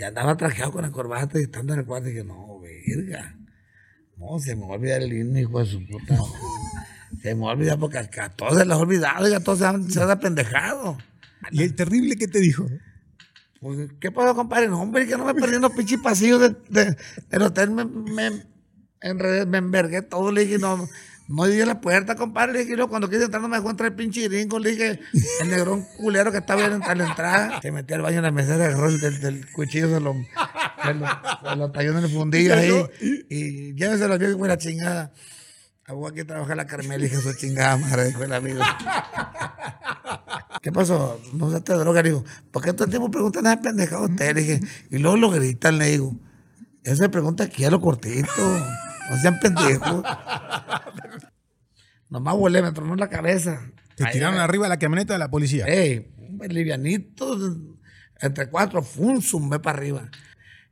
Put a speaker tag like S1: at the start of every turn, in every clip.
S1: Ya andaba trajeado con la corbata y estando en el cuarto dije, no, verga. No, se me va a olvidar el himno, hijo de su puta. se me va a olvidar porque a todos se les ha olvidado, ya todos se han, se han apendejado.
S2: ¿Y el terrible qué te dijo?
S1: Pues, ¿qué pasó, compadre? No, hombre, que no me perdí en los pinches pasillos de, de- del hotel. Me, me, enredé, me envergué todo. Le dije, no, no di la puerta, compadre. Le dije, y luego cuando quise entrar no me dejó entrar el pinche gringo. Le dije, el negrón culero que estaba a la entrada. Se metió al baño en la mesera, agarró el del, cuchillo, se lo, se se talló en el fundillo ahí. Y lléveselo, yo que fue la chingada. Hago aquí trabajar la Carmela, hija de su chingada madre, dijo el amigo. ¿Qué pasó? No usaste droga, le digo. ¿Por qué todo el tiempo preguntan esa pendejada a usted? Le dije, y luego lo gritan, le digo. Esa pregunta aquí a lo cortito. No sean pendejos. Nomás huele, me tronó la cabeza.
S2: Te tiraron arriba de la camioneta de la policía.
S1: Ey, un livianito, entre cuatro, fum, zumbé para arriba.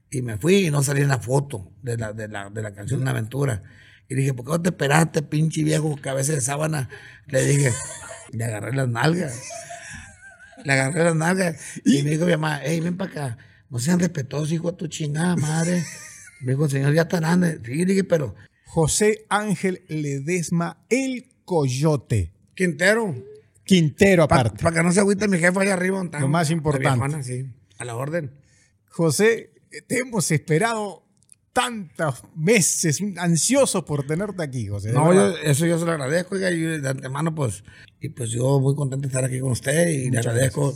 S1: Y me fui y no salí en la foto de la, de la, de la canción Una Aventura. Y dije, ¿por qué no te esperaste, pinche viejo cabeza de sábana? Le dije, le agarré las nalgas. Le agarré las nalgas. Y me dijo mi mamá, hey, ven para acá. No sean respetuosos, hijo de tu chingada madre. Me dijo, señor, ya está grande. Sí, dije, pero,
S2: José Ángel Ledesma, el Coyote.
S1: Quintero.
S2: Quintero
S1: Para
S2: aparte.
S1: que no se agüite mi jefe allá arriba. está.
S2: Lo más importante.
S1: viejona, sí, a la orden.
S2: José, te hemos esperado tantos meses, ansiosos por tenerte aquí, José.
S1: No, yo- eso yo se lo agradezco, oiga, y de antemano, pues, y pues yo muy contento de estar aquí con usted y le agradezco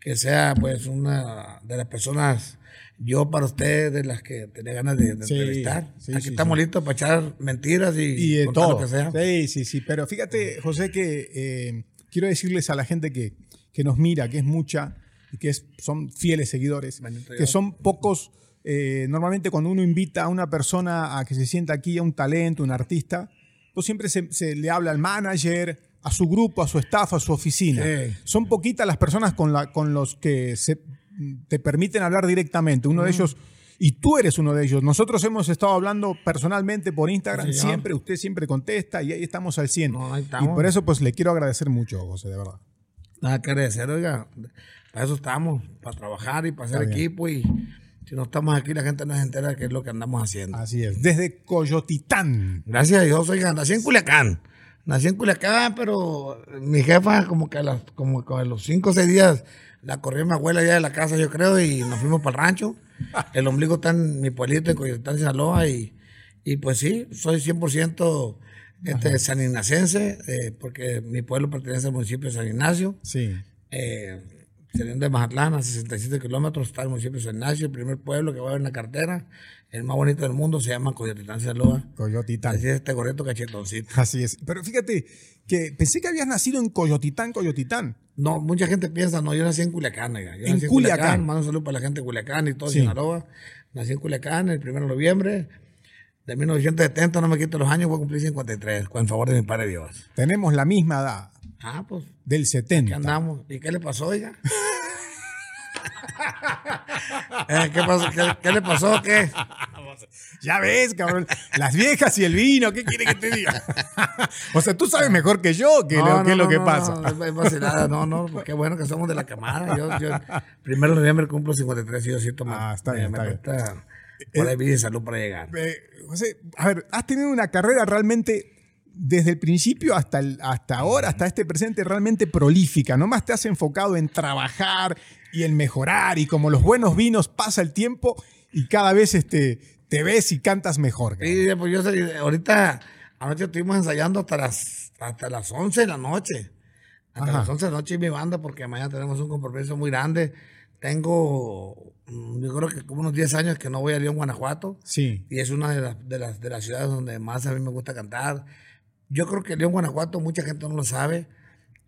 S1: que sea, pues, una de las personas, yo para usted, de las que tenía ganas de, de
S2: Sí,
S1: entrevistar.
S2: sí,
S1: aquí
S2: sí,
S1: estamos listos para echar mentiras y,
S2: y de todo.
S1: lo que sea.
S2: Sí, sí, sí. Pero fíjate, José, que eh, quiero decirles a la gente que, que nos mira, que es mucha y que es- son fieles seguidores, que son pocos. eh, normalmente cuando uno invita a una persona a que se sienta aquí, a un talento, un artista, pues siempre se, se le habla al manager, a su grupo, a su staff, a su oficina.
S1: Sí.
S2: Son poquitas las personas con, la, con los que se, te permiten hablar directamente. Uno de ellos, y tú eres uno de ellos. Nosotros hemos estado hablando personalmente por Instagram,
S1: Sí,
S2: siempre, usted siempre contesta y ahí estamos al 100.
S1: No, ahí
S2: y
S1: estamos.
S2: por eso pues le quiero agradecer mucho, José, de verdad.
S1: Nada que agradecer, oiga. Para eso estamos, para trabajar y para
S2: bien.
S1: equipo. Y si no estamos aquí, la gente no se entera de qué es lo que andamos haciendo.
S2: Así es. Desde Coyotitán.
S1: Gracias a Dios, oiga, nací en Culiacán. Nací en Culiacán, pero mi jefa, como que a, las, como que a los cinco o seis días, la corrió mi abuela ya de la casa, yo creo, y nos fuimos para el rancho. El ombligo está en mi pueblito, en Coyotán, Sinaloa, y, y pues sí, soy 100% este, sanignacense, eh, porque mi pueblo pertenece al municipio de San Ignacio.
S2: Sí.
S1: Eh, saliendo de Mazatlán a 67 kilómetros está el municipio de San Ignacio, el primer pueblo que va a ver en la cartera, el más bonito del mundo, se llama Coyotán, Sinaloa.
S2: Coyotitán.
S1: Así es este gorrito cachetoncito.
S2: Así es. Pero fíjate que pensé que habías nacido en Coyotitán, Coyotitán.
S1: No, mucha gente piensa, no, yo nací en Culiacán, oiga. Yo
S2: En
S1: nací en
S2: Culiacán.
S1: Culiacán. Mando un saludo para la gente de Culiacán y todo,
S2: Sí.
S1: Sinaloa. Nací en Culiacán el 1 de noviembre de 1970, no me quito los años, voy a cumplir 53, con el favor de mi padre Dios.
S2: Tenemos la misma edad,
S1: Ah, pues,
S2: del
S1: ¿qué
S2: 70.
S1: andamos? ¿Y qué le pasó, oiga? Eh, ¿qué, pasó? ¿Qué, qué le pasó? ¿Qué?
S2: Ya ves, cabrón. Las viejas y el vino, ¿qué quiere que te diga? o sea, tú sabes mejor que yo qué, lo- qué es lo que pasa.
S1: No, es vacilada, no, no, pues qué bueno que somos de la camada. Yo, yo, primero de noviembre cumplo 53 y yo siento más.
S2: Ah, está bien,
S1: me,
S2: está bien.
S1: por ahí vida y salud para llegar.
S2: Eh, José, a ver, has tenido una carrera realmente desde el principio hasta, el- hasta ahora, hasta este presente, realmente prolífica. Nomás te has enfocado en trabajar y en mejorar y como los buenos vinos pasa el tiempo y cada vez este, te ves y cantas mejor.
S1: Sí, pues yo ahorita, anoche estuvimos ensayando hasta las, hasta las 11 de la noche. Hasta
S2: Ajá.
S1: las 11 de la noche y mi banda, porque mañana tenemos un compromiso muy grande. Tengo, mm, yo creo que como unos 10 años que no voy a León, Guanajuato.
S2: Sí,
S1: Y es una de las, de, las, de las ciudades donde más a mí me gusta cantar. Yo creo que León, Guanajuato, mucha gente no lo sabe,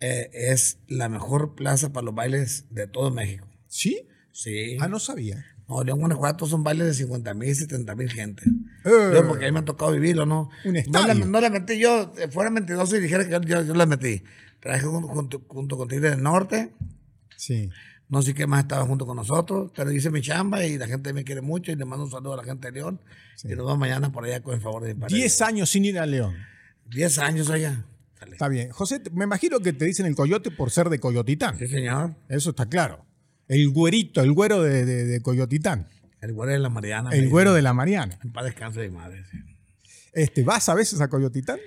S1: eh, es la mejor plaza para los bailes de todo México.
S2: ¿sí?
S1: Sí.
S2: Ah, no sabía.
S1: No, León, Guanajuato son bailes de 50 mil, 70 mil gente.
S2: Eh.
S1: Yo, porque a mí me ha tocado vivirlo, ¿no?
S2: Un
S1: no, la, no la metí yo, eh, fuera mentiroso y dijera que yo, yo, yo la metí. Trabajé junto, junto, junto con Tigres del Norte,
S2: Sí.
S1: no sé qué más estaba junto con nosotros, pero hice mi chamba y la gente me quiere mucho y le mando un saludo a la gente de León.
S2: Sí.
S1: Y nos vemos mañana por allá con el favor de mi padre.
S2: Diez años sin ir a León.
S1: 10 años allá.
S2: Está bien. José, me imagino que te dicen el coyote por ser de Coyotitán.
S1: Sí, señor.
S2: Eso está claro. El güerito, el güero de, de- de Coyotitán.
S1: El güero de la Mariana.
S2: El güero de la Mariana.
S1: En paz descanse mi madre. sí.
S2: Este, ¿Vas a veces a Coyotitán?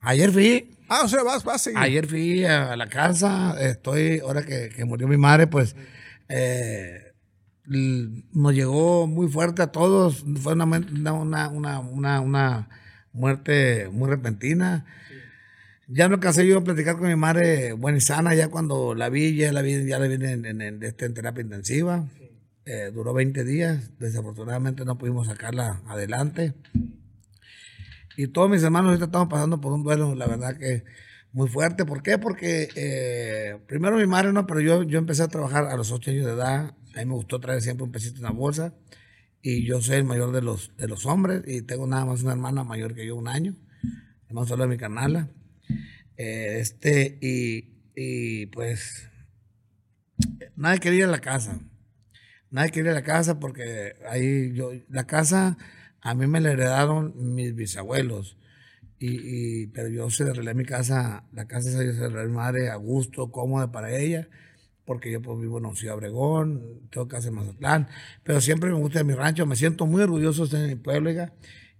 S1: Ayer fui,
S2: Ah, o sea, vas, vas a seguir.
S1: ayer fui a la casa, estoy, ahora que, que murió mi madre, pues eh, nos llegó muy fuerte a todos, fue una, una, una- una muerte muy repentina. Ya no alcancé yo a platicar con mi madre buena y sana, ya cuando la vi, ya la vi, ya la vi en, en- en- este, en terapia intensiva. Eh, duró 20 días, desafortunadamente no pudimos sacarla adelante. Y todos mis hermanos ahorita estamos pasando por un duelo, la verdad que muy fuerte. ¿Por qué? Porque eh, primero mi madre no, pero yo, yo empecé a trabajar a los 8 años de edad. A mí me gustó traer siempre un pesito en la bolsa. Y yo soy el mayor de los, de los hombres y tengo nada más una hermana mayor que yo, un año. Además, solo de mi canala. Eh, este, y, y pues, nadie quería ir a la casa. Nadie quería ir a la casa porque ahí yo, la casa a mí me la heredaron mis bisabuelos. Y, y- pero yo se arreglé mi casa, la casa se arreglé a mi madre a gusto, cómoda para ella, porque yo pues vivo en Ciudad Obregón, tengo casa en Mazatlán, pero siempre me gusta mi rancho, me siento muy orgulloso de mi pueblo, oiga,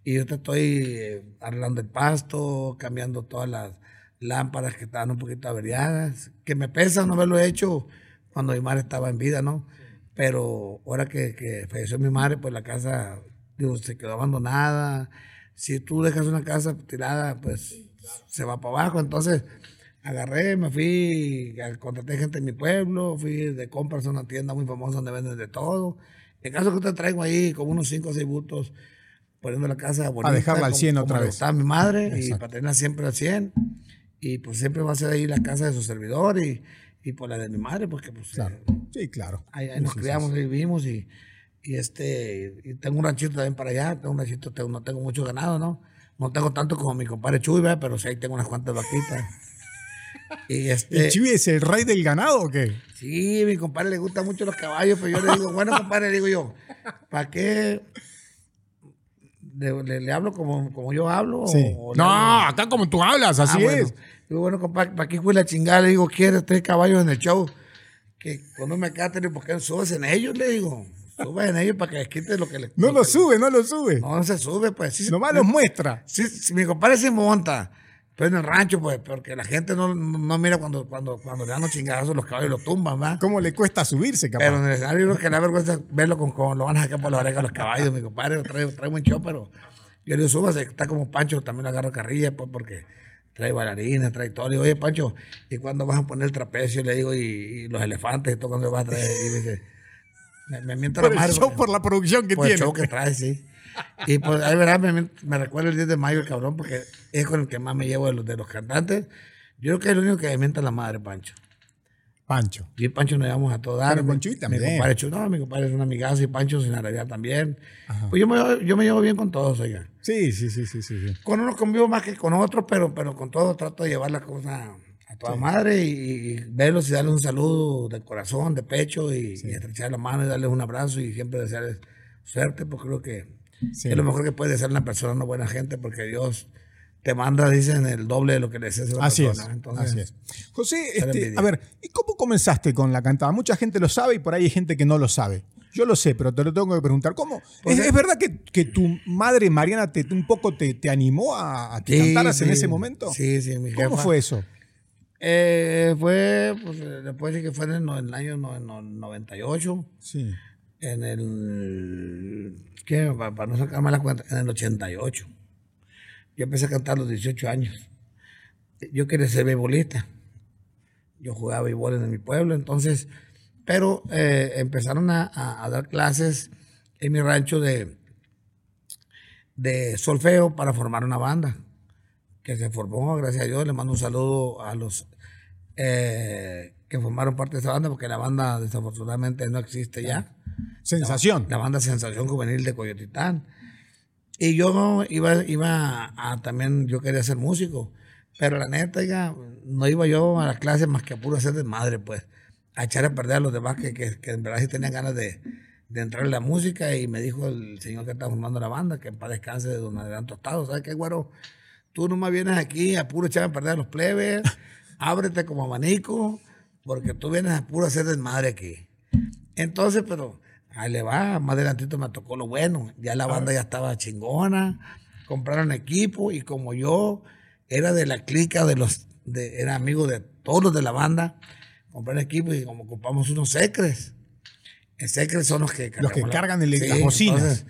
S1: y yo te estoy eh, arreglando el pasto, cambiando todas las lámparas que estaban un poquito averiadas, que me pesa no haberlo hecho cuando mi madre estaba en vida, ¿no? Pero ahora que, que falleció mi madre, pues la casa digo, se quedó abandonada. Si tú dejas una casa tirada, pues se va para abajo. Entonces agarré, me fui, a- contraté gente en mi pueblo, fui de compras a una tienda muy famosa donde venden de todo. En caso que te traigo ahí como unos 5 o 6 bultos poniendo la casa bonita.
S2: dejarla al
S1: como-
S2: 100
S1: como
S2: otra vez.
S1: gustaba a mi madre y para tenerla siempre al 100. Y pues siempre va a ser ahí la casa de su servidor y, y por la de mi madre, porque pues
S2: Claro.
S1: eh,
S2: Sí, claro.
S1: Ahí, nos
S2: sí,
S1: criamos,
S2: sí.
S1: ahí vivimos y, y este y tengo un ranchito también para allá, tengo un ranchito, tengo- no tengo mucho ganado, ¿no? No tengo tanto como mi compadre Chuy, ¿verdad? pero sí ahí tengo unas cuantas vaquitas. Y este,
S2: ¿El Chivi es el rey del ganado o qué?
S1: sí, mi compadre le gustan mucho los caballos, pero yo le digo, bueno, compadre, le digo yo, ¿para qué le, le- le hablo como, como yo hablo?
S2: Sí.
S1: o
S2: No,
S1: hablo-
S2: acá como tú hablas, así
S1: Ah, bueno.
S2: es.
S1: Digo, bueno, compadre, ¿para qué fue la chingada? Le digo, ¿quieres tres caballos en el show? Que cuando me tener, ¿por qué subes en ellos? Le digo, subes en ellos para que les quites lo que le.
S2: No lo
S1: que-
S2: sube, no lo sube.
S1: No, no se sube, pues. Sí,
S2: Nomás los muestra.
S1: sí, sí, mi compadre se monta, pero en el rancho, pues, porque la gente no, no, mira cuando, cuando, cuando le dan los chingazos, los caballos los tumban, ¿verdad?
S2: ¿Cómo le cuesta subirse, capaz?
S1: Pero en el escenario creo que le da vergüenza verlo con, con lo van a sacar por la oreja los caballos. Mi compadre trae, trae buen show, pero yo le digo, súbase, está como Pancho, también lo agarro carrilla, pues, porque trae bailarines, trae todo. Le digo, oye, Pancho, ¿y cuándo vas a poner el trapecio? Le digo, y, y los elefantes, y todo, ¿cuándo vas a traer? Y me dice, me, me mienta
S2: por
S1: la
S2: el
S1: madre.
S2: por la producción que
S1: por el
S2: tiene.
S1: show que trae, sí. Y pues, ahí verás, me, me recuerda el 10 de mayo el cabrón, porque es con el que más me llevo de los, de los cantantes. Yo creo que es el único que me mienta la madre, Pancho.
S2: Pancho.
S1: Y Pancho nos llevamos a todo dar.
S2: Pero
S1: Mi-
S2: Chuy
S1: Mi
S2: también.
S1: compadre Chuy, no, mi compadre es un amigazo y Pancho sin arabiar también. Pues yo me, yo me llevo bien con todos, oiga.
S2: Sí, sí, sí, sí, sí. sí.
S1: Con unos convivo más que con otros, pero, pero con todos trato de llevar la cosa a toda madre y, y verlos y darles un saludo de corazón, de pecho y, y estrechar la mano y darles un abrazo y siempre desearles suerte, porque creo que
S2: Sí.
S1: es lo mejor que puede desear una persona, una buena gente, porque Dios te manda, dicen, el doble de lo que le deseas a una
S2: Así es,
S1: persona. Entonces,
S2: así es. José, este, a ver, ¿y cómo comenzaste con la cantada? Mucha gente lo sabe y por ahí hay gente que no lo sabe. Yo lo sé, pero te lo tengo que preguntar. ¿Cómo?
S1: Pues,
S2: ¿Es, es verdad que, que tu madre, Mariana, te, un poco te, te animó a, que
S1: Sí,
S2: cantaras en
S1: sí.
S2: ese momento?
S1: Sí, sí, mi
S2: ¿Cómo
S1: jefa.
S2: fue eso?
S1: Eh, fue, pues, después de que fue en el, en el año no- no- 98,
S2: Sí.
S1: En el, ¿qué? Pa- Para, no sacarme la cuenta, en el 88. Yo empecé a cantar a los 18 años. Yo quería ser beisbolista. Yo jugaba béisbol en mi pueblo, entonces, pero eh, empezaron a dar clases en mi rancho de, de solfeo para formar una banda que se formó, gracias a Dios. Le mando un saludo a los eh, que formaron parte de esa banda, porque la banda desafortunadamente no existe ya.
S2: Sensación.
S1: La banda Sensación Juvenil de Coyotitán. Y yo iba, iba también, yo quería ser músico, pero la neta, ya, no iba yo a las clases más que a puro hacer desmadre, pues, a echar a perder a los demás que, que, en verdad sí tenían ganas de, de entrar en la música. Y me dijo el señor que estaba formando la banda, que en paz descanse de don Adrián Tostado, ¿sabes qué, güero? Tú nomás vienes aquí a puro echar a perder a los plebes, ábrete como abanico, porque tú vienes a puro hacer desmadre aquí. Entonces, pero ahí le va, más adelantito me tocó lo bueno. Ya la banda ya estaba chingona, compraron equipo y como yo era de la clica de los, de, era amigo de todos los de la banda, compré equipo y como ocupamos unos secres. En secres son los que
S2: Los que
S1: la-
S2: cargan el-
S1: Sí,
S2: las bocinas.
S1: entonces,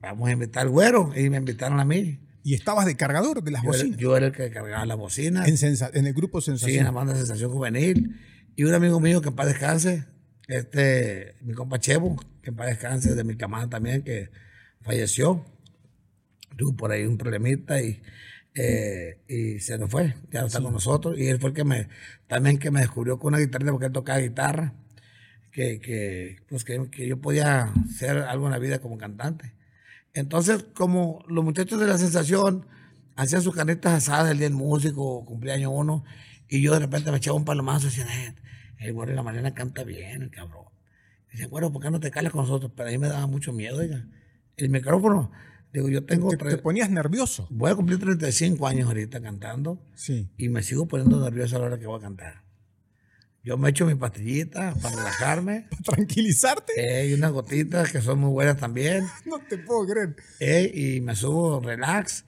S1: vamos a invitar al güero y me invitaron a mí.
S2: Y estabas de cargador de las
S1: Yo era,
S2: bocinas.
S1: yo era el que cargaba las bocinas.
S2: en, sensa- en el grupo
S1: Sí, en la
S2: Sensación.
S1: banda Sensación Juvenil. Y un amigo mío que en paz descanse, este, mi compa Chevo, que paz descanse, de mi camada también, que falleció. Tuvo por ahí un problemita y, eh, y se nos fue, ya no está con nosotros. Y él fue el que me, también que me descubrió con una guitarra porque él tocaba guitarra, que, que, pues que, que yo podía hacer algo en la vida como cantante. Entonces, como los muchachos de la sensación hacían sus carnitas asadas el día del músico, cumpleaños uno, y yo de repente me echaba un palomazo y decía, "Eh, el güero de la Mariana canta bien, el cabrón. Dice, bueno, ¿por qué no te calas con nosotros? Pero a mí me daba mucho miedo, oiga. El micrófono, digo, yo tengo,
S2: Te, ponías nervioso.
S1: voy a cumplir 35 años ahorita cantando
S2: Sí.
S1: y me sigo poniendo nervioso a la hora que voy a cantar. Yo me echo mi pastillita para relajarme.
S2: Tranquilizarte.
S1: eh, hay unas gotitas que son muy buenas también.
S2: No te puedo creer.
S1: eh, y me subo relax.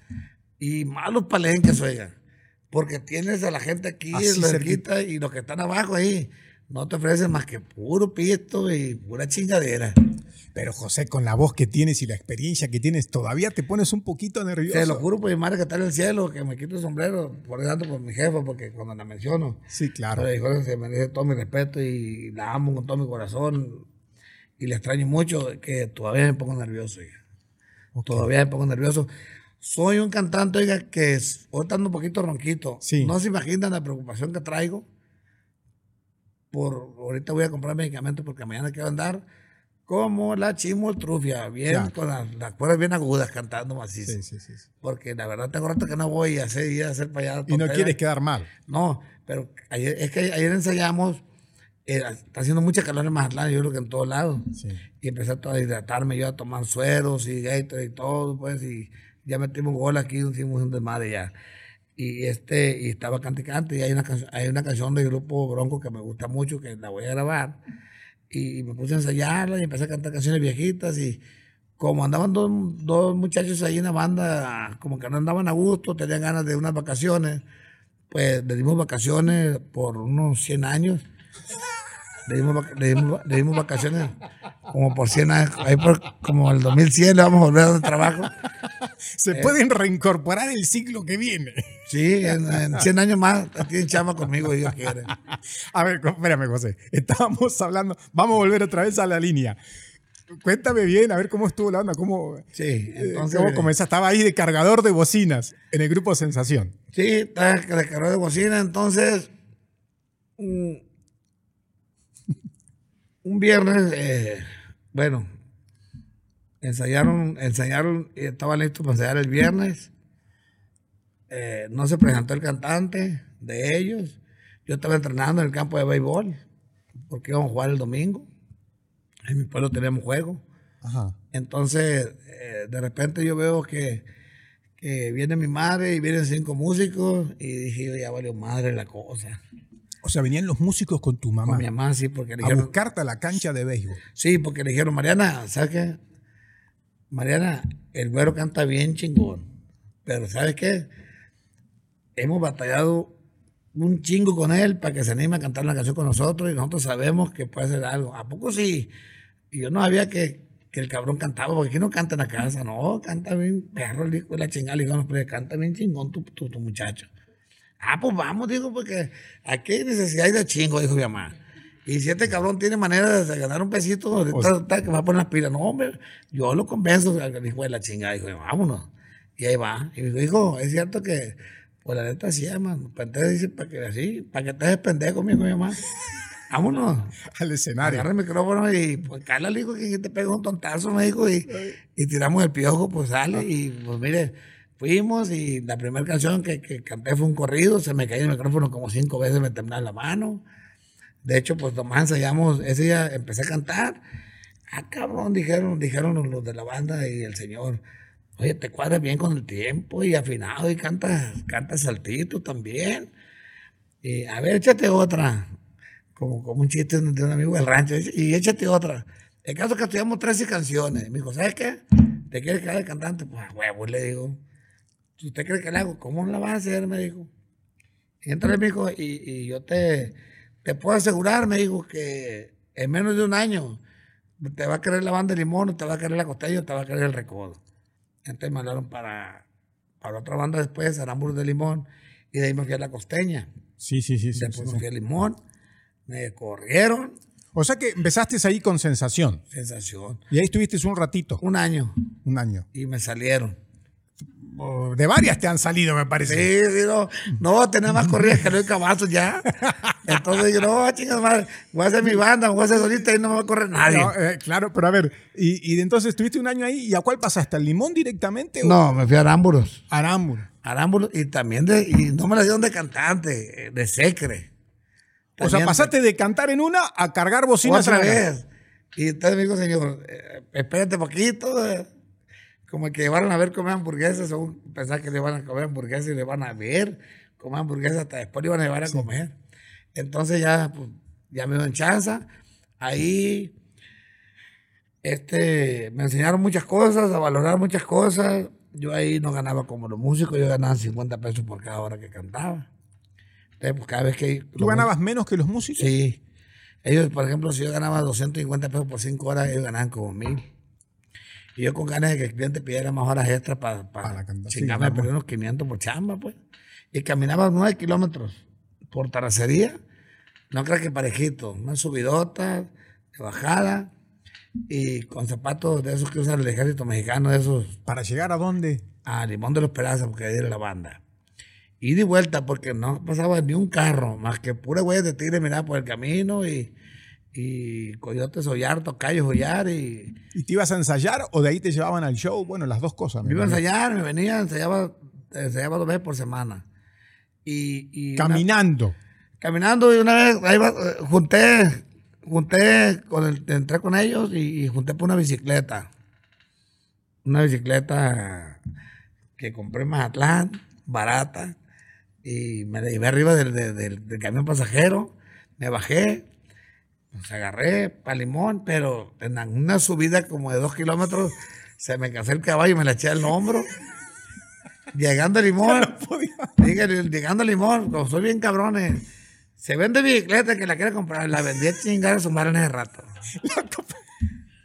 S1: Y malos palenques, oiga. Porque tienes a la gente aquí en la
S2: cerquita.
S1: y los que están abajo ahí no te ofrecen más que puro pisto y pura chingadera.
S2: Pero José, con la voz que tienes y la experiencia que tienes, todavía te pones un poquito nervioso.
S1: Te lo juro por mi madre que está en el cielo, que me quito el sombrero, por eso ando por mi jefa, porque cuando la menciono,
S2: Sí, claro.
S1: Pero se merece todo mi respeto y la amo con todo mi corazón y le extraño mucho que todavía me pongo nervioso. oiga. Todavía me pongo nervioso. Soy un cantante, oiga, que es, ahorita ando un poquito ronquito.
S2: Sí.
S1: No se imaginan la preocupación que traigo. Por, ahorita voy a comprar medicamentos porque mañana quiero andar como la chimoltrufia, bien,
S2: Ya.
S1: con las, las cuerdas bien agudas cantando macizo.
S2: Sí, sí, sí.
S1: Porque la verdad tengo rato que no voy a hacer, ir a hacer para allá.
S2: Y no quieres quedar mal.
S1: No, pero ayer, es que ayer ensayamos, eh, está haciendo mucha calor en Mazatlán, yo creo que en todos lados.
S2: Sí.
S1: Y empecé a to- hidratarme, yo a tomar sueros y Gatorade y todo, pues, y ya metimos gol aquí, hicimos un desmadre ya. Y este, y estaba cantante y hay una, hay una canción del grupo Bronco que me gusta mucho, que la voy a grabar. Y me puse a ensayarla y empecé a cantar canciones viejitas y como andaban dos, dos muchachos ahí en la banda, como que no andaban a gusto, tenían ganas de unas vacaciones, pues le dimos vacaciones por unos 100 años. Le dimos, le dimos, le dimos vacaciones como por 100 años, ahí por como el 2100 le vamos a volver a trabajo.
S2: Se
S1: Eh.
S2: pueden reincorporar el ciclo que viene.
S1: Sí, en, en 100 años más tienen chama conmigo, Dios quiere.
S2: A ver, espérame, José. Estábamos hablando. Vamos a volver otra vez a la línea. Cuéntame bien, a ver cómo estuvo la onda, cómo,
S1: Sí,
S2: eh,
S1: entonces.
S2: cómo comenzaste. Estaba ahí de cargador de bocinas en el grupo Sensación.
S1: Sí, está de carro de bocina, entonces. Un, un viernes, eh, bueno, ensayaron, ensayaron, y estaban listos para ensayar el viernes. Eh, no se presentó el cantante de ellos. Yo estaba entrenando en el campo de béisbol, porque íbamos a jugar el domingo. En mi pueblo teníamos juego.
S2: Ajá.
S1: Entonces, eh, de repente yo veo que, que viene mi madre y vienen cinco músicos y dije, ya valió madre la cosa.
S2: O sea, venían los músicos con tu mamá
S1: Con mi mamá, sí, porque le
S2: a
S1: dijeron,
S2: buscarte a la cancha de béisbol.
S1: sí, porque le dijeron, Mariana, ¿sabes qué? Mariana, el güero canta bien chingón, pero ¿sabes qué? Hemos batallado un chingo con él para que se anime a cantar una canción con nosotros y nosotros sabemos que puede hacer algo. ¿A poco sí? Y yo no sabía que, que el cabrón cantaba, porque aquí no canta en la casa, no, canta bien, perro, el hijo de la chingada, le digo, no, pero canta bien chingón tu, tu, tu muchacho. Ah, pues vamos, digo, porque aquí hay necesidad de chingo, dijo mi mamá. Y si este cabrón tiene manera de ganar un pesito, ahorita
S2: O sea-
S1: está que va a poner las pilas. No, hombre, yo lo convenzo, hijo de la chingada. Dijo, vámonos. Y ahí va. Y me dijo, hijo, es cierto que, pues la neta sí, hermano. Pues entonces dice, para que así, para que te pendejo, mi mamá. Vámonos.
S2: Al escenario.
S1: Agarra el micrófono y pues Carla le dijo que te pegó un tontazo, me dijo, y, y tiramos el piojo, pues sale. Y pues mire, fuimos y la primera canción que, que canté fue un corrido, se me cayó el micrófono como cinco veces, me temblaba la mano. De hecho, pues nomás ensayamos, ese día empecé a cantar. Ah, cabrón, dijeron, dijeron los, de la banda y el señor. Oye, te cuadras bien con el tiempo y afinado y cantas, cantas saltito también. Y a ver, échate otra. como, como un chiste de un amigo del rancho, y échate otra. El caso es que estudiamos 13 canciones. Me dijo, ¿sabes qué? ¿Te quieres quedar de cantante? Pues a huevo, le digo. Si usted cree que la hago, ¿cómo la vas a hacer? Me dijo. Y entonces me dijo, y, y yo te, te puedo asegurar, me dijo, que en menos de un año te va a querer la banda de limón, te va a querer la costeña, te va a querer el recodo. Entonces me mandaron para, para otra banda después, Aramburu de Limón, y de ahí me fui a la costeña.
S2: Sí, sí, sí.
S1: Después
S2: sí,
S1: me
S2: sí.
S1: fui a Limón, me corrieron,
S2: O sea que empezaste ahí con sensación.
S1: sensación.
S2: Y ahí estuviste un ratito,
S1: Un año,
S2: un año.
S1: y me salieron.
S2: De varias te han salido, me parece.
S1: Sí, sí, no, no, tenía más corridas que no hay cabazos ya. Entonces yo, no, chicas madre, voy a hacer mi banda, voy a hacer solista y no me va a correr nadie.
S2: No, eh, claro, pero a ver, y, y entonces estuviste un año ahí, ¿y a cuál pasaste? ¿Al limón directamente o
S1: No, me fui a Arámbulos.
S2: a Arámburo?
S1: Arámbulos y también de, y no me la dieron de cantante, de secre.
S2: O sea, pasaste de cantar en una a cargar bocinas
S1: otra. vez. Y entonces me dijo, señor, eh, espérate poquito. eh, como que van a ver comer hamburguesas, según pensar que le van a comer hamburguesas y le van a ver comer hamburguesas, hasta después le van a llevar a comer. Entonces ya, pues, ya me dieron chance. Ahí este, me enseñaron muchas cosas, a valorar muchas cosas. Yo ahí no ganaba como los músicos, yo ganaba 50 pesos por cada hora que cantaba. Entonces, pues cada vez que...
S2: ¿Tú ganabas menos que los músicos?
S1: Sí. Ellos, por ejemplo, si yo ganaba 250 pesos por 5 horas, ellos ganaban como 1000. Y yo con ganas de que el cliente pidiera más horas extras para,
S2: Para
S1: para.
S2: Sí,
S1: chingarme,
S2: claro.
S1: pero unos 500 por chamba, pues. Y caminaba 9 kilómetros por terracería. No creas que parejito. Una subidota, de bajada. Y con zapatos de esos que usan el ejército mexicano, de esos
S2: ¿Para llegar a dónde?
S1: a Limón de los Perazos, porque ahí era la banda. Y de vuelta, porque no pasaba ni un carro, más que pura güey de tigre miraba por el camino y, y coyotes hollar, tocayos hollar. Y
S2: ¿Y te ibas a ensayar o de ahí te llevaban al show? Bueno, las dos cosas. me
S1: iba a ensayar, me venía, ensayaba, ensayaba dos veces por semana. Y, y una-
S2: Caminando.
S1: caminando y una vez ahí va, junté, junté, con el, entré con ellos y, y junté por una bicicleta. Una bicicleta que compré en Mazatlán, barata, y me la llevé arriba del, del- del- del camión pasajero, me bajé, pues agarré para Limón, pero en una subida como de dos kilómetros se me cansó el caballo y me la eché al hombro. Llegando a Limón, Diga, llegando a Limón, como soy bien cabrones, se vende bicicleta que la quiere comprar, la vendí a chingar a su madre en ese rato.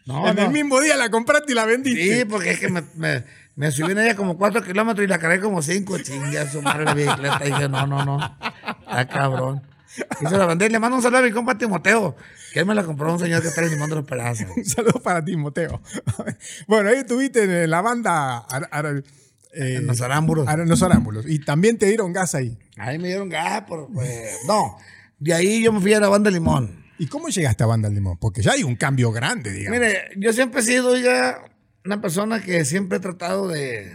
S1: No,
S2: en
S1: no.
S2: el mismo día la compraste y la vendiste.
S1: Sí, porque es que me, me, me subí en ella como cuatro kilómetros y la cargué como cinco, chingas a su madre la bicicleta. Y dije, no, no, no, está cabrón. Y se la vendí, le mando un saludo a mi compa Timoteo, que él me la compró un señor que está en Limón de los Pedazos.
S2: Un saludo para ti, Mateo. bueno, ahí estuviste en la banda Ar- Ar- eh,
S1: En los arámbulos.
S2: Ar- en los arámbulos. Y también te dieron gas ahí.
S1: Ahí me dieron gas, por, pues, no. De ahí yo me fui a la banda Limón.
S2: ¿Y cómo llegaste a Banda Limón? Porque ya hay un cambio grande, digamos.
S1: Mire, yo siempre he sido, oiga, una persona que siempre he tratado de.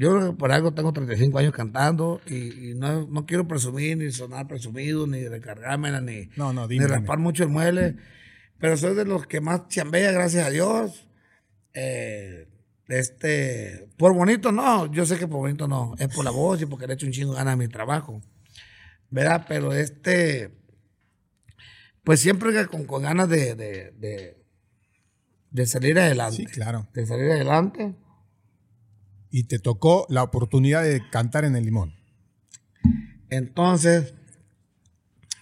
S1: Yo creo que por algo tengo 35 años cantando y, y no, no quiero presumir, ni sonar presumido, ni recargármela, ni,
S2: No, no,
S1: ni raspar mucho el mueble. Pero soy de los que más chambea, gracias a Dios. Eh, este, por bonito no, yo sé que por bonito no, es por la voz y porque le he hecho un chingo ganas a mi trabajo. ¿Verdad? Pero este, pues siempre que con, con ganas de, de, de, de salir adelante.
S2: Sí, claro.
S1: De salir adelante.
S2: Y te tocó la oportunidad de cantar en el Limón.
S1: Entonces,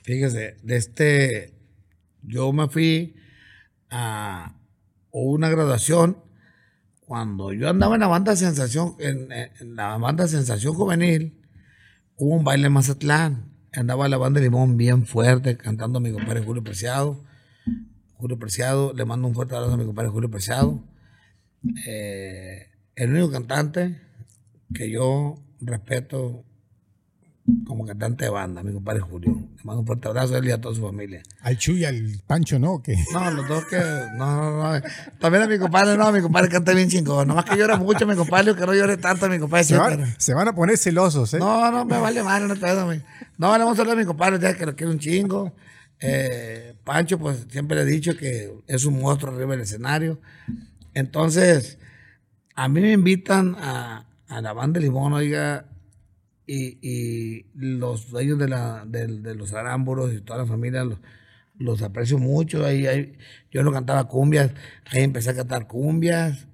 S1: fíjese, de este, yo me fui a una graduación cuando yo andaba en la banda Sensación, en, la banda Sensación Juvenil, hubo un baile en Mazatlán. Andaba la banda Limón bien fuerte, cantando a mi compadre Julio Preciado. Julio Preciado, le mando un fuerte abrazo a mi compadre Julio Preciado. Eh, el único cantante que yo respeto como cantante de banda, mi compadre Julio. Le mando un fuerte abrazo a él y a toda su familia.
S2: Al Chuy y al Pancho, ¿no? Que
S1: No, los dos que. No, no, no. También a mi compadre, no, mi compadre canta bien chingón. Nomás que llora mucho, mi compadre, que no llore tanto, mi compadre.
S2: se, van,
S1: pero-
S2: se van a poner celosos, ¿eh?
S1: No, no, me vale madre, no te no, le vamos a hablar a mi compadre, ya que lo quiero un chingo. Eh, Pancho, pues siempre le he dicho que es un monstruo arriba del escenario. Entonces, a mí me invitan a, a la banda Limón, oiga, y, y los dueños de, la, de, los arámbulos y toda la familia, los, los aprecio mucho. Ahí, ahí, yo no cantaba cumbias, ahí empecé a cantar cumbias.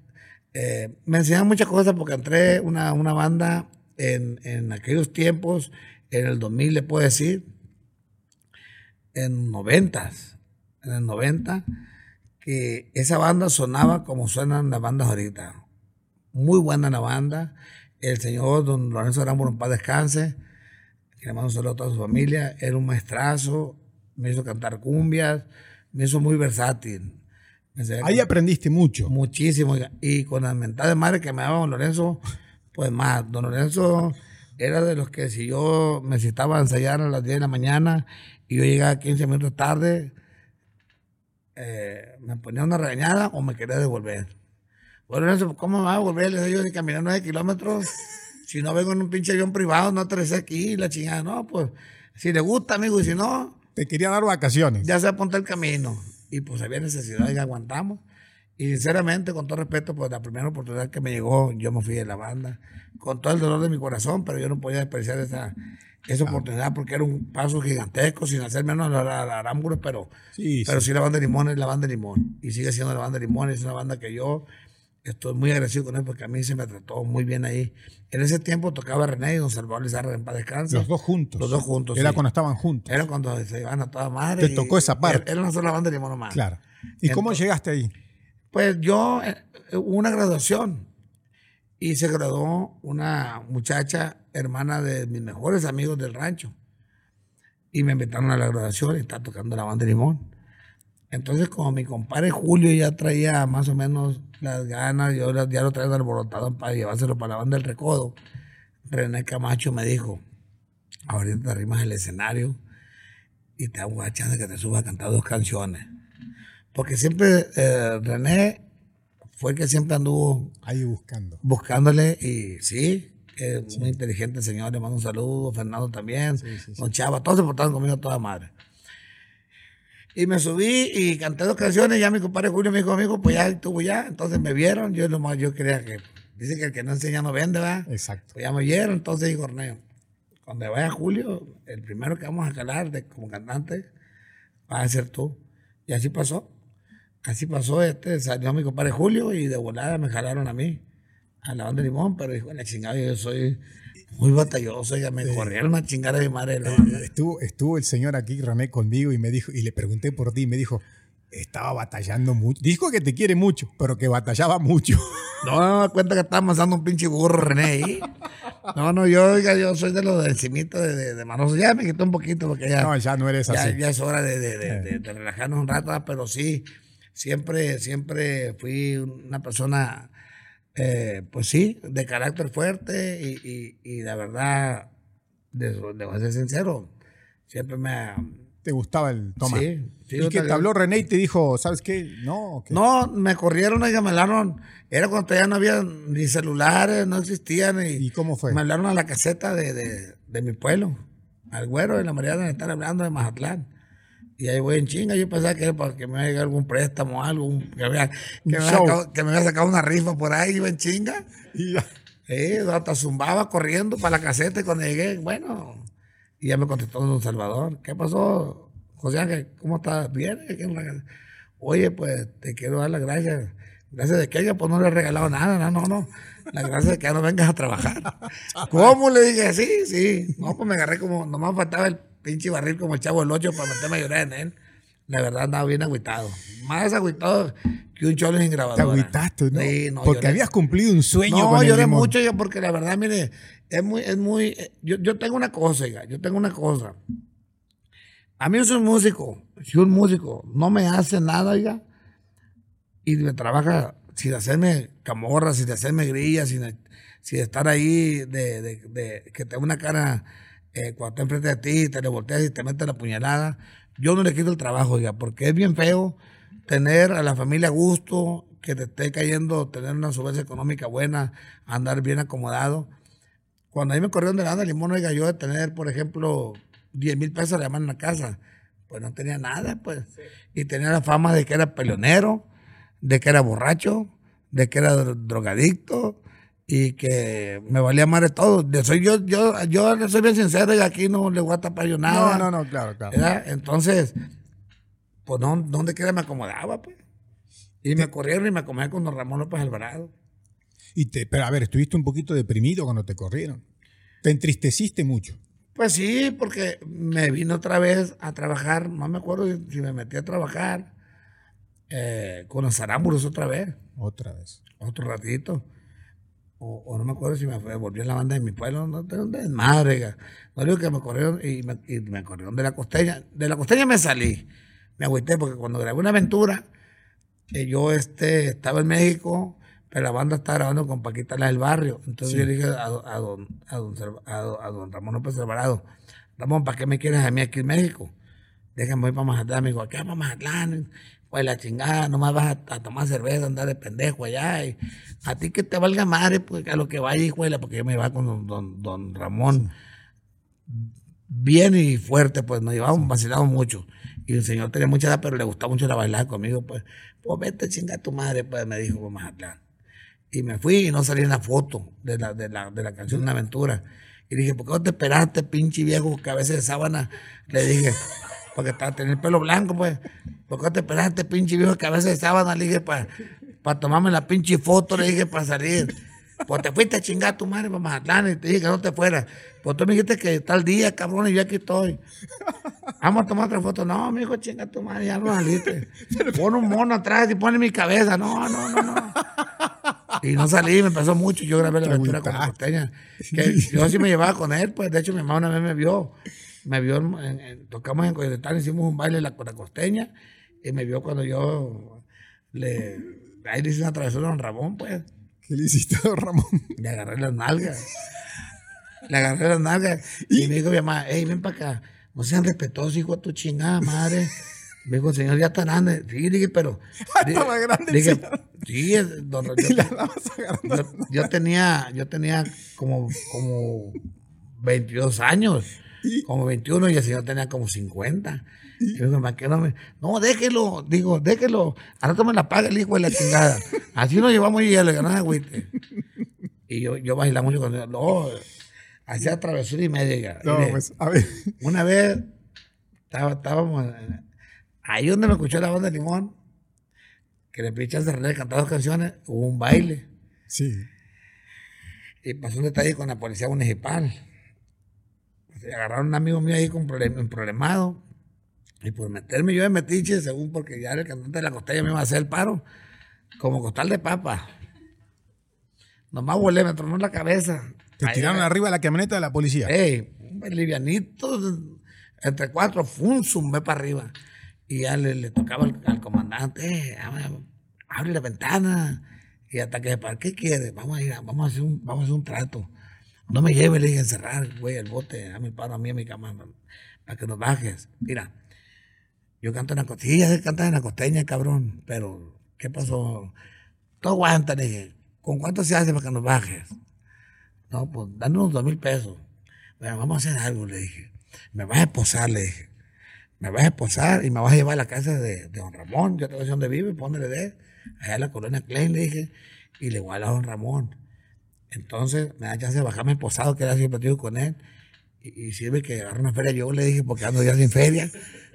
S1: Eh, me enseñaron muchas cosas porque entré una, una banda en, en aquellos tiempos, en el 2000 le puedo decir, en noventas, en el 90, que esa banda sonaba como suenan las bandas ahorita. Muy buena la banda. El señor don Lorenzo Aramburu en paz descanse, que le mando un saludo a toda su familia, era un maestrazo, me hizo cantar cumbias, me hizo muy versátil. Me
S2: Ahí aprendiste mucho.
S1: Muchísimo. Y con la mentada de madre que me daba don Lorenzo, pues más. Don Lorenzo era de los que si yo necesitaba ensayar a las 10 de la mañana y yo llegaba 15 minutos tarde, eh, me ponía una regañada o me quería devolver. Bueno, ¿cómo va a devolver? Le digo de caminar 9 kilómetros. Si no vengo en un pinche avión privado, no aterricé aquí, la chingada. No, pues, si le gusta, amigo, y si no,
S2: Te quería dar vacaciones.
S1: ya se apunta el camino. Y pues había necesidad y aguantamos. Y sinceramente, con todo respeto, pues la primera oportunidad que me llegó, yo me fui de la banda, con todo el dolor de mi corazón, pero yo no podía desperdiciar esa, esa oportunidad porque era un paso gigantesco, sin hacer menos a la, la Aramburu, pero,
S2: Sí,
S1: pero
S2: sí.
S1: sí la banda de Limón es la banda de Limón. Y sigue siendo la banda de Limón, es una banda que yo estoy muy agradecido con él porque a mí se me trató muy bien ahí. En ese tiempo tocaba René y Don Salvador Lizarra en paz descanse.
S2: Los dos juntos.
S1: Los dos juntos,
S2: Era
S1: sí.
S2: cuando estaban juntos.
S1: Era cuando se iban a toda madre.
S2: Te tocó esa parte.
S1: Era una sola banda de Limón nomás.
S2: Claro. ¿Y cómo llegaste ahí?
S1: Pues yo, eh, hubo una graduación y se graduó una muchacha, hermana de mis mejores amigos del rancho. Y me invitaron a la graduación y está tocando la banda de Limón. Entonces, como mi compadre Julio ya traía más o menos las ganas, yo las- ya lo traía alborotado para llevárselo para la banda del Recodo, René Camacho me dijo, ahorita te arrimas el escenario y te hago la chance de que te subas a cantar dos canciones. Porque siempre eh, René fue el que siempre anduvo
S2: Ahí buscando.
S1: buscándole y sí, es muy inteligente el señor, le mando un saludo, Fernando también, Don Chava, todos se portaron conmigo a toda madre. Y me subí y canté dos canciones, ya mi compadre Julio me dijo, amigo, pues ya estuvo ya, entonces me vieron, yo nomás, yo quería que, dice que el que no enseña no vende, ¿verdad?
S2: Exacto.
S1: Pues ya me vieron, entonces dijo Corneo, cuando vaya Julio, el primero que vamos a calar de, como cantante va a ser tú. Y así pasó. Así pasó, este, salió mi compadre Julio y de volada me jalaron a mí, a la banda de limón, pero dijo, la chingada, yo soy muy batalloso, ya me corrieron a chingar a mi madre de la banda.
S2: Estuvo, estuvo el señor aquí, René, conmigo y me dijo, y le pregunté por ti, y me dijo, estaba batallando mucho. Dijo que te quiere mucho, pero que batallaba mucho.
S1: No, no me cuenta que estaba amasando un pinche burro René ahí. No, no, yo, oiga, yo soy de los de encimita de, de, de Manoso. Ya me quitó un poquito porque ya...
S2: No, ya no eres
S1: ya,
S2: así.
S1: ya es hora de, de- de- de- de relajarnos un rato, ¿verdad? pero sí, siempre, siempre fui una persona, eh, pues sí, de carácter fuerte y, y, y la verdad, de, de ser sincero, siempre me... ha-
S2: Te gustaba el toma.
S1: Sí, sí,
S2: y que te habló René y te dijo, ¿sabes qué? No,
S1: No, me corrieron y me hablaron, era cuando todavía no había ni celulares, no existían. Y,
S2: ¿Y cómo fue?
S1: Me hablaron a la caseta de, de, de mi pueblo, al güero de la Mariana, están hablando de Mazatlán. Y ahí voy en chinga, yo pensaba que era para que me iba a llegar algún préstamo o algo, que, me, que, sacado, que me había sacado una rifa por ahí, iba en chinga.
S2: Y ya.
S1: Sí, hasta zumbaba corriendo para la caseta y cuando llegué, bueno, y ya me contestó Don Salvador. ¿Qué pasó, José Ángel? ¿Cómo estás? Bien. la. Oye, pues te quiero dar las gracias. Gracias de que ella pues no le he regalado nada, no, no, no. Las gracias de que ya no vengas a trabajar. ¿Cómo? Le dije, sí, sí. No, pues me agarré como, nomás faltaba el pinche barril como el chavo del 8 para meterme a llorar en él. La verdad andaba bien agüitado. Más agüitado que un cholo sin
S2: Te
S1: grabadora.
S2: agüitaste, ¿no?
S1: Sí, no,
S2: Porque
S1: lloré.
S2: habías cumplido un sueño
S1: No,
S2: con el
S1: lloré
S2: limón.
S1: mucho yo porque la verdad, mire, es muy, es muy, eh, yo, yo tengo una cosa, oiga, yo tengo una cosa. A mí soy músico, si un músico no me hace nada, oiga, y me trabaja sin hacerme camorra, sin hacerme grillas, sin, sin estar ahí de, de- de- que tengo una cara eh, cuando está enfrente de ti, te le volteas y te metes la puñalada. Yo no le quito el trabajo, oiga, porque es bien feo tener a la familia a gusto, que te esté cayendo, tener una solvencia económica buena, andar bien acomodado. Cuando a mí me corrieron de la de limón, oiga, yo de tener, por ejemplo, 10 mil pesos de mano en la casa, pues no tenía nada, pues. Y tenía la fama de que era peleonero, de que era borracho, de que era dro- drogadicto y que me valía madre todo. De soy yo, yo, yo soy bien sincero y aquí no le voy a tapar yo nada.
S2: No, no, no, claro, claro.
S1: ¿verdad? Entonces, pues no, donde quiera me acomodaba, pues. Y me corrieron y me acomodé con don Ramón López Alvarado.
S2: Y te, pero a ver, estuviste un poquito deprimido cuando te corrieron. Te entristeciste mucho.
S1: Pues sí, porque me vino otra vez a trabajar, no me acuerdo si me metí a trabajar eh, con los arámbulos otra vez.
S2: Otra vez.
S1: Otro ratito. O, no me acuerdo si me volví a la banda de mi pueblo, no tengo desmadre. No digo que me corrieron y me, y me, corrieron de la costeña. De la costeña me salí. Me agüité porque cuando grabé una aventura, eh, yo este, estaba en México, pero la banda estaba grabando con Paquita la del barrio. Entonces yo le dije a, a, don, a, don, a, don, Ramón López Alvarado, Ramón, ¿para qué me quieres a mí aquí en México? Déjame ir para Mazatlán. Me dijo, ¿qué para Mazatlán? Pues la chingada, nomás vas a, tomar cerveza, andar de pendejo allá. Y a ti que te valga madre, pues a lo que vaya, hijuela, porque yo me iba con don, don, Ramón bien y fuerte, pues nos llevábamos, vacilamos mucho. Y el señor tenía mucha edad, pero le gustaba mucho la bailar conmigo, pues, pues vete chinga a tu madre, pues me dijo, Mazatlán. Y me fui y no salí en la foto de la, de la, de la canción Una Aventura. Y dije, ¿por qué no te esperaste, pinche viejo cabeza de sábana? Le dije, porque estaba teniendo el pelo blanco, pues. ¿Por qué no te esperaste, pinche viejo cabeza de sábana? Le dije, para para tomarme la pinche foto, le dije, para salir. Pues te fuiste a chingar a tu madre para Mazatlán y te dije que no te fueras. Pues tú me dijiste que tal día, cabrón, y yo aquí estoy. Vamos a tomar otra foto. No, mi hijo, chinga tu madre, ya no saliste. Pon un mono atrás y pone mi cabeza. No, no, no, no. Y no salí, me pasó mucho. Yo grabé la aventura con la costeña. Que yo sí me llevaba con él, pues de hecho mi mamá una vez me vio. Me vio, tocamos en Coyotetán, hicimos un baile con la costeña. Y me vio cuando yo le. Ahí le hice una travesura a don Ramón, pues.
S2: ¿Qué le hiciste a don Ramón?
S1: Le agarré las nalgas. Le agarré las nalgas. Y, me dijo mi mamá, hey, ven para acá. No sean respetuosos, hijo de tu chingada madre. Me dijo, señor, ya está grande. Sí, dije, pero.
S2: Estaba grande. Dije,
S1: sí, don, yo, yo, tenía, yo tenía como, como 22 años, como 21, y el señor tenía como 50. Y yo digo, ¿qué no me.? No, déjelo, digo, déjelo. Ahora me la paga el hijo de la chingada. Así nos llevamos y ya le ganaba agüite. Y yo, yo bailaba mucho con él. No, hacía travesura y media.
S2: No, pues, a ver.
S1: Una vez estaba, estábamos Ahí donde me escuchó la banda de Limón, que le pichas de René cantar dos canciones, hubo un baile.
S2: Sí.
S1: Y pasó un detalle con la policía municipal. Agarraron a un amigo mío ahí con un problemado. Y por meterme yo de metiche, según porque ya el cantante de la costilla me iba a hacer el paro, como costal de papa. Nomás volé, me tronó la cabeza.
S2: Te tiraron arriba de la camioneta de la policía.
S1: Ey, un livianito, entre cuatro, fum, zumbé para arriba. Y ya le, tocaba al, comandante, eh, abre, la ventana. Y hasta que, ¿para qué quiere? Vamos a ir, vamos a hacer un, vamos a hacer un trato. No me lleve, le dije, encerrar, güey, el bote, a mi paro, a mí, a mi cama, para que nos bajes. Mira, yo canto en la costeña, sí, en la costeña, cabrón, pero, ¿qué pasó? Tú aguanta, le dije, ¿con cuánto se hace para que nos bajes? No, pues, danos dos mil pesos. Bueno, vamos a hacer algo, le dije. Me vas a esposar, le dije me vas a esposar y me vas a llevar a la casa de, don Ramón, yo te voy a decir dónde vive, póngale de, allá en la colonia Klein, le dije, y le voy a don Ramón. Entonces me da chance de bajarme esposado, que era siempre partido con él, y, sirve que agarre una feria yo, le dije, porque ando ya sin feria,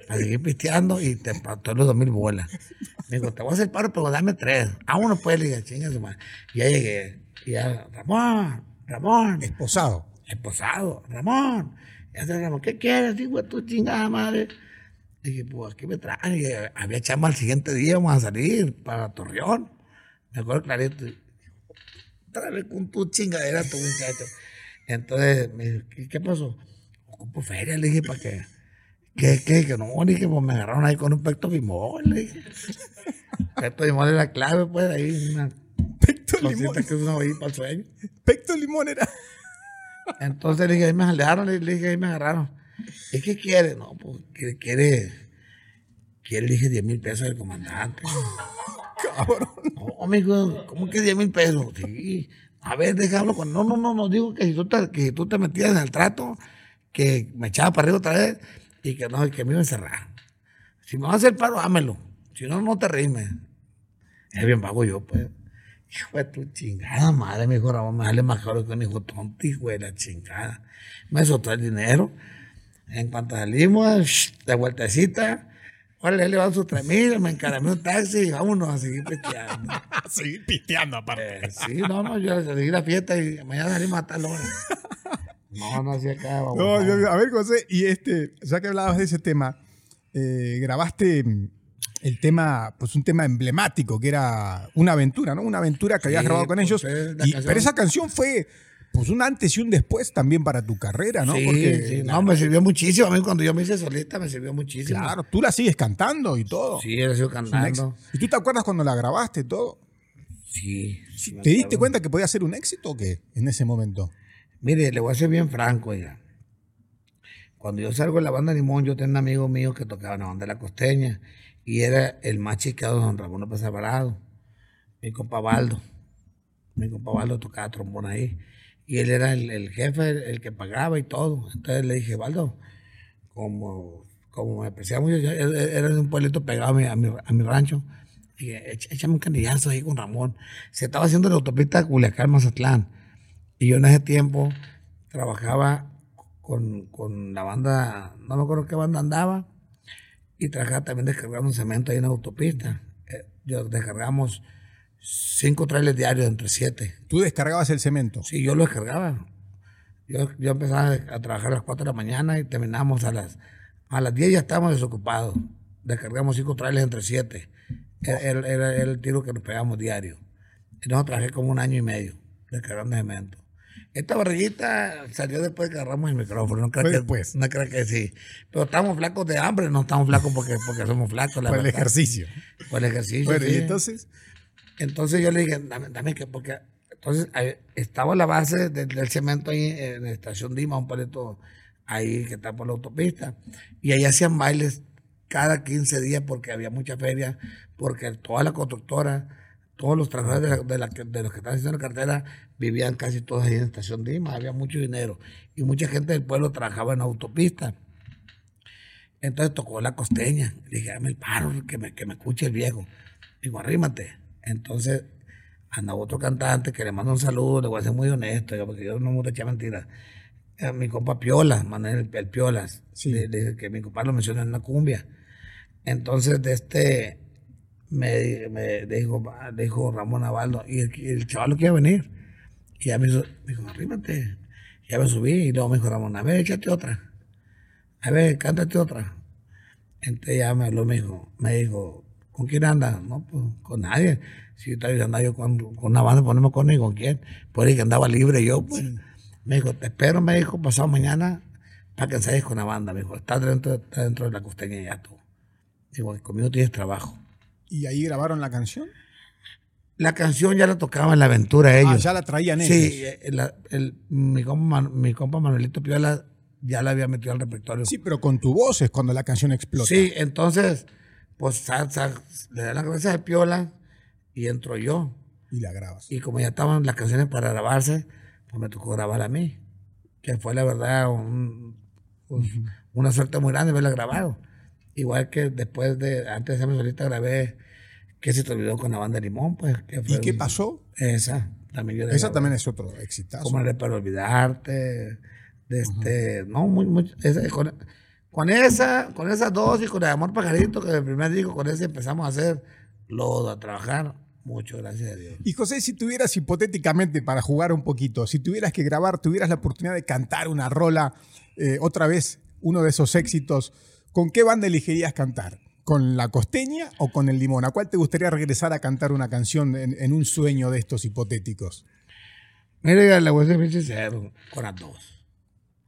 S1: para seguir pisteando y te todos los dos mil bolas. Me dijo, te voy a hacer paro, pero dame tres. A uno pues, le dije, chinga su madre. Y ya llegué, y ya, Ramón, Ramón.
S2: Esposado.
S1: Esposado, Ramón. Y ya Ramón, ¿qué quieres, de tu chingada madre? Dije, pues aquí me traen. había chamba al siguiente día, vamos a salir para Torreón. Me acuerdo clarito. Otra vez con tu chingadera, tu muchacho. Entonces, me dije, ¿qué, pasó? Ocupo feria, le dije, ¿para qué? ¿Qué, qué? Que no, le dije, pues me agarraron ahí con un pecto bimol, le dije. pecto bimol era la clave, pues, ahí una
S2: pecto limón.
S1: que uno ahí para el sueño.
S2: Pecto limón era.
S1: Entonces le dije, ahí me alejaron, le dije, ahí me agarraron. ¿Es que quiere? No, pues quiere, quiere, dije 10 mil pesos del comandante.
S2: Cabrón.
S1: No, amigo, ¿cómo que 10 mil pesos? Sí. A ver, déjalo con. No, no, no, no digo que si tú te, que tú te metías en el trato, que me echaba para arriba otra vez y que no, que me iba a encerrar. Si me vas a hacer paro, hámelo. Si no, no te rimes. Es bien pago yo, pues. Hijo de tu chingada madre, mi hijo Ramón, me sale más caro que un hijo tonto, hijo de la chingada. Me soltó el dinero. En cuanto salimos, de vueltecita, Órale, le van sus tres mil, me encaramé un taxi y vámonos a seguir pisteando.
S2: Seguir pisteando aparte.
S1: Eh, sí, no, no, yo seguí la fiesta y mañana salimos a tal hora. No, no hacía acá.
S2: No, yo- a ver, José, y este, ya que hablabas de ese tema, eh, grabaste mm, el tema, pues un tema emblemático, que era una aventura, ¿no? Una aventura que habías grabado con
S1: pues,
S2: ellos. Y- pero esa canción fue pues un antes y un después también para tu carrera, ¿no?
S1: Sí,
S2: Porque,
S1: sí, no, me sirvió muchísimo. A mí cuando yo me hice solista me sirvió muchísimo.
S2: claro, tú la sigues cantando y todo.
S1: Sí, sido
S2: Es un
S1: cantando.
S2: ¿Y tú te acuerdas cuando la grabaste y todo?
S1: Sí.
S2: ¿Te diste cuenta que podía ser un éxito o qué en ese momento?
S1: Mire, le voy a ser bien franco, ya. Cuando yo salgo de la banda Limón, yo tenía un amigo mío que tocaba en la banda de la costeña y era el más chiqueado de don Ramón López Alvarado, mi compa Baldo. Mi compa Baldo tocaba trombón ahí y él era el, el jefe, el, el que pagaba y todo. Entonces le dije, Baldo, como, como me apreciaba mucho, yo- era de un pueblito pegado a mi, a mi, a mi rancho. Dije, "Echa- échame un canillazo ahí con Ramón. Se estaba haciendo la autopista Culiacán-Mazatlán. Y yo en ese tiempo trabajaba con, con la banda, no me acuerdo qué banda andaba, y trabajaba también descargando cemento ahí en la autopista. Eh, yo descargamos cinco trailers diarios entre siete.
S2: Tú descargabas el cemento.
S1: Sí, yo lo descargaba. Yo, yo empezaba a trabajar a las 4 de la mañana y terminamos a las, a las 10 ya estábamos desocupados. Descargamos cinco trailers entre siete. Era, era- era el tiro que nos pegamos diario. Y nosotros trabajé como un año y medio descargando cemento. Esta barriguita salió después que agarramos el micrófono. No creo, que,
S2: después.
S1: no creo que sí. Pero estamos flacos de hambre, no estamos flacos porque, porque somos flacos. La
S2: Por el
S1: verdad.
S2: ejercicio.
S1: Por el ejercicio.
S2: Bueno,
S1: sí.
S2: y entonces,
S1: Entonces yo le dije, dame, dame que, porque entonces estaba la base del, cemento ahí en la estación Dima, un palito ahí que está por la autopista, y ahí hacían bailes cada 15 días porque había mucha feria, porque toda la constructora, todos los trabajadores de los que estaban haciendo la cartera vivían casi todos ahí en la estación Dima, había mucho dinero, y mucha gente del pueblo trabajaba en la autopista. Entonces tocó la costeña. Le dije, dame el paro, que me, que me escuche el viejo. Digo, arrímate. Entonces anda otro cantante que le mando un saludo, le voy a ser muy honesto, porque yo no me gusta echar mentiras. Eh, mi compa Piola, Manuel el, Piolas,
S2: Sí.
S1: que mi compa lo menciona en la cumbia. Entonces, de este, me, me dijo, Ramón Abaldo, y el, y el chaval quiere venir. Y ya me hizo, me dijo, arrímate. Ya me subí, y luego me dijo Ramón, a ver, échate otra. A ver, cántate otra. Entonces ya me habló, me dijo, me dijo, ¿con quién andas? No, pues con nadie. Si yo andaba yo con, con una banda, ponemos con ni con quién. Por ahí que andaba libre yo, pues. Me dijo, te espero, me dijo, pasado mañana para que ensayes con la banda. Me dijo, estás dentro, está dentro de la costeña ya tú. Digo, conmigo tienes trabajo.
S2: ¿y ahí grabaron la canción?
S1: La canción ya la tocaba en la aventura ellos.
S2: Ah, ya la traían ellos.
S1: Sí, eh, la- el- mi, compa, mi compa Manuelito Piola ya la había metido al repertorio.
S2: Sí, pero con tu voz es cuando la canción explota.
S1: Sí, entonces, pues sa- sa- le dan las gracias a Piola y entro yo.
S2: Y la grabas.
S1: Y como ya estaban las canciones para grabarse, pues me tocó grabar a mí. Que fue la verdad un- pues, una suerte muy grande haberla grabado. Igual que después de, antes de hacerme solista, grabé que se te olvidó con la banda Limón, pues. Que fue
S2: ¿Y qué
S1: un-
S2: pasó?
S1: Esa, también yo la
S2: Esa
S1: grabé.
S2: también es otro exitazo.
S1: Como para olvidarte. De este, no, muy, muy, esa- con, con esa, con esas dos y con el amor pajarito, que el primer disco, con ese empezamos a hacer lodo, a trabajar. Mucho, gracias a Dios.
S2: Y José, si tuvieras hipotéticamente, para jugar un poquito, si tuvieras que grabar, tuvieras la oportunidad de cantar una rola, eh, otra vez, uno de esos éxitos, ¿con qué banda elegirías cantar? ¿Con la costeña o con el limón? ¿A cuál te gustaría regresar a cantar una canción en, en un sueño de estos hipotéticos?
S1: Mire, le voy a ser bien sincero, con las dos.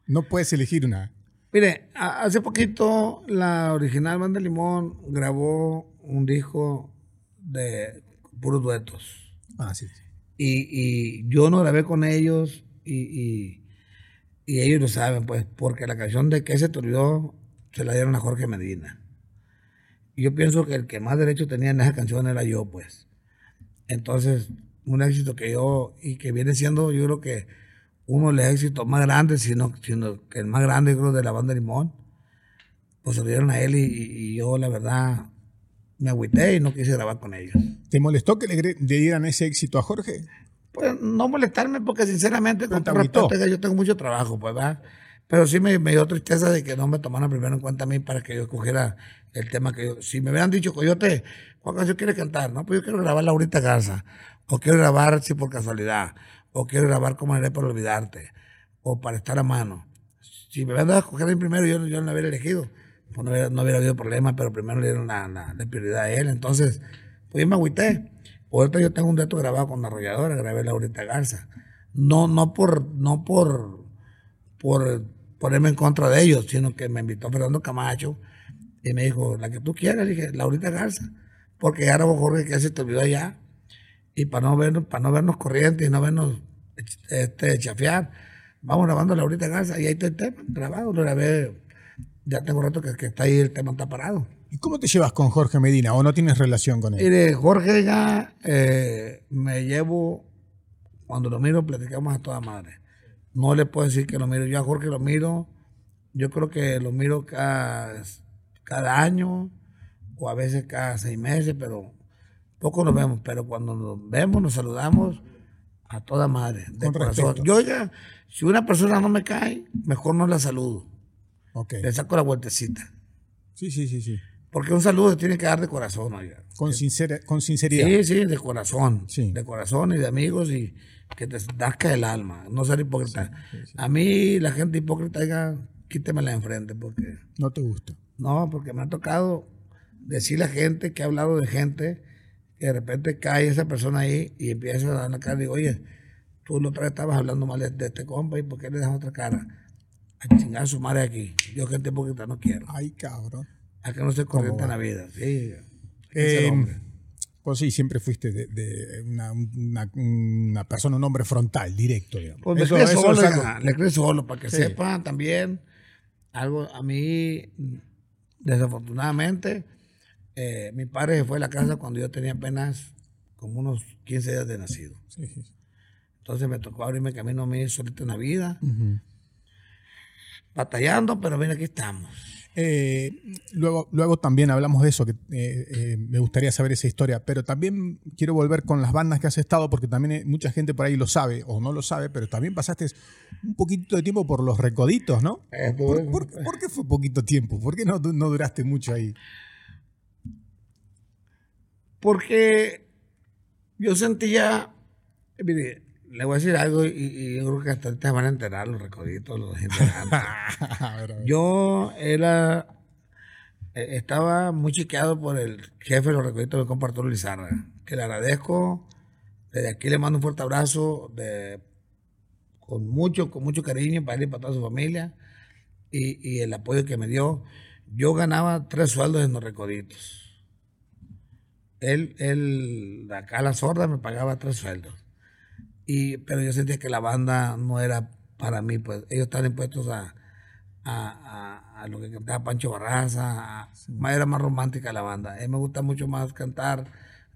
S2: No puedes elegir una.
S1: Mire, hace poquito la original Banda Limón grabó un disco de puros duetos.
S2: Ah, sí.
S1: Y, y yo no grabé con ellos y, y- y ellos lo saben, pues, porque la canción de que se te olvidó se la dieron a Jorge Medina. Y yo pienso que el que más derecho tenía en esa canción era yo, pues. Entonces, un éxito que yo, y que viene siendo, yo creo que uno de los éxitos más grandes, sino, sino que el más grande, creo, de la banda Limón, pues se lo dieron a él y, y yo, la verdad, me agüité y no quise grabar con ellos.
S2: ¿Te molestó que le, dieran ese éxito a Jorge?
S1: Pues no molestarme porque sinceramente con todo respeto, yo tengo mucho trabajo, pues va. Pero sí me, me dio tristeza de que no me tomaran primero en cuenta a mí para que yo escogiera el tema que yo. Si me hubieran dicho, Coyote, ¿cuál canción quieres cantar? No, pues yo quiero grabar Laurita Garza. O quiero grabar Si por casualidad. O quiero grabar Cómo haré por olvidarte. O para estar a mano. Si me hubieran dado a escoger mí primero, yo, yo no lo hubiera elegido. Pues no hubiera, no hubiera habido problema, pero primero le dieron la, la- la prioridad a él. Entonces, pues yo me agüité. Ahorita yo tengo un dato grabado con la arrolladora, grabé Laurita Garza. No, no por, no por, por ponerme en contra de ellos, sino que me invitó Fernando Camacho y me dijo, la que tú quieras, le dije, Laurita Garza, porque ya Jorge que se te olvidó allá, y para no vernos, para no vernos corrientes y no vernos este, chafear, vamos grabando Laurita Garza, y ahí está el tema, grabado, lo grabé, ya tengo rato que, que está ahí, el tema está parado.
S2: ¿Y cómo te llevas con Jorge Medina o no tienes relación con él?
S1: Mire, Jorge ya eh, me llevo, cuando lo miro, platicamos a toda madre. No le puedo decir que lo miro. Yo a Jorge lo miro, yo creo que lo miro cada, cada año o a veces cada seis meses, pero poco nos vemos. Pero cuando nos vemos, nos saludamos a toda madre, de
S2: Con
S1: corazón.
S2: respeto.
S1: Yo ya, si una persona no me cae, mejor no la saludo.
S2: Ok.
S1: Le saco la vueltecita.
S2: Sí, sí, sí, sí.
S1: Porque un saludo se tiene que dar de corazón, oiga.
S2: Con, sincera- con sinceridad.
S1: Sí, sí, de corazón.
S2: Sí.
S1: De corazón y de amigos y que te nazca el alma, no ser hipócrita. A mí la gente hipócrita, oiga, quítemela enfrente, porque
S2: No te gusta.
S1: no, porque me ha tocado decirle a gente que ha hablado de gente que de repente cae esa persona ahí y empieza a dar la cara y digo, oye, tú la otra vez estabas hablando mal de, de este compa y ¿por qué le das otra cara? A chingar a su madre aquí. Yo gente hipócrita no quiero.
S2: Ay, cabrón.
S1: A que no se corriente en la vida. Sí, que
S2: Eh. Pues sí, siempre fuiste de, de una, una- una persona, un hombre frontal, directo, digamos.
S1: Pues me
S2: Eso-
S1: cree
S2: eso
S1: solo, le cree solo, para que
S2: Sí.
S1: sepan también algo. A mí, desafortunadamente, eh, mi padre se fue a la casa cuando yo tenía apenas como unos 15 días de nacido.
S2: Sí.
S1: Entonces me tocó abrirme camino a mí solito en la vida, batallando, pero mira, aquí estamos.
S2: Eh, luego, luego también hablamos de eso, que eh, eh, me gustaría saber esa historia, pero también quiero volver con las bandas que has estado, porque también mucha gente por ahí lo sabe o no lo sabe, pero también pasaste un poquito de tiempo por los recoditos, ¿no? ¿Por, por- por qué fue poquito tiempo? ¿Por qué no, no duraste mucho ahí?
S1: Porque yo sentía, mire, le voy a decir algo y, y yo creo que hasta ahorita van a enterar los recoditos, los. Yo era, eh, estaba muy chiqueado por el jefe de los recoditos del compa Arturo Lizarra, que le agradezco. Desde aquí le mando un fuerte abrazo de, con mucho, con mucho cariño para él y para toda su familia y, y el apoyo que me dio. Yo ganaba tres sueldos en los recoditos. Él, él, acá a la sorda me pagaba tres sueldos. Y, pero yo sentía que la banda no era para mí, pues ellos estaban impuestos a, a, a- a lo que cantaba Pancho Barraza, a- era más romántica la banda. A mí me gusta mucho más cantar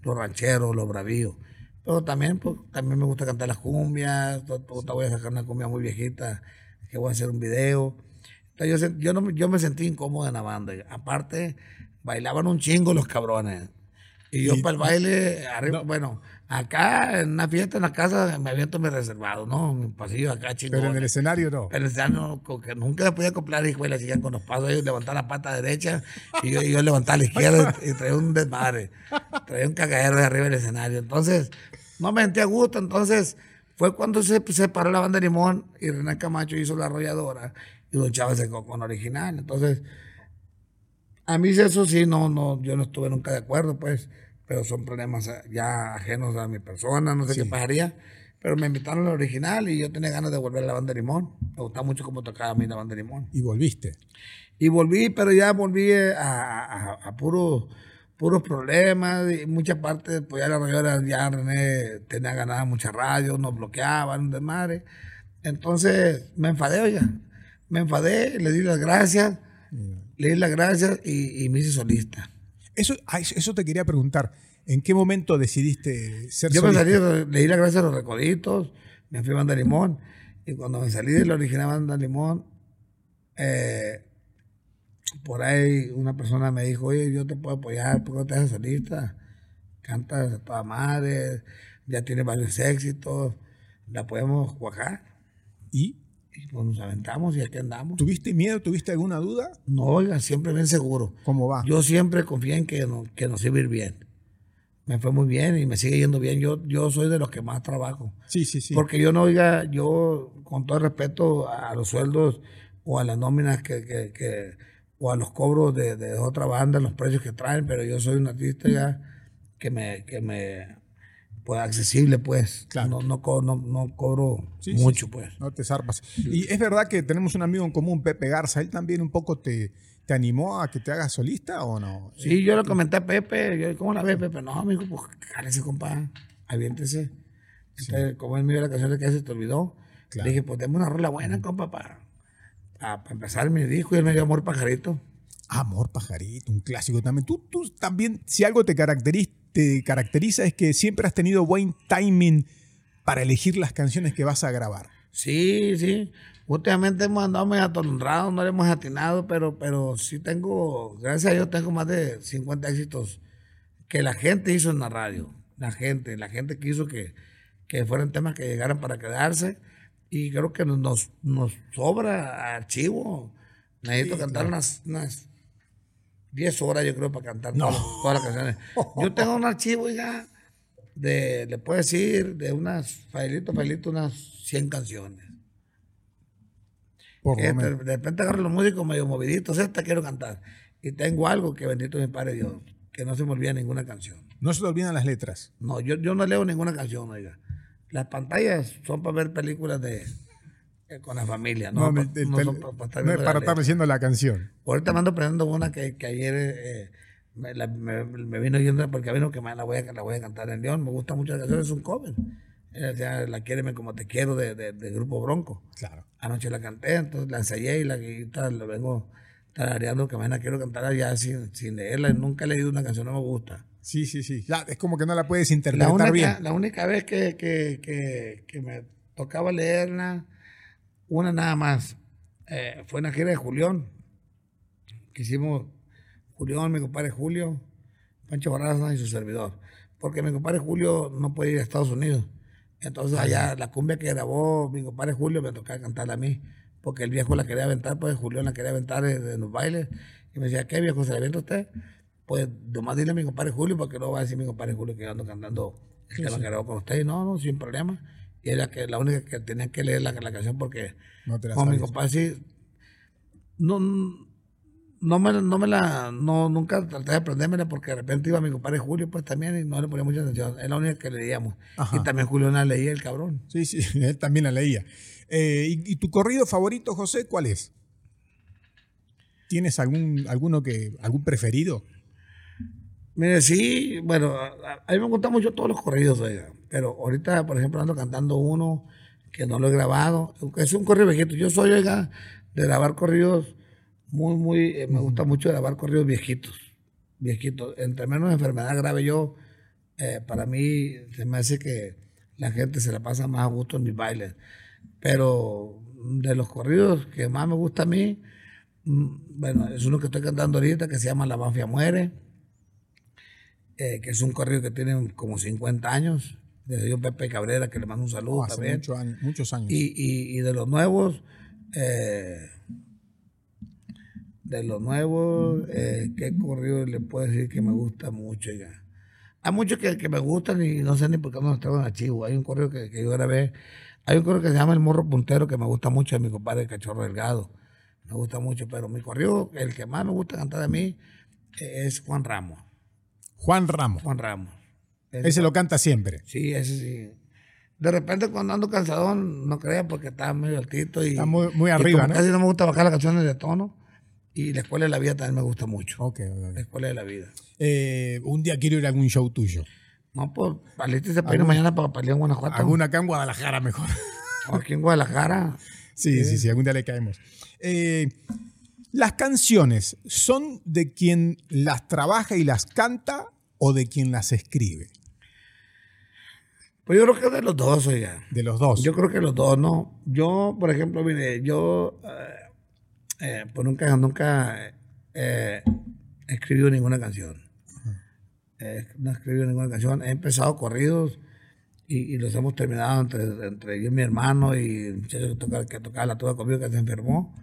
S1: los rancheros, los bravíos. Pero también, pues, también me gusta cantar las cumbias, voy a sacar una cumbia muy viejita, que voy a hacer un video. Entonces, yo, yo, no, me- yo me sentí incómodo en la banda. Aparte, bailaban un chingo los cabrones. Y yo
S2: Y-
S1: para el baile, arriba, bueno, acá en una fiesta en la casa me aviento mi reservado, ¿no? Mi pasillo acá chingón.
S2: Pero en el escenario no.
S1: Ya no, como que nunca me podía acoplar, hijo, y la chica con los pasos, ellos levantaban la pata derecha y yo, y yo levantaba la izquierda y, y traía un desmadre, traía un cagadero de arriba del escenario. Entonces, no me sentía a gusto. Entonces, fue cuando se separó la banda de Limón y René Camacho hizo la arrolladora y Don Chávez se con original. Entonces, a mí eso sí, no, no, yo no estuve nunca de acuerdo, pues, pero son problemas eh, ya ajenos a mi persona, no sé
S2: Sí.
S1: qué pasaría. Pero me invitaron al original y yo tenía ganas de volver a la banda de Limón. Me gustaba mucho cómo tocaba a mí la banda de Limón.
S2: Y volviste.
S1: Y volví, pero ya volví eh, a, a, a puros, puros problemas. Y muchas partes, pues ya la arrolladora, ya René tenía ganada mucha radio, nos bloqueaban, un desmadre. Entonces me enfadé, oiga. Me enfadé, le di las gracias, le di las gracias y, y me hice solista.
S2: Eso, ah, eso eso te quería preguntar. ¿En qué momento decidiste ser
S1: Yo me
S2: solista?
S1: salí, le di las gracias a los recoditos, me fui a Banda Limón. Y cuando me salí de la original Banda Limón, eh, por ahí una persona me dijo, oye, yo te puedo apoyar, ¿por qué no te haces solista? Cantas a toda madre, ya tienes varios éxitos, la podemos cuajar.
S2: ¿Y?
S1: Y pues nos aventamos y aquí andamos.
S2: ¿Tuviste miedo? ¿Tuviste alguna duda?
S1: No, oiga, siempre bien seguro.
S2: ¿Cómo va?
S1: Yo siempre confié en que, no, que nos iba a ir bien. Me fue muy bien y me sigue yendo bien. Yo, yo soy de los que más trabajo.
S2: Sí, sí, sí.
S1: Porque yo no, oiga, yo con todo el respeto a los sueldos o a las nóminas que, que, que- o a los cobros de, de otra banda, los precios que traen, pero yo soy un artista ya que me, que me, pues accesible, pues.
S2: Claro.
S1: No, no, co- no, no cobro
S2: Sí, sí,
S1: mucho,
S2: sí.
S1: pues.
S2: No te zarpas. Y es verdad que tenemos un amigo en común, Pepe Garza. ¿Él también un poco te, te animó a que te hagas solista o no?
S1: Sí, yo le comenté a Pepe, yo, ¿cómo la ves, Pepe? No, dijo, pues cálese, compa, aviéntese. Entonces, como él me dio la canción de que se te olvidó,
S2: Claro.
S1: le dije, pues deme una rola buena, compa, para, para, empezar mi disco. Y él me dio Amor Pajarito.
S2: Amor Pajarito, un clásico también. Tú, tú también, si algo te caracteriza, te caracteriza es que siempre has tenido buen timing para elegir las canciones que vas a grabar.
S1: Sí, sí. Últimamente hemos andado medio atolondrados, no le hemos atinado, pero, pero sí tengo, gracias a Dios, tengo más de 50 éxitos que la gente hizo en la radio. La gente, la gente quiso que, que fueran temas que llegaran para quedarse. Y creo que nos, nos, sobra archivo. Necesito cantar unas, unas 10 horas, yo creo, para cantar todas, todas las canciones. Yo tengo un archivo ya de, le puedo decir, de unas, failito, failito, unas 100 canciones.
S2: Por lo
S1: de, repente agarro los músicos medio moviditos, esta quiero cantar. Y tengo algo que bendito mi Padre Dios, que no se me olvida ninguna canción.
S2: No se te olvidan las letras.
S1: No, yo, yo no leo ninguna canción, oiga. Las pantallas son para ver películas de con la familia, no,
S2: No, te-
S1: no son pa- pa estar
S2: no es
S1: la
S2: para estar diciendo la canción.
S1: Ahorita me ando aprendiendo una que, que ayer eh, me, la- me- me vino yendo porque vino que la voy a, la voy a cantar en León. Me gusta mucho la canción, es un cover. Ya la Quiéreme como te quiero de, de- de Grupo Bronco.
S2: Claro.
S1: Anoche la canté, entonces la ensayé y la guitarra la vengo tarareando que mañana quiero cantar ya sin, sin leerla. Nunca he leído una canción, no me gusta.
S2: Sí, sí, sí. Ya, es como que no la puedes
S1: La
S2: interpretar
S1: única,
S2: bien.
S1: la única vez que, que, que, que me tocaba leerla, una nada más, eh, fue en la gira de Julián, que hicimos Julián, mi compadre Julio, Pancho Barraza y su servidor. Porque mi compadre Julio no puede ir a Estados Unidos. Entonces allá la cumbia que grabó mi compadre Julio me tocaba cantarla a mí. Porque el viejo la quería aventar, pues Julián la quería aventar en, los bailes. Y me decía, ¿qué viejo se la avienta usted? Pues nomás dile a mi compadre Julio, porque no va a decir mi compadre Julio que ando cantando el tema que grabó con usted. Y no, no, sin problema. Y era que la única que tenía que leer la, la canción porque
S2: No te la
S1: como mi compadre sí, no, no me, no me la, no, nunca traté de aprendérmela porque de repente iba mi compadre Julio pues también y no le ponía mucha atención. Es la única que leíamos.
S2: Ajá.
S1: Y también Julio la leía el cabrón.
S2: Sí, sí, él también la leía. Eh, ¿y, y tu corrido favorito, José, cuál es? ¿Tienes algún, alguno que, algún preferido?
S1: Mire, sí, bueno, a mí me gustan mucho todos los corridos, oiga. Pero ahorita, por ejemplo, ando cantando uno que no lo he grabado. Es un corrido viejito. Yo soy, oiga, de grabar corridos muy, muy, eh, me gusta mucho grabar corridos viejitos. Viejitos. Entre menos enfermedad grave yo, eh, para mí se me hace que la gente se la pasa más a gusto en mis bailes. Pero de los corridos que más me gusta a mí, mm, bueno, es uno que estoy cantando ahorita que se llama La Mafia Muere eh, que es un corrido que tiene como 50 años, desde yo Pepe Cabrera, que le mando un saludo
S2: Oh, hace
S1: también.
S2: muchos años. Muchos años.
S1: Y, y, y de los nuevos, eh, de los nuevos, eh, ¿qué corrido le puedo decir que me gusta mucho? oiga? Hay muchos que, que me gustan y no sé ni por qué no los traigo en archivo. Hay un corrido que, que yo grabé, hay un corrido que se llama El Morro Puntero que me gusta mucho de mi compadre Cachorro Delgado. Me gusta mucho, pero mi corrido, el que más me gusta cantar a mí, eh, es Juan Ramos.
S2: Juan Ramos.
S1: Juan Ramos. Ese-
S2: Ese lo canta siempre.
S1: Sí, ese sí. De repente cuando ando cansadón, no creas porque está medio altito y...
S2: Está muy- muy arriba, ¿no?
S1: Casi no me gusta bajar las canciones de tono. Y la escuela de la vida también me gusta mucho.
S2: Ok, ok, ok.
S1: La escuela de la vida.
S2: Eh, un día quiero ir a algún show tuyo.
S1: No, pues, Palito se peina mañana para pelear en Guanajuato.
S2: Alguna acá en Guadalajara mejor.
S1: O aquí en Guadalajara.
S2: Sí, sí, sí, algún día le caemos. Eh, ¿Las canciones son de quien las trabaja y las canta o de quien las escribe?
S1: Pues yo creo que de los dos, oiga.
S2: De los dos.
S1: Yo creo que los dos, ¿no? Yo, por ejemplo, mire, yo eh, eh, pues nunca, nunca eh, he escribido ninguna canción. Eh, no he escribido ninguna canción. He empezado corridos y, y los hemos terminado entre, entre yo y mi hermano y el muchacho que tocaba, que tocaba la tuba conmigo que se enfermó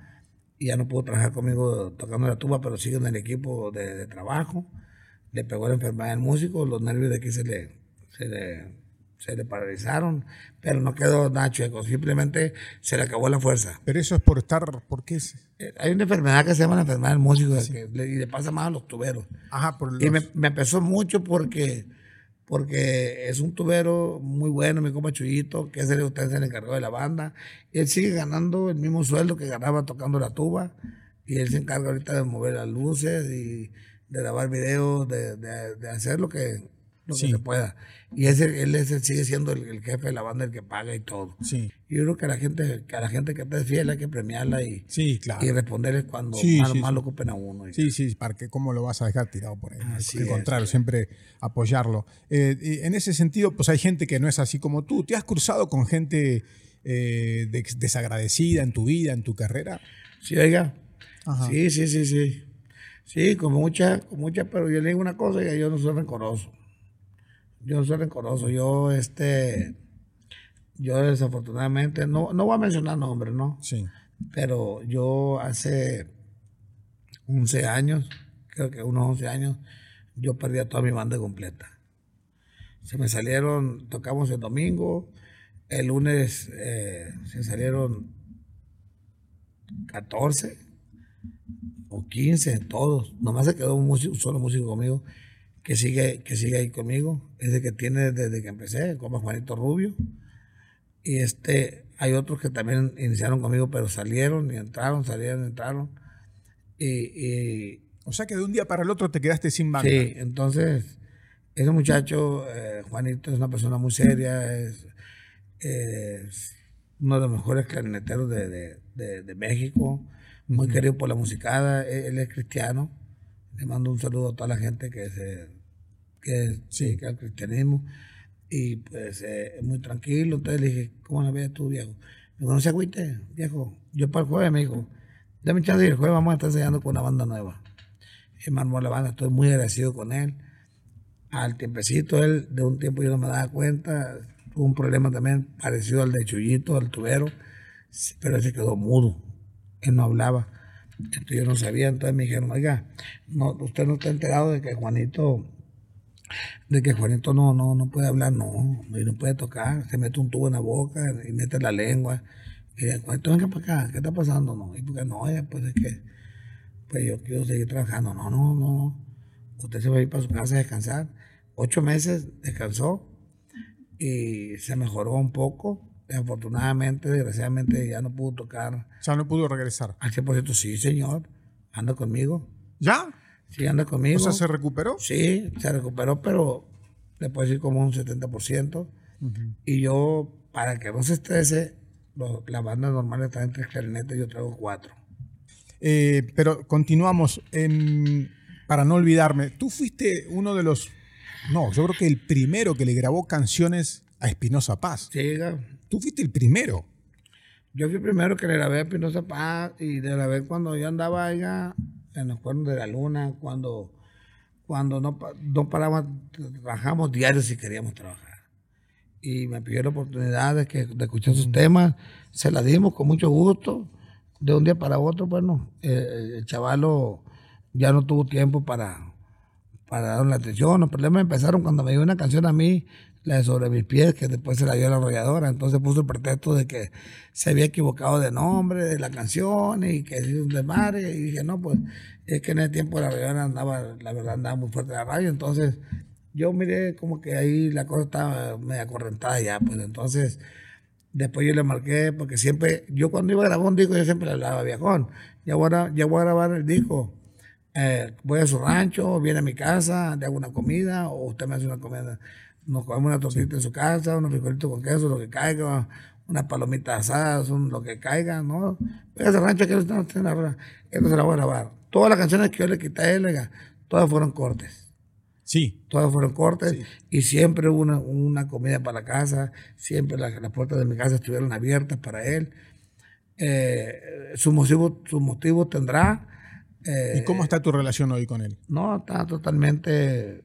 S1: y ya no pudo trabajar conmigo tocando la tuba, pero sigue en el equipo de, de trabajo. Le pegó la enfermedad del músico, los nervios de aquí se le, se le, se le paralizaron, pero no quedó nada chueco, simplemente se le acabó la fuerza.
S2: Pero eso es por estar, ¿por qué?
S1: Eh, Hay una enfermedad que se llama la enfermedad del músico que le, y le pasa más a los tuberos.
S2: Ajá, por
S1: Y me,
S2: los-
S1: me pesó mucho porque, porque es un tubero muy bueno, mi compa Chuyito, que es el usted se le encargó de la banda. Y él sigue ganando el mismo sueldo que ganaba tocando la tuba. Y él se encarga ahorita de mover las luces y de grabar videos, de, de- de hacer lo que, lo que
S2: Sí.
S1: se pueda. Y ese, él es el- sigue siendo el, el jefe de la banda, el que paga y todo.
S2: Sí,
S1: Y yo creo que a la gente, que a la gente que está fiel hay que premiarla y,
S2: sí, claro.
S1: y responderles cuando
S2: Sí,
S1: más, más lo ocupen a uno. y-
S2: Sí, sí, para que cómo lo vas a dejar tirado por ahí.
S1: Así
S2: Al
S1: es.
S2: contrario, siempre apoyarlo. Eh, y en ese sentido, pues hay gente que no es así como tú. ¿Te has cruzado con gente eh, de- desagradecida en tu vida, en tu carrera?
S1: Sí, oiga.
S2: Ajá.
S1: Sí, sí, sí, sí. Sí, con mucha, con mucha, pero yo le digo una cosa, yo no soy rencoroso. Yo no soy rencoroso. Yo, este, yo desafortunadamente, no, no voy a mencionar nombres, ¿no?
S2: Sí.
S1: Pero yo hace 11 años, creo que unos 11 años, yo perdí a toda mi banda completa. Se me salieron, tocamos el domingo, el lunes eh, se salieron 14 o 15, todos. Nomás se quedó un, músico- un solo músico conmigo que sigue, que sigue ahí conmigo. Es el que tiene desde que empecé, como Juanito Rubio. Y este, hay otros que también iniciaron conmigo, pero salieron y entraron, salieron, entraron. Y, y
S2: O sea que de un día para el otro te quedaste sin banda.
S1: sí, entonces, ese muchacho, eh, Juanito, es una persona muy seria, es, es uno de los mejores clarineteros de, de- de- de México, muy querido por la musicada, él, él es cristiano. Le mando un saludo a toda la gente que se que dedica al cristianismo. Y pues eh, es muy tranquilo. Entonces le dije, ¿cómo la ves tú, viejo? Me dijo, no se agüite, viejo. Yo para el jueves me dijo, dame chance y el jueves vamos a estar ensayando con una banda nueva. Y me armó la banda, estoy muy agradecido con él. Al tiempecito, él de un tiempo yo no me daba cuenta, tuvo un problema también parecido al de Chuyito, al tubero, pero él se quedó mudo, él no hablaba. Entonces yo no sabía, entonces me dijeron, oiga, no, usted no está enterado de que Juanito, de que Juanito no, no, no puede hablar, no, y no puede tocar, se mete un tubo en la boca y mete la lengua. Y dice, Juanito, venga para acá, ¿qué está pasando? No, y porque no, oiga, pues es que pues yo quiero seguir trabajando. No, no, no. Usted se va a ir para su casa a descansar. Ocho meses descansó y se mejoró un poco. Afortunadamente, desgraciadamente, ya no pudo tocar
S2: O sea, no pudo regresar.
S1: al 100%. Sí, señor. Anda conmigo.
S2: ¿Ya?
S1: Sí, anda conmigo.
S2: O sea, ¿se recuperó?
S1: Sí, se recuperó, pero le puedo decir como un 70%. Y yo, para que no se estrese, lo- la banda normal está en tres clarinetes, yo traigo cuatro.
S2: Eh, pero continuamos. em, para no olvidarme, tú fuiste uno de los. No, yo creo que el primero que le grabó canciones a Espinosa Paz.
S1: Sí,
S2: Tú fuiste el primero.
S1: Yo fui primero que le grabé a Pinoza Paz y le grabé cuando yo andaba allá en los cuernos de la luna, cuando, cuando no, no parábamos, trabajamos diarios si queríamos trabajar. Y me pidió la oportunidad de, que, de escuchar sus temas, se la dimos con mucho gusto. De un día para otro, bueno, eh, el chavalo ya no tuvo tiempo para, para darle la atención. Los problemas empezaron cuando me dio una canción a mí, la de Sobre mis pies, que después se la dio la arrolladora. Entonces puso el pretexto de que se había equivocado de nombre de la canción y que es un desmadre. Y dije, no, pues es que en ese tiempo la arrolladora andaba, la verdad, andaba muy fuerte la radio. Entonces yo miré como que ahí la cosa estaba media correntada ya, pues entonces. Después yo le marqué, porque siempre, yo cuando iba a grabar un disco, yo siempre le hablaba a viejón. Ya voy a, ya voy a grabar el disco. Eh, voy a su rancho, viene a mi casa, le hago una comida, o usted me hace una comida. Nos comemos una tortita en su casa, unos frijolitos con queso, lo que caiga, unas palomitas asadas, un- lo que caiga, ¿no? Ese rancho, que no se la voy a grabar. Todas las canciones que yo le quité a él, todas fueron cortes
S2: Sí.
S1: todas fueron cortes y siempre hubo una, una comida para la casa, siempre la- las puertas de mi casa estuvieron abiertas para él. Eh, su motivo, su motivo tendrá. eh,
S2: ¿Y cómo está tu relación hoy con él?
S1: No, está totalmente.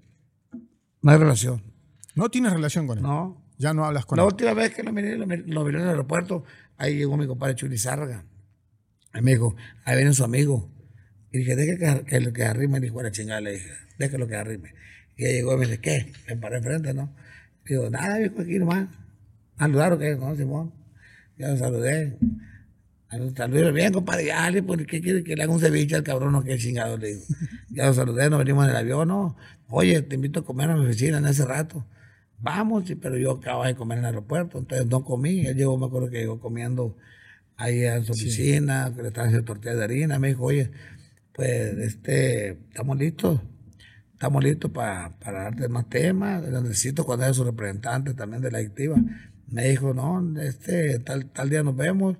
S1: No hay relación.
S2: ¿No tienes relación con él?
S1: No.
S2: Ya no hablas con
S1: La
S2: él.
S1: última vez que lo miré, lo miré, lo miré en el aeropuerto, ahí llegó mi compadre Chuli Zárraga. Ahí me dijo, ahí viene su amigo. Y dije, deje que, que, lo que arrime. Dijo, la chingada, le dije, déjalo que arrime. Y ella llegó y me dice, ¿qué? Me paré enfrente, ¿no? Digo, nada, viejo, aquí nomás. ¿Saludar o qué? No, Simón. Ya lo saludé. Saludé bien, compadre. Ya, le, pues, ¿qué quiere que le haga un ceviche al cabrón o qué chingado? Le digo. Ya lo saludé, nos venimos en el avión, ¿no? Oye, te invito a comer a mi oficina en ese rato. Vamos, sí, pero yo acabo de comer en el aeropuerto, entonces no comí. Él llegó, me acuerdo que llegó comiendo ahí en su oficina, que le estaban haciendo tortillas de harina. Me dijo, oye, pues, este, estamos listos. Estamos listos para darte más temas. Necesito cuando haya su representante también de la adictiva. Me dijo, no, este, tal, tal día nos vemos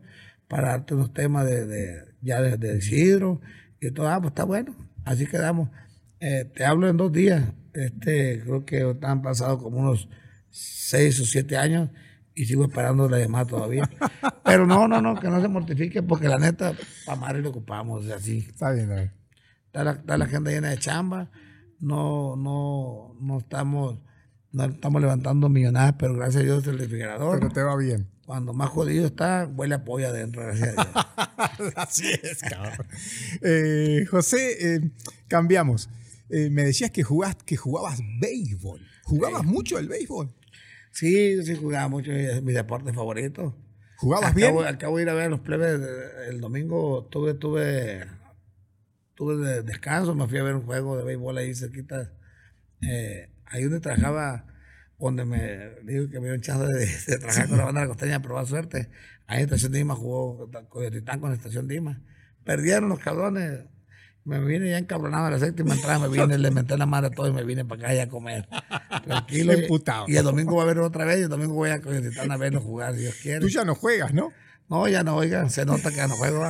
S1: para darte unos temas de, de ya de, de Isidro. Y todo, ah, pues está bueno. Así quedamos. Eh, te hablo en dos días. Este, creo que han pasado como unos seis o siete años y sigo esperando la llamada todavía. Pero no, no, no, que no se mortifique porque la neta, para madre lo ocupamos, así.
S2: Está bien, está.
S1: Está la, está la gente llena de chamba. No, no, no estamos, no estamos levantando millonadas, pero gracias a Dios el refrigerador.
S2: Pero te va bien.
S1: Cuando más jodido está, huele a pollo adentro, gracias a Dios.
S2: Así es, cabrón. Eh, José, eh, cambiamos. Eh, me decías que, jugás, que jugabas béisbol. ¿Jugabas mucho el béisbol?
S1: Sí, sí jugaba mucho, es mi deporte favorito.
S2: ¿Jugabas
S1: al
S2: bien?
S1: Cabo, al cabo de ir a ver los plebes el domingo, tuve, tuve, tuve de descanso, me fui a ver un juego de béisbol ahí cerquita. Eh, ahí donde trabajaba, donde me dijo que me dio chance de, de trabajar sí. con la banda de la costeña, probar suerte. Ahí en Estación Dima jugó Coyotitán con Estación Dima. Perdieron los cabrones. Me vine ya encabronado a la séptima entrada, me vine, le metí la madre a todo y me vine para acá ya a comer. Tranquilo. y, y, el domingo va a haber otra vez y el domingo voy a Coyotitán a verlo jugar, si Dios quiere.
S2: Tú ya no juegas, ¿no?
S1: No, ya no, oiga, se nota que ya no juego.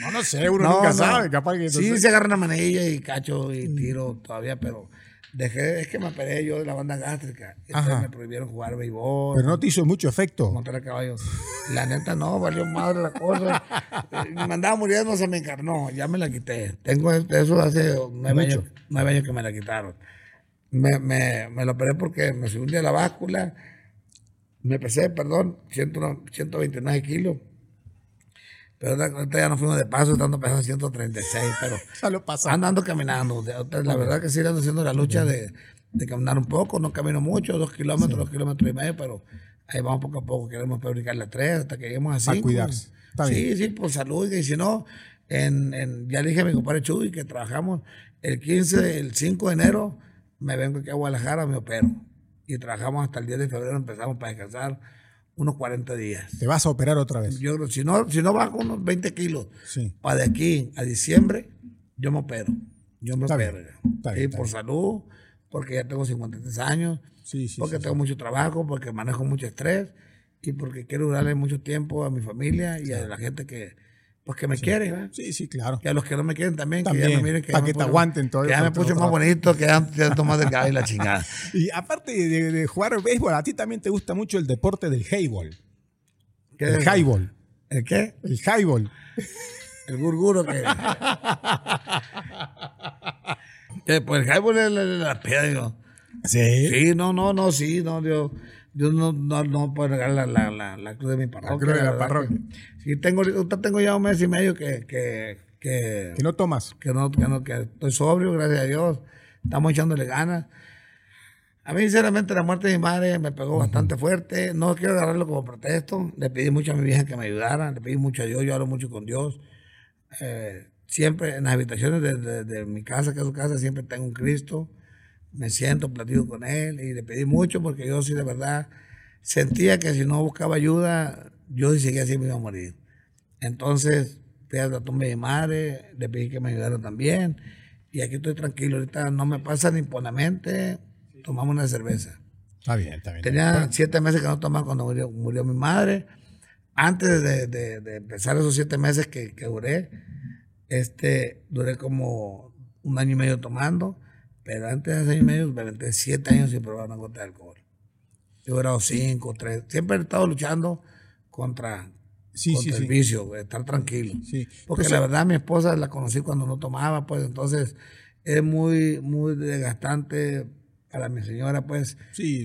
S2: no, no sé, uno no, nunca no. sabe, capaz que...
S1: Sí, se agarra una manilla y cacho y tiro todavía, pero dejé, es que me operé yo de la banda gástrica. Me prohibieron jugar béisbol.
S2: Pero no te hizo mucho efecto.
S1: Montar a caballo. La neta no, valió madre la cosa. me andaba muriendo, se me encarnó. Ya me la quité. Tengo eso hace nueve años, nueve años que me la quitaron. Me, me, me lo operé porque me subí un día la báscula. Me pesé, perdón, 100, 129 kilos. Pero ahorita ya no fuimos de paso, estando pesando 136, pero
S2: ya lo
S1: andando caminando. La verdad que sí ando haciendo la lucha de, de, caminar un poco, no camino mucho, dos kilómetros, sí. dos kilómetros y medio, pero ahí vamos poco a poco, queremos fabricarle tres hasta que lleguemos a cinco.
S2: Para cuidarse. Está
S1: sí,
S2: bien.
S1: sí, por salud, y si no, en, en, ya le dije a mi compadre Chuy que trabajamos el 15, el 5 de enero, me vengo aquí a Guadalajara, me opero. Y trabajamos hasta el 10 de febrero, empezamos para descansar unos 40 días.
S2: ¿Te vas a operar otra vez?
S1: Yo creo, si no, si no bajo unos 20 kilos,
S2: sí.
S1: para de aquí a diciembre, yo me opero. Yo me
S2: Está
S1: opero.
S2: bien,
S1: ya.
S2: está
S1: Sí,
S2: bien, está
S1: por
S2: bien.
S1: salud, porque ya tengo 53 años,
S2: Sí, sí,
S1: porque tengo mucho trabajo, porque manejo mucho estrés y porque quiero darle mucho tiempo a mi familia y a la gente que, pues, que me quiere. ¿verdad?
S2: Sí, sí, claro.
S1: Y a los que no me quieren también, que ya me miren. Que
S2: para
S1: ya
S2: que te aguanten todo
S1: Que ya me puse más bonito, que ya siento más delgado y la chingada.
S2: Y aparte de, de jugar béisbol, a ti también te gusta mucho el deporte del highball.
S1: ¿Qué
S2: El highball.
S1: ¿El qué?
S2: El highball.
S1: El gurguro que. que pues el highball es la, la, la.
S2: Sí.
S1: Sí, no, no, no, sí, no, yo, yo no, no, no puedo negar la, la, la, la cruz de mi parroquia.
S2: cruz de la parroquia.
S1: Sí, tengo ya un mes y medio que, que, que,
S2: Que no tomas.
S1: que no, que no, que estoy sobrio, gracias a Dios. Estamos echándole ganas. A mí, sinceramente, la muerte de mi madre me pegó bastante fuerte. No quiero agarrarlo como protesto. Le pedí mucho a mi vieja que me ayudara. Le pedí mucho a Dios. Yo hablo mucho con Dios. Eh, siempre en las habitaciones de, de- de mi casa, que es su casa, siempre tengo un Cristo. Me siento, platico con Él. Y le pedí mucho porque yo sí, de verdad, sentía que si no buscaba ayuda, yo si seguía así me iba a morir. Entonces, fui a la tumba de mi madre, le pedí que me ayudara también. Y aquí estoy tranquilo. Ahorita no me pasa ni por la mente. Tomamos una cerveza.
S2: Está bien, está bien.
S1: Tenía siete meses que no tomaba cuando murió, murió mi madre. Antes de, de- de empezar esos siete meses que, que duré, este, duré como un año y medio tomando. Pero antes de año y medio me aventé siete años sin probar una gota de alcohol. Yo he durado cinco, tres. Siempre he estado luchando contra,
S2: Sí,
S1: contra
S2: sí,
S1: el
S2: sí.
S1: vicio, estar tranquilo. Porque
S2: Pues,
S1: la verdad mi esposa la conocí cuando no tomaba, pues entonces es muy, muy desgastante para mi señora, pues,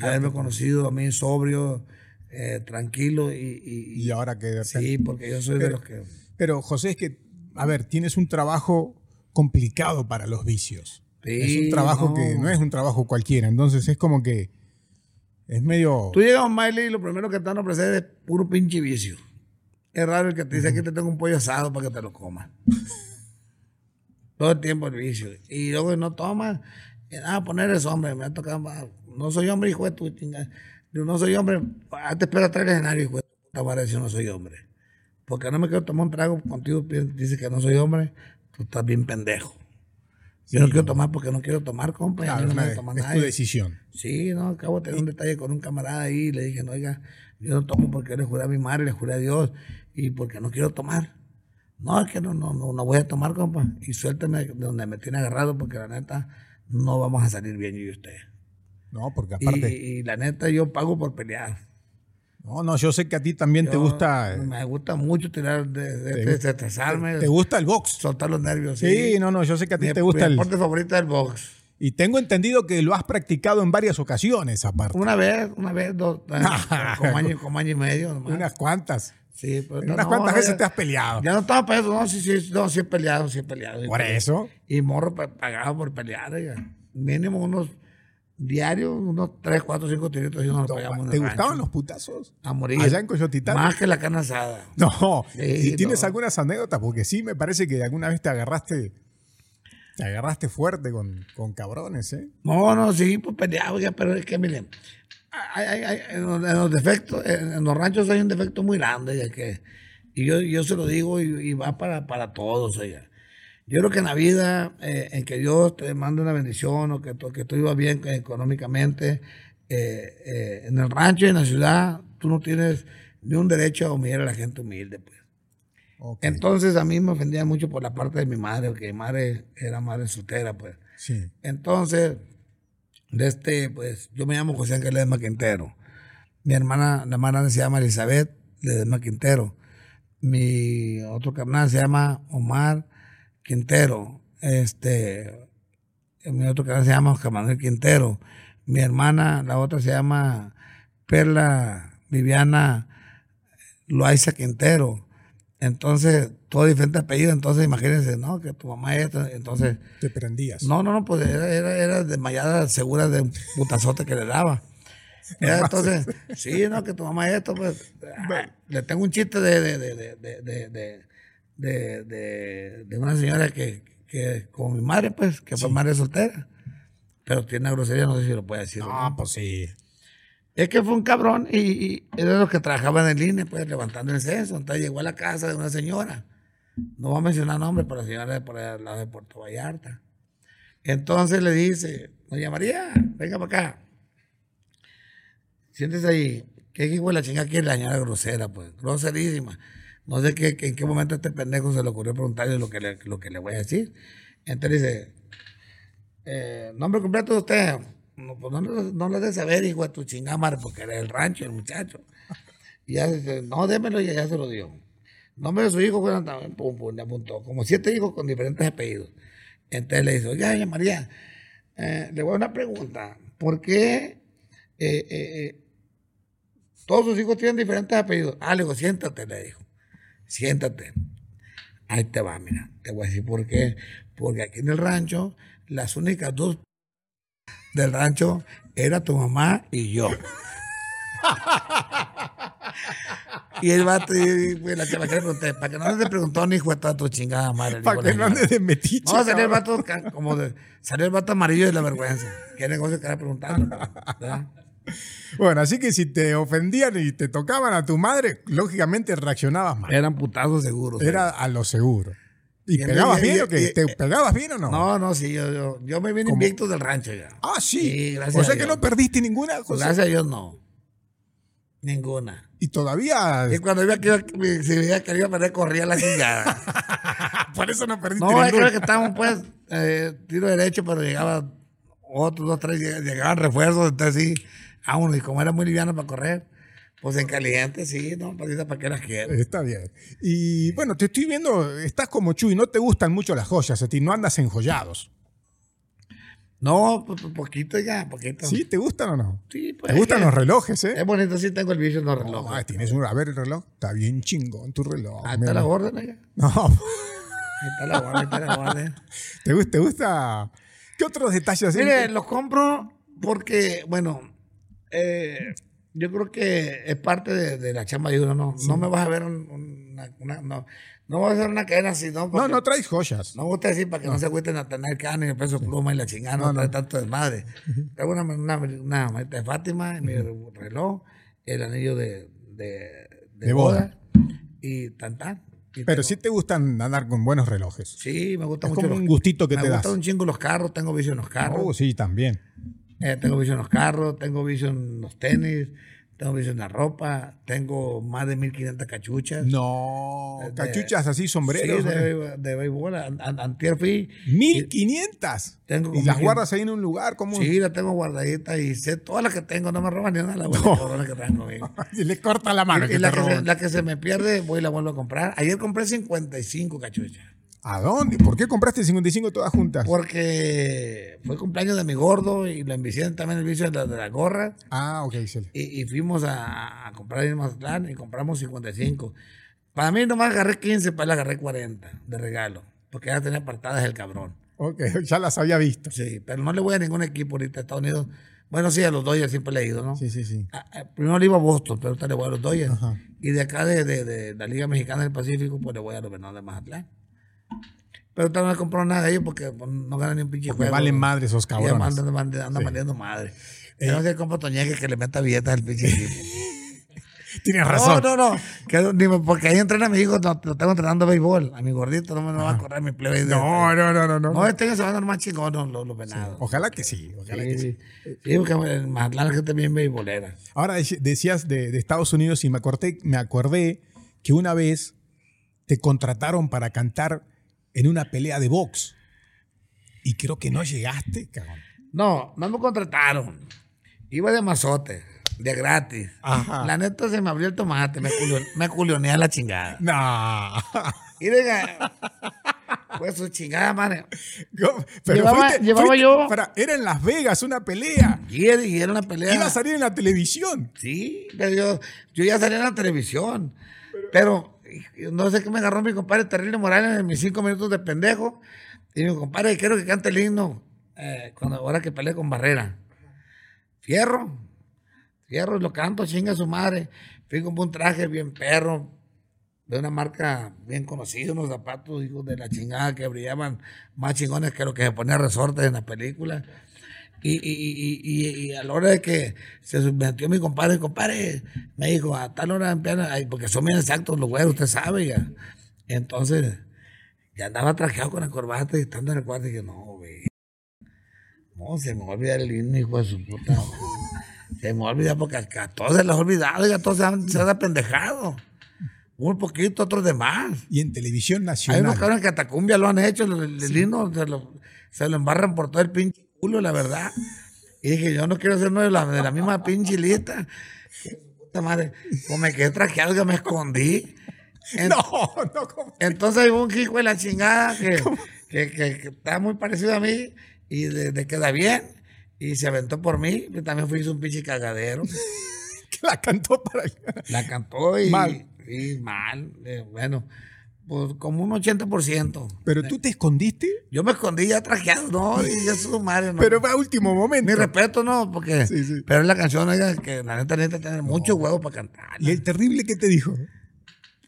S1: haberme conocido a mí sobrio, eh, tranquilo y, y-
S2: Y ahora que de
S1: Sí, porque yo soy de los que...
S2: Pero José, es que, a ver, tienes un trabajo complicado para los vicios.
S1: Sí,
S2: es un trabajo
S1: no.
S2: que no es un trabajo cualquiera. Entonces es como que es medio...
S1: Tú llegas a un baile y lo primero que te van a ofrecer es puro pinche vicio. Es raro el que te dice aquí te tengo un pollo asado para que te lo comas. Todo el tiempo el vicio. Y luego no tomas, ah, poner es hombre, me ha tocado, ah, no soy hombre, hijo de tu chingada. Yo no soy hombre, ah, te espero atrás del escenario, hijo de puta madre, si no soy hombre. Porque no me quiero tomar un trago contigo, dices que no soy hombre, tú estás bien pendejo. Yo no quiero tomar porque no quiero tomar, compa. y
S2: Claro,
S1: no me tomar
S2: es tu
S1: nadie.
S2: decisión.
S1: Sí, no, acabo de tener un detalle con un camarada ahí. Le dije, no, oiga, yo no tomo porque le juré a mi madre, le juré a Dios y porque no quiero tomar. No, es que no, no, no, no voy a tomar, compa. Y suélteme de donde me tiene agarrado porque la neta no vamos a salir bien yo y usted.
S2: No, porque
S1: Y,
S2: aparte...
S1: y la neta yo pago por pelear.
S2: No, no, yo sé que a ti también te gusta... eh,
S1: Me gusta mucho tirar, de, de,
S2: Te
S1: de-
S2: gusta-
S1: estresarme,
S2: Te gusta el box.
S1: soltar los nervios.
S2: Sí, no, no, yo sé que a ti
S1: Mi,
S2: te gusta
S1: mi
S2: el...
S1: deporte favorito es el box.
S2: Y tengo entendido que lo has practicado en varias ocasiones, aparte.
S1: Una vez, una vez, dos, eh, como, año, como año y medio. nomás.
S2: Unas cuantas.
S1: Sí, pero no,
S2: unas cuantas
S1: no,
S2: veces
S1: ya-
S2: te has peleado.
S1: Ya no estaba eso, no, sí, sí, no, sí he peleado, sí he peleado. sí
S2: Por
S1: peleado.
S2: eso.
S1: Y morro pa- pagado por pelear, oiga. Mínimo unos diarios, unos 3, 4, 5 tiritos y nos pegamos
S2: ¿Te gustaban
S1: rancho.
S2: los putazos?
S1: A morir.
S2: Allá en Coyotitán.
S1: Más que la carne asada.
S2: No.
S1: Sí,
S2: ¿Y tienes
S1: no.
S2: algunas anécdotas? Porque sí me parece que alguna vez te agarraste. Te agarraste fuerte con, con cabrones, ¿eh?
S1: No, no, sí, pues peleaba, pero es que miren, hay, hay- hay- en, los, defectos, en, los ranchos hay un defecto muy grande, que, y yo, yo se lo digo y, y va para, para todos, oiga. Yo creo que en la vida, eh, en que Dios te mande una bendición o que, tú- que tú ibas bien económicamente, eh, eh, en el rancho y en la ciudad, tú no tienes ni un derecho a humillar a la gente humilde, pues. Entonces a mí me ofendía mucho por la parte de mi madre, porque mi madre era madre soltera, pues.
S2: Sí.
S1: Entonces, de este, pues, yo me llamo José Ángel Ledesma Quintero. Mi hermana, la hermana se llama Elizabeth Ledesma Quintero. Mi otro carnal se llama Omar Quintero. Este, mi otro carnal se llama Oscar Manuel Quintero. Mi hermana, la otra se llama Perla Viviana Loaiza Quintero. Entonces, todo diferente apellido. Entonces, imagínense, ¿no? Que tu mamá es esta. Entonces,
S2: Te prendías.
S1: no, no, no, pues era, era, era desmayada segura de un putazote que le daba. Era entonces, sí, no, que tu mamá esto, pues, ah, le tengo un chiste de, de, de, de, de, de, de, una señora que, que, como mi madre, pues, que fue madre soltera. Pero tiene una grosería, no sé si lo puede decir. no.
S2: No, pues sí.
S1: Es que fue un cabrón y, y era los que trabajaban en línea, pues, levantando el censo. Entonces llegó a la casa de una señora. No voy a mencionar nombres, pero la señora de por allá al lado de Puerto Vallarta. Entonces le dice, doña María, venga para acá. Siéntese ahí. ¿Qué hijo de la chingada quiere la señora grosera, pues? Groserísima. No sé qué, en qué momento este pendejo se le ocurrió preguntarle lo que le, lo que le voy a decir. Entonces dice, eh, nombre completo de usted. No, pues no, no lo de saber, hijo de tu chingada porque era el rancho, el muchacho. Y ya dice, no, démelo, y ya se lo dio. Nombre de su hijo, bueno, también, pum, pum, le apuntó. Como siete hijos con diferentes apellidos. Entonces le dice, oiga, María, eh, le voy a una pregunta. ¿Por qué eh, todos sus hijos tienen diferentes apellidos? Ah, le digo, siéntate, le dijo. Siéntate. Ahí te va, mira. Te voy a decir por qué. Porque aquí en el rancho, las únicas dos del rancho era tu mamá y yo. y el vato, y, pues, la chamaca le pregunté, para que no te preguntó ni hijo de toda tu chingada madre.
S2: Para que no andes de metiche.
S1: No, salió el vato como de, salió el vato amarillo de la vergüenza. ¿Qué negocio que era preguntando? ¿verdad?
S2: Bueno, así que si te ofendían y te tocaban a tu madre, lógicamente reaccionabas mal.
S1: Eran putazos seguros.
S2: Era a lo seguro. ¿Y
S1: Y
S2: pegabas bien o qué? ¿Te pegabas bien o no?
S1: No, no, sí, yo, yo, yo me vine invicto del rancho ya.
S2: Ah, sí.
S1: Sí, gracias
S2: o sea
S1: a
S2: que no perdiste ninguna cosa.
S1: gracias a Dios no. Ninguna.
S2: Y todavía.
S1: Y cuando iba que veía que iba a perder, corría la chingada.
S2: Por eso no perdiste
S1: no,
S2: ninguna.
S1: que estábamos pues, eh, tiro derecho, pero llegaban otros dos, tres, lleg- llegaban refuerzos, entonces sí, a uno, y como era muy liviano para correr, pues en caliente, sí, no, ¿para qué las quiero?
S2: Está bien. Y bueno, te estoy viendo, estás como Chuy, no te gustan mucho las joyas, a ti no andas enjollados.
S1: No, poquito ya, poquito.
S2: ¿Sí? ¿Te gustan o no?
S1: Sí, pues,
S2: ¿Te gustan los relojes, eh?
S1: Es bonito, sí tengo el vicio en los
S2: No,
S1: relojes.
S2: ah, tienes un, a ver el reloj. Está bien chingón tu reloj.
S1: Ahí está la orden, oiga.
S2: No,
S1: Ahí está la ahí está la orden.
S2: ¿te gusta? ¿Te gusta? ¿Qué otros detalles?
S1: Mire, los compro porque, bueno, eh, yo creo que es parte de, de la chamba de uno, ¿no? No me vas a ver un- una, una- no, no vas a hacer una cadena así, ¿no?
S2: no,
S1: Porque
S2: no traes joyas.
S1: No me gusta decir para que no, se agüiten a tener carne y el peso pluma y la chingada, no,
S2: No,
S1: trae tanto desmadre. Traigo una, una, una maleta de Fátima, mi reloj, el anillo de, de, de
S2: De boda.
S1: boda. y tan tan. Y
S2: Pero
S1: tengo-
S2: sí te gustan andar con buenos relojes.
S1: Sí, me gusta
S2: Es
S1: mucho.
S2: como
S1: los-
S2: un gustito que
S1: me
S2: te
S1: gustan
S2: das.
S1: un chingo los carros, tengo vicio en los carros.
S2: Oh, sí, también.
S1: Eh, tengo vicio en los carros, tengo vicio en los tenis, tengo vicio en la ropa, tengo más de 1500 cachuchas.
S2: No,
S1: De-
S2: cachuchas así, sombreros.
S1: Sí,
S2: ¿no?
S1: de, de béisbol. An- an- Antier fui.
S2: 1500.
S1: Tengo
S2: y las guardas ahí en un lugar como
S1: Sí, la tengo guardadita y sé todas las que tengo, no me roban ni una de las buenas cabronas que traen conmigo.
S2: y le corta la mano
S1: Y,
S2: que
S1: y la, que se, la que se me pierde, voy y la vuelvo a comprar. Ayer compré 55 cachuchas.
S2: ¿A dónde? ¿Por qué compraste 55 todas juntas?
S1: Porque fue cumpleaños de mi gordo y lo envicié también el vicio de la, de la gorra.
S2: Ah, ok, Cele.
S1: Y, y fuimos a, a comprar en Mazatlán y compramos 55. Para mí nomás agarré 15, para él agarré 40 de regalo. Porque ya tenía apartadas el cabrón.
S2: Ok, ya las había visto.
S1: Sí, pero no le voy a ningún equipo ahorita a Estados Unidos. Bueno, sí, a los Dodgers siempre le he ido, ¿no?
S2: Sí, sí, sí.
S1: Ah, ah, Primero le iba a Boston, pero ahorita le voy a los Dodgers.
S2: Ajá.
S1: Y de acá, de, de- de la Liga Mexicana del Pacífico, pues le voy a los Venados de Mazatlán. Pero ahorita no he comprado nada de ellos porque pues, no ganan ni un pinche juego.
S2: valen madre esos
S1: ya
S2: cabrones.
S1: andan,
S2: Sí.
S1: valiendo madre. Tengo que comprar Toñeque que le meta billetes al pinche.
S2: Tienes razón.
S1: No, no, no. Que, porque ahí entrena a mi hijo, no, lo tengo entrenando béisbol. A mi gordito no me va a correr mi plebe.
S2: No, no, no, no. no.
S1: No, este año se van a dar más chingones los, los venados.
S2: Ojalá que sí, ojalá que sí.
S1: Sí, sí, porque en Mazatlán la gente bien beisbolera.
S2: Ahora dec- decías de, de Estados Unidos y me acordé, me acordé que una vez te contrataron para cantar en una pelea de box. Y creo que no llegaste, cabrón.
S1: No, no me contrataron. Iba de mazote, de gratis.
S2: Ajá.
S1: La neta se me abrió el tomate, me, culio, me culioneé a la chingada.
S2: No.
S1: Y diga, pues su chingada madre.
S2: Pero
S1: Llevaba-
S2: fuiste-
S1: llevaba
S2: fuiste-
S1: yo-
S2: para- era en Las Vegas una pelea.
S1: Y era, y era una pelea.
S2: Iba a salir en la televisión.
S1: Sí, pero yo, yo ya salí en la televisión. Pero no sé qué me agarró mi compadre Terrible Morales en mis cinco minutos de pendejo. Y mi compadre, quiero que cante el himno eh, cuando, ahora que peleé con Barrera. Fierro. Fierro, lo canto, chinga su madre. Fui con un traje bien perro, de una marca bien conocida, unos zapatos, hijos de la chingada, que brillaban más chingones que lo que se ponía resortes en la película. Y, y, y, y, y a la hora de que se metió mi compadre, compadre, me dijo, a tal hora empiezan, ay, porque son bien exactos los güeyes, usted sabe ya. Entonces, ya andaba trajeado con la corbata y estando en el cuarto, dije, no, güey. No, se me va a olvidar el himno, hijo de su puta. Se me va a olvidar porque a todos se les ha olvidado, ya todos se han, se han apendejado. Un poquito, otros de más.
S2: Y en televisión
S1: Hay
S2: nacional.
S1: unos cabrones que hasta cumbia lo han hecho, el, el- himno se lo, se lo embarran por todo el pinche culo, la verdad. Y dije, yo no quiero ser uno de la, de la misma pinche lista. Puta madre, como me quedé trajeado, que me escondí. En-
S2: No, no, ¿cómo?
S1: entonces hay un hijo de la chingada que, que, que- que está muy parecido a mí y le, le queda bien. Y se aventó por mí, y también fui un pinche cagadero.
S2: que la cantó para
S1: La cantó y
S2: Mal.
S1: y mal. eh, bueno, pues como un 80%.
S2: Pero tú te escondiste,
S1: Yo me escondí ya trajeado, no, y ya su madre, no.
S2: pero fue a último momento.
S1: Mi respeto, no, porque.
S2: Sí, sí.
S1: Pero es la canción, oiga, que la neta necesita tener mucho huevo para cantar.
S2: Y el terrible que te dijo.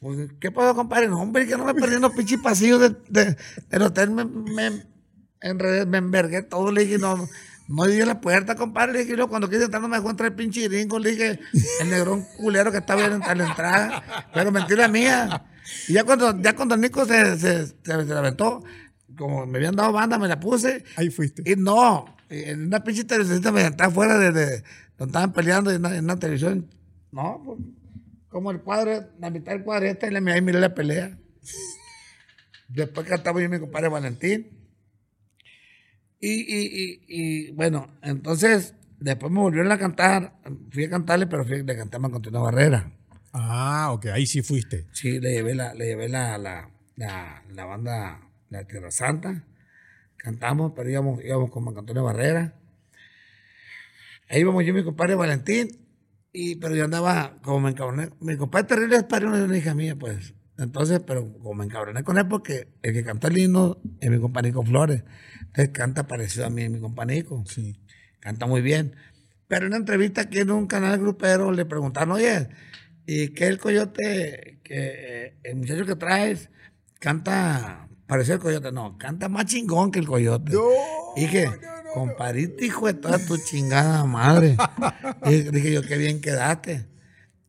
S1: Pues, ¿Qué pasó, compadre? No, hombre, que no me perdí en los pinches pasillos de, de- del hotel. Me, me, enredé, me envergué todo. Le dije, no, no di la puerta, compadre. Le dije, y luego cuando quise entrar, no me dejó entrar el pinche gringo. Le dije, el negrón culero que estaba en a la entrada. Pero mentira mía. Y ya cuando, ya cuando Nico se, se, se, se aventó, como me habían dado banda, me la puse.
S2: Ahí fuiste.
S1: Y no, en una pinche televisión me sentaba afuera de, de donde estaban peleando en una, en una televisión. No, pues, como el cuadro, la mitad del cuadro esta y la ahí miré la pelea. Después cantaba yo y mi compadre Valentín. Y, y, y, y, bueno, entonces después me volvieron a cantar. Fui a cantarle, pero fui, le canté a Continua Barrera.
S2: Ah, ok, ahí sí fuiste.
S1: Sí, le llevé la, le llevé la, la, la, la banda La Tierra Santa. cantamos, pero íbamos, íbamos con Antonio Barrera. Ahí íbamos yo y mi compadre Valentín, y, pero yo andaba, como me encabroné, mi compadre terrible es padrino de una hija mía, pues. Entonces, pero como me encabroné con él, porque el que canta el himno es mi companico Flores. Entonces canta parecido a mí, mi companico.
S2: Sí.
S1: Canta muy bien. Pero en una entrevista aquí en un canal grupero le preguntaron, oye, ¿y qué el coyote, que el muchacho que traes, canta parecido al coyote? No, canta más chingón que el coyote.
S2: No,
S1: Y dije, compariste, hijo de toda tu chingada madre. y dije yo, qué bien quedaste.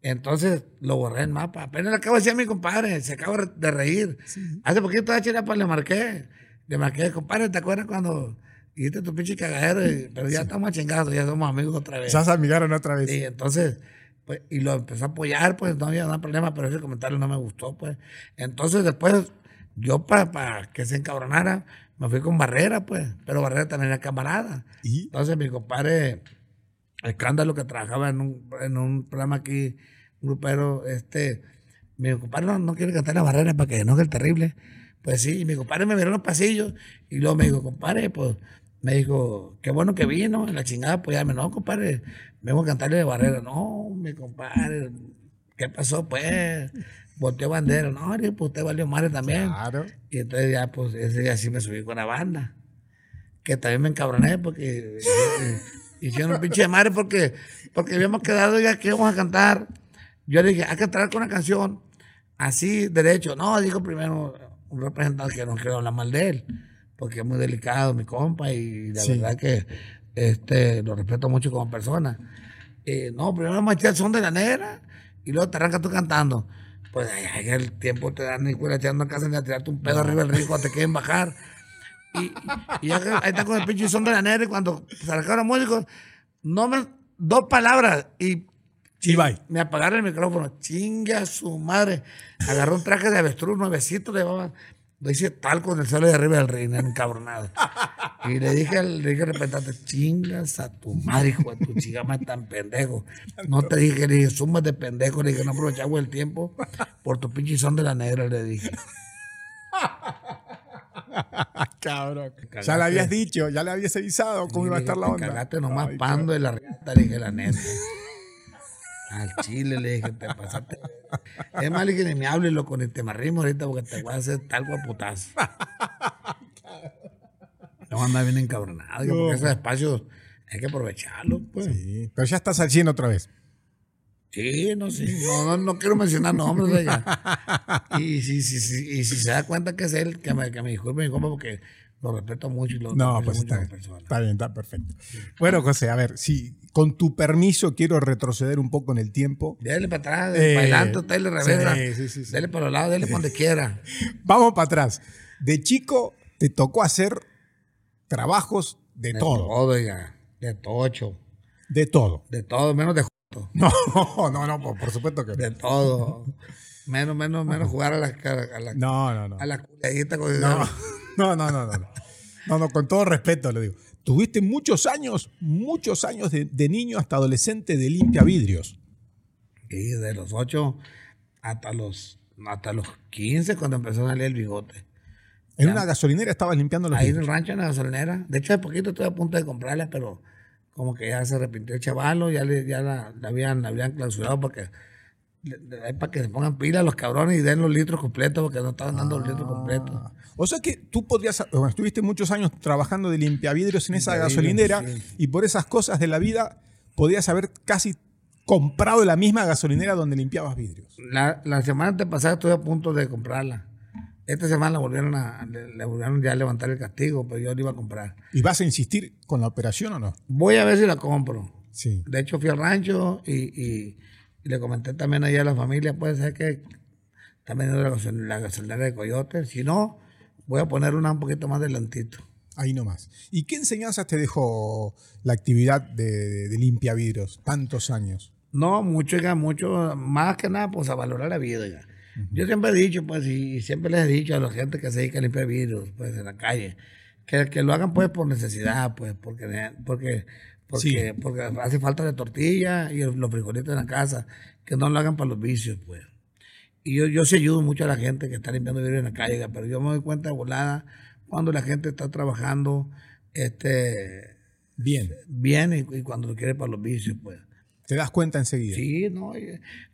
S1: Entonces lo borré el mapa. Apenas le acabo de decir a mi compadre, se acaba de reír. Hace poquito a Chirapa le marqué. Le marqué, compadre, ¿te acuerdas cuando hiciste tu pinche cagadero? Y- Pero ya estamos chingados, ya somos amigos otra vez.
S2: Ya se amigaron otra vez.
S1: Sí, entonces, pues, y lo empezó a apoyar, pues no había nada problema, pero ese comentario no me gustó, pues. Entonces, después, yo para, para que se encabronara, me fui con Barrera, pues, pero Barrera también era camarada.
S2: ¿Y?
S1: Entonces, mi compadre, escándalo que trabajaba en un, en un programa aquí, un grupero, este, mi compadre no, no quiere cantar la Barrera para que no es el terrible. Pues sí, y mi compadre me miró en los pasillos y luego me dijo, compadre, pues, me dijo, qué bueno que vino, en la chingada, pues ya me no, compadre, vengo a cantarle de Barrera. No, mi compadre, ¿qué pasó, pues? Volteó bandera. No, pues usted valió madre también.
S2: Claro.
S1: Y entonces ya, pues, ese día sí me subí con la banda. Que también me encabroné porque hicieron un pinche de madre porque, porque habíamos quedado ya que íbamos a cantar. Yo le dije, hay que entrar con una canción así, derecho. No, dijo primero un representante que no quiero hablar mal de él, porque es muy delicado mi compa y la
S2: Sí.
S1: verdad que este, lo respeto mucho como persona. Eh, no, primero vamos a echar el son de la negra y luego te arrancas tú cantando. Pues ay, el tiempo te dan ni cuenta echando a casa ni a tirarte un pedo arriba del río cuando te quieren bajar. Y, y ya que ahí está con el pinche son de la negra y cuando se arrancaron los músicos, no me, dos palabras y
S2: bye.
S1: me apagaron el micrófono. Chinga su madre. Agarró un traje de avestruz nuevecito, le llevaba. Le hice tal con el suelo de arriba del reino, encabronado. Y le dije al, le dije al representante, chingas a tu madre, hijo de tu chingama tan pendejo. No te dije, le dije, sumas de pendejo, le dije, no aprovechamos el tiempo por tu pinche son de la negra, le dije.
S2: Cabrón. Ya le habías dicho, ya le habías avisado cómo iba a estar la
S1: "Te
S2: onda.
S1: Cagaste nomás
S2: Ay,
S1: pando de la riata, le dije la neta. Al chile le dije, te pasaste. Es le dije, ni me hables, loco, ni te me arrimo ahorita porque te voy a hacer tal cual putazo. No anda bien encabronado, digo, porque esos espacios hay que aprovecharlos, pues. Sí,
S2: Sí, pero ya estás al 100 otra vez.
S1: no sé, no, no, no quiero mencionar nombres, oiga. Y si, si, si, y si se da cuenta que es él, que me, que me disculpe mi compa porque lo respeto mucho y lo
S2: No, pues
S1: mucho
S2: está bien, está bien, está perfecto. Bueno, José, a ver, si con tu permiso quiero retroceder un poco en el tiempo.
S1: Dele para atrás,
S2: Eh,
S1: para adelante, dele reversa.
S2: sí, sí, sí.
S1: Dele para los lados, dele para donde quiera.
S2: Vamos para atrás. De chico te tocó hacer trabajos de,
S1: De
S2: todo,
S1: oiga. De tocho.
S2: de todo.
S1: De todo, menos de joto.
S2: No, no, no, por, por supuesto que
S1: De todo. Menos, menos, menos jugar a la, a la,
S2: no. No, no,
S1: a la culiadita con
S2: no. No, no, no, no, no. No, con todo respeto le digo. Tuviste muchos años, muchos años de, de niño hasta adolescente de limpia vidrios.
S1: Y de los ocho hasta los, hasta los 15 cuando empezó a salir el bigote.
S2: En una gasolinera estabas limpiando los
S1: Ahí en el rancho, en la gasolinera. De hecho, de poquito estoy a punto de comprarla, pero como que ya se arrepintió el chavalo, ya, le, ya la, la habían, la habían clausurado porque para que se pongan pilas los cabrones y den los litros completos porque no estaban dando los litros completos.
S2: O sea que tú podrías, bueno, estuviste muchos años trabajando de limpiavidrios en esa gasolinera
S1: sí.
S2: y por esas cosas de la vida podías haber casi comprado la misma gasolinera donde limpiabas vidrios.
S1: La, la semana pasada estuve a punto de comprarla. Esta semana volvieron a, le, volvieron ya a levantar el castigo, pero yo la iba a comprar.
S2: ¿Y vas a insistir con la operación o no?
S1: Voy a ver si la compro.
S2: Sí.
S1: De hecho, fui al rancho y, y- y le comenté también ahí a la familia, puede ser que también la gasolinera de Coyote. Si no, voy a poner una un poquito más adelantito.
S2: Ahí nomás. ¿Y qué enseñanzas te dejó la actividad de, de limpiavidrios tantos años?
S1: No, mucho, oiga, mucho, más que nada, pues a valorar la vida. Yo siempre he dicho, pues, y siempre les he dicho a la gente que se dedica a limpiar vidrios, pues, en la calle, que, que lo hagan, pues, por necesidad, pues, porque, porque, porque,
S2: Sí.
S1: porque hace falta de tortilla y los frijolitos en la casa, que no lo hagan para los vicios, pues. Y yo, yo sí ayudo mucho a la gente que está limpiando vidrios en la calle, pero yo me doy cuenta volada cuando la gente está trabajando este,
S2: Bien.
S1: bien y, y cuando lo quiere para los vicios, pues.
S2: Te das cuenta enseguida.
S1: Sí, no.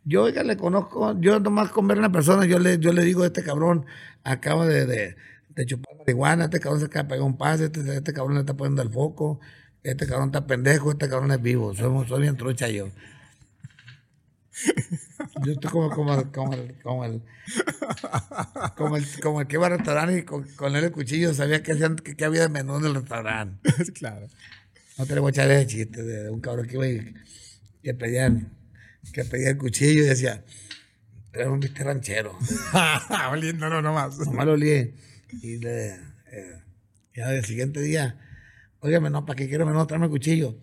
S1: Yo, le conozco, yo nomás con ver a una persona, yo le, yo le digo, este cabrón acaba de, de, de chupar marihuana, este cabrón se acaba de pegar un pase, este, este cabrón le está poniendo el foco, este cabrón está pendejo, este cabrón es vivo, soy, soy bien trucha yo. Yo estoy como, como, como, el, como, el, como, el, como el que iba al restaurante y con, con él el cuchillo sabía que, hacían, que, que había de menú en el restaurante.
S2: claro.
S1: No te le voy a echar ese chiste de, un cabrón que iba y que pedía, que pedía el cuchillo y decía, era un viste ranchero.
S2: Oliéndolo nomás.
S1: Nomás lo olí. Y le, eh, ya el siguiente día, óigame, no, ¿para qué quiero menos traerme el cuchillo?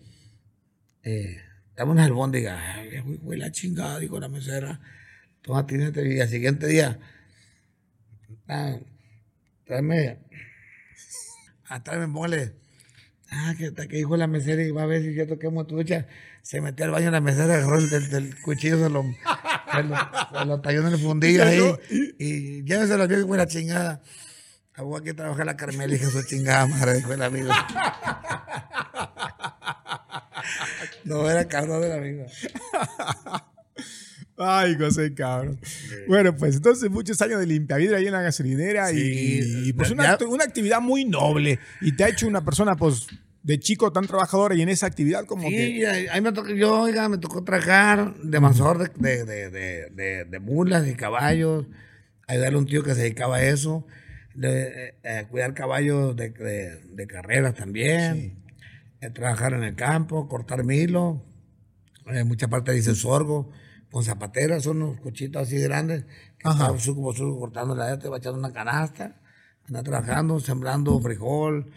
S1: Eh, dame una albóndiga. Ay, güey, la chingada, dijo la mesera. Toma, tínate. Y al siguiente día, ah, tráeme, ah, tráeme mole. Ah, que, que dijo la mesera y va a ver si yo toqué motucha. Se metió al baño la mesera, agarró el del, del cuchillo, se lo, se lo, se lo talló en el fundillo ahí. Y ya se lo vio y fue la chingada. Agua que trabaja la Carmela y que su chingada madre, dijo el amigo. No era cabrón del amigo.
S2: Ay, José, cabrón. Bueno, pues entonces muchos años de limpiavidrio ahí en la gasolinera y-
S1: Sí,
S2: y, pues
S1: ya-
S2: una, una actividad muy noble. Y te ha hecho una persona pues de chico tan trabajadora y en esa actividad como que...
S1: Sí, ahí ahí me tocó, yo, oiga, me tocó trabajar de mazor de, de, de, de, de- de mulas y caballos, ayudarle a un tío que se dedicaba a eso, de, eh, eh, cuidar caballos de, de- de carreras también, trabajar en el campo, cortar milo, eh, mucha parte dice sorgo, con zapateras, son unos cochitos así grandes, que surco por surco cortando la te va echando una canasta, anda trabajando, sembrando frijol,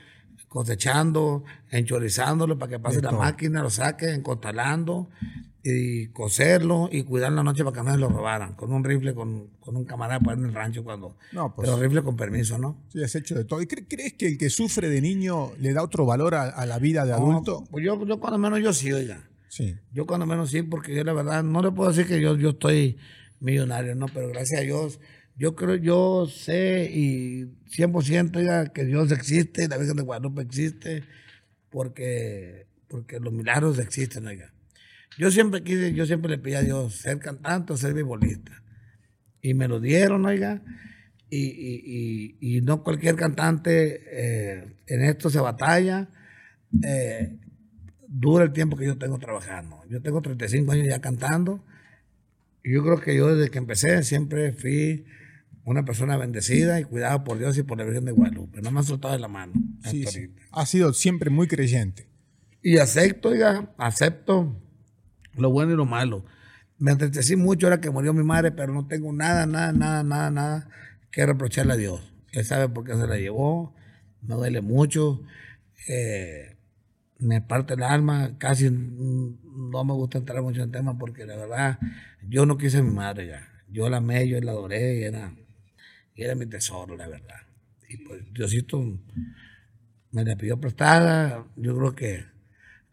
S1: cosechando, enchorizándolo para que pase la máquina, lo saque, encostalando y coserlo y cuidar la noche para que no se lo robaran, con un rifle, con, con un camarada para en el rancho cuando...
S2: No, pues-
S1: pero rifle con permiso, ¿no?
S2: Sí, has hecho de todo. ¿Y cre- crees que el que sufre de niño le da otro valor a, a la vida de adulto?
S1: No, pues yo, yo cuando menos yo sí, oiga.
S2: Sí.
S1: Yo cuando menos sí, porque yo la verdad no le puedo decir que yo, yo estoy millonario, no, pero gracias a Dios, yo creo, yo sé y 100% oiga, que Dios existe, la Virgen de Guadalupe existe, porque, porque los milagros existen, oiga. Yo siempre quise, yo siempre le pedí a Dios ser cantante o ser beisbolista. Y me lo dieron, oiga. Y, y- y- y no cualquier cantante eh, en esto se batalla. Eh, dura el tiempo que yo tengo trabajando. Yo tengo 35 años ya cantando. Y yo creo que yo desde que empecé siempre fui una persona bendecida y cuidada por Dios y por la Virgen de Guadalupe. No me han soltado de la mano.
S2: Sí, sí. Ha sido siempre muy creyente.
S1: Y acepto, oiga, acepto lo bueno y lo malo. Me entristecí mucho ahora que murió mi madre, pero no tengo nada, nada, nada, nada, nada que reprocharle a Dios. Él sabe por qué se la llevó, me duele mucho, eh, me parte el alma, casi no me gusta entrar mucho en tema porque la verdad, yo no quise a mi madre ya. Yo la amé, yo la adoré y era, era mi tesoro, la verdad. Y pues Diosito me la pidió prestada. Yo creo que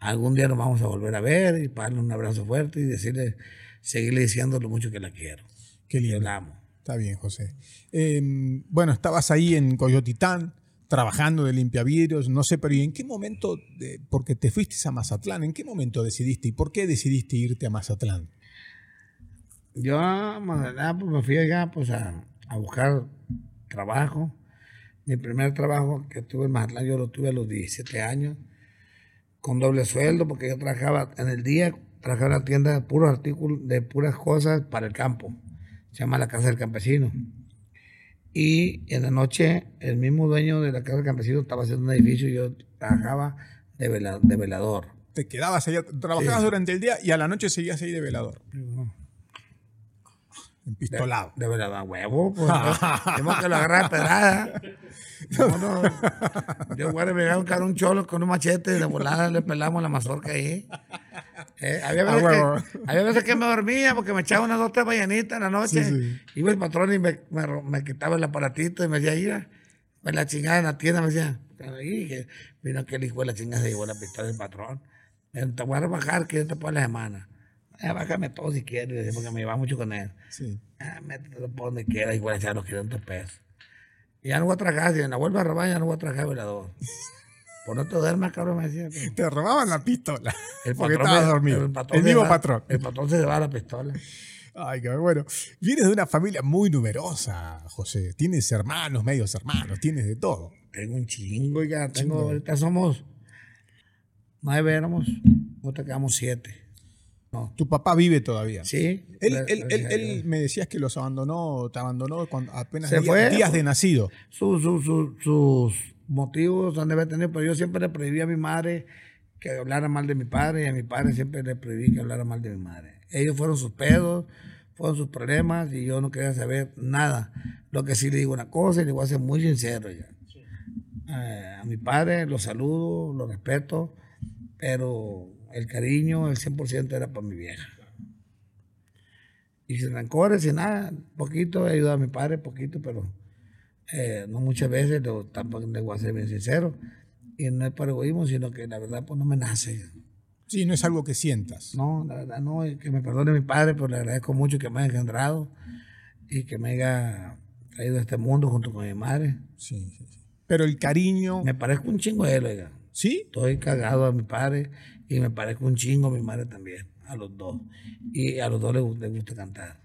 S1: algún día nos vamos a volver a ver y para darle un abrazo fuerte y decirle, seguirle diciendo lo mucho que la quiero.
S2: Qué lindo.
S1: la amo.
S2: Está bien, José. Eh, bueno, estabas ahí en Coyotitán, trabajando de limpiavidrios, no sé, pero ¿y en qué momento, de- porque te fuiste a Mazatlán, ¿en qué momento decidiste y por qué decidiste irte a Mazatlán?
S1: Yo más allá, pues, me fui allá pues, a, a buscar trabajo. Mi primer trabajo que tuve en Mazatlán, yo lo tuve a los 17 años, con doble sueldo, porque yo trabajaba en el día, trabajaba en la tienda de puros artículos, de puras cosas para el campo. Se llama la Casa del Campesino. Y en la noche, el mismo dueño de la Casa del Campesino estaba haciendo un edificio y yo trabajaba de, vela- de velador.
S2: Te quedabas allá, trabajabas
S1: Sí.
S2: durante el día y a la noche seguías ahí de velador. Empistolado.
S1: De verdad, huevo, pues. Tenemos que lo agarrar a pedrada. No, no. Yo voy a pegar un cholo con un machete de volada le pelamos la mazorca ahí. Eh, había, veces que, había veces que me dormía porque me echaba unas dos, tres mañanitas en la noche.
S2: Sí, sí.
S1: Iba el patrón y me, me, me quitaba el aparatito y me decía, mira, me la chingada en la tienda, me decía, "Ahí, que vino aquel hijo de la chingada, se llevó la pistola del patrón. Me Te voy a rebajar que yo te puedo la semana. Bájame todo si quieres, porque me llevaba mucho con él.
S2: Sí.
S1: Ah, métetelo por donde quiera, igual echar los 500 pesos. ya no voy a trabajar, si la vuelvo a robar, ya no voy a trabajar velador. Por no te duermas, cabrón, me decía. pero
S2: Te robaban la pistola.
S1: El
S2: porque
S1: patrón
S2: estabas dormido.
S1: El, patrón
S2: El mismo patrón.
S1: El patrón se llevaba la pistola.
S2: Ay, qué bueno. Vienes de una familia muy numerosa, José. Tienes hermanos, medios hermanos, tienes de todo.
S1: Tengo un chingo, ya. Tengo,
S2: Chingo.
S1: ahorita somos nueve, éramos. Ahorita quedamos siete. No.
S2: Tu papá vive todavía.
S1: Sí.
S2: Él,
S1: gra-
S2: él- él-
S1: gracias a
S2: él
S1: Dios.
S2: me decías que los abandonó, te abandonó cuando apenas
S1: Se
S2: días,
S1: fue.
S2: días de nacido.
S1: Su- su- su- sus motivos han de haber tenido, pero yo siempre le prohibí a mi madre que hablara mal de mi padre y a mi padre siempre le prohibí que hablara mal de mi madre. Ellos fueron sus pedos, fueron sus problemas y yo no quería saber nada. Lo que sí le digo una cosa y le voy a ser muy sincero ya. Eh, a mi padre lo saludo, lo respeto, pero el cariño, el 100% era para mi vieja. Y sin rencores, sin nada, poquito he ayudado a mi padre, poquito, pero eh, no muchas veces, lo- tampoco le voy a ser bien sincero. Y no es por egoísmo, sino que la verdad pues no me nace.
S2: Sí, no es algo que sientas.
S1: No, la verdad no, que me perdone mi padre, pero le agradezco mucho que me haya engendrado y que me haya traído a este mundo junto con mi madre.
S2: Sí, sí, sí. Pero el cariño.
S1: Me parezco un chingo de él, oiga.
S2: ¿Sí?
S1: Estoy cagado a mi padre y me parezco un chingo a mi madre también, a los dos. Y a los dos les, les gusta cantar.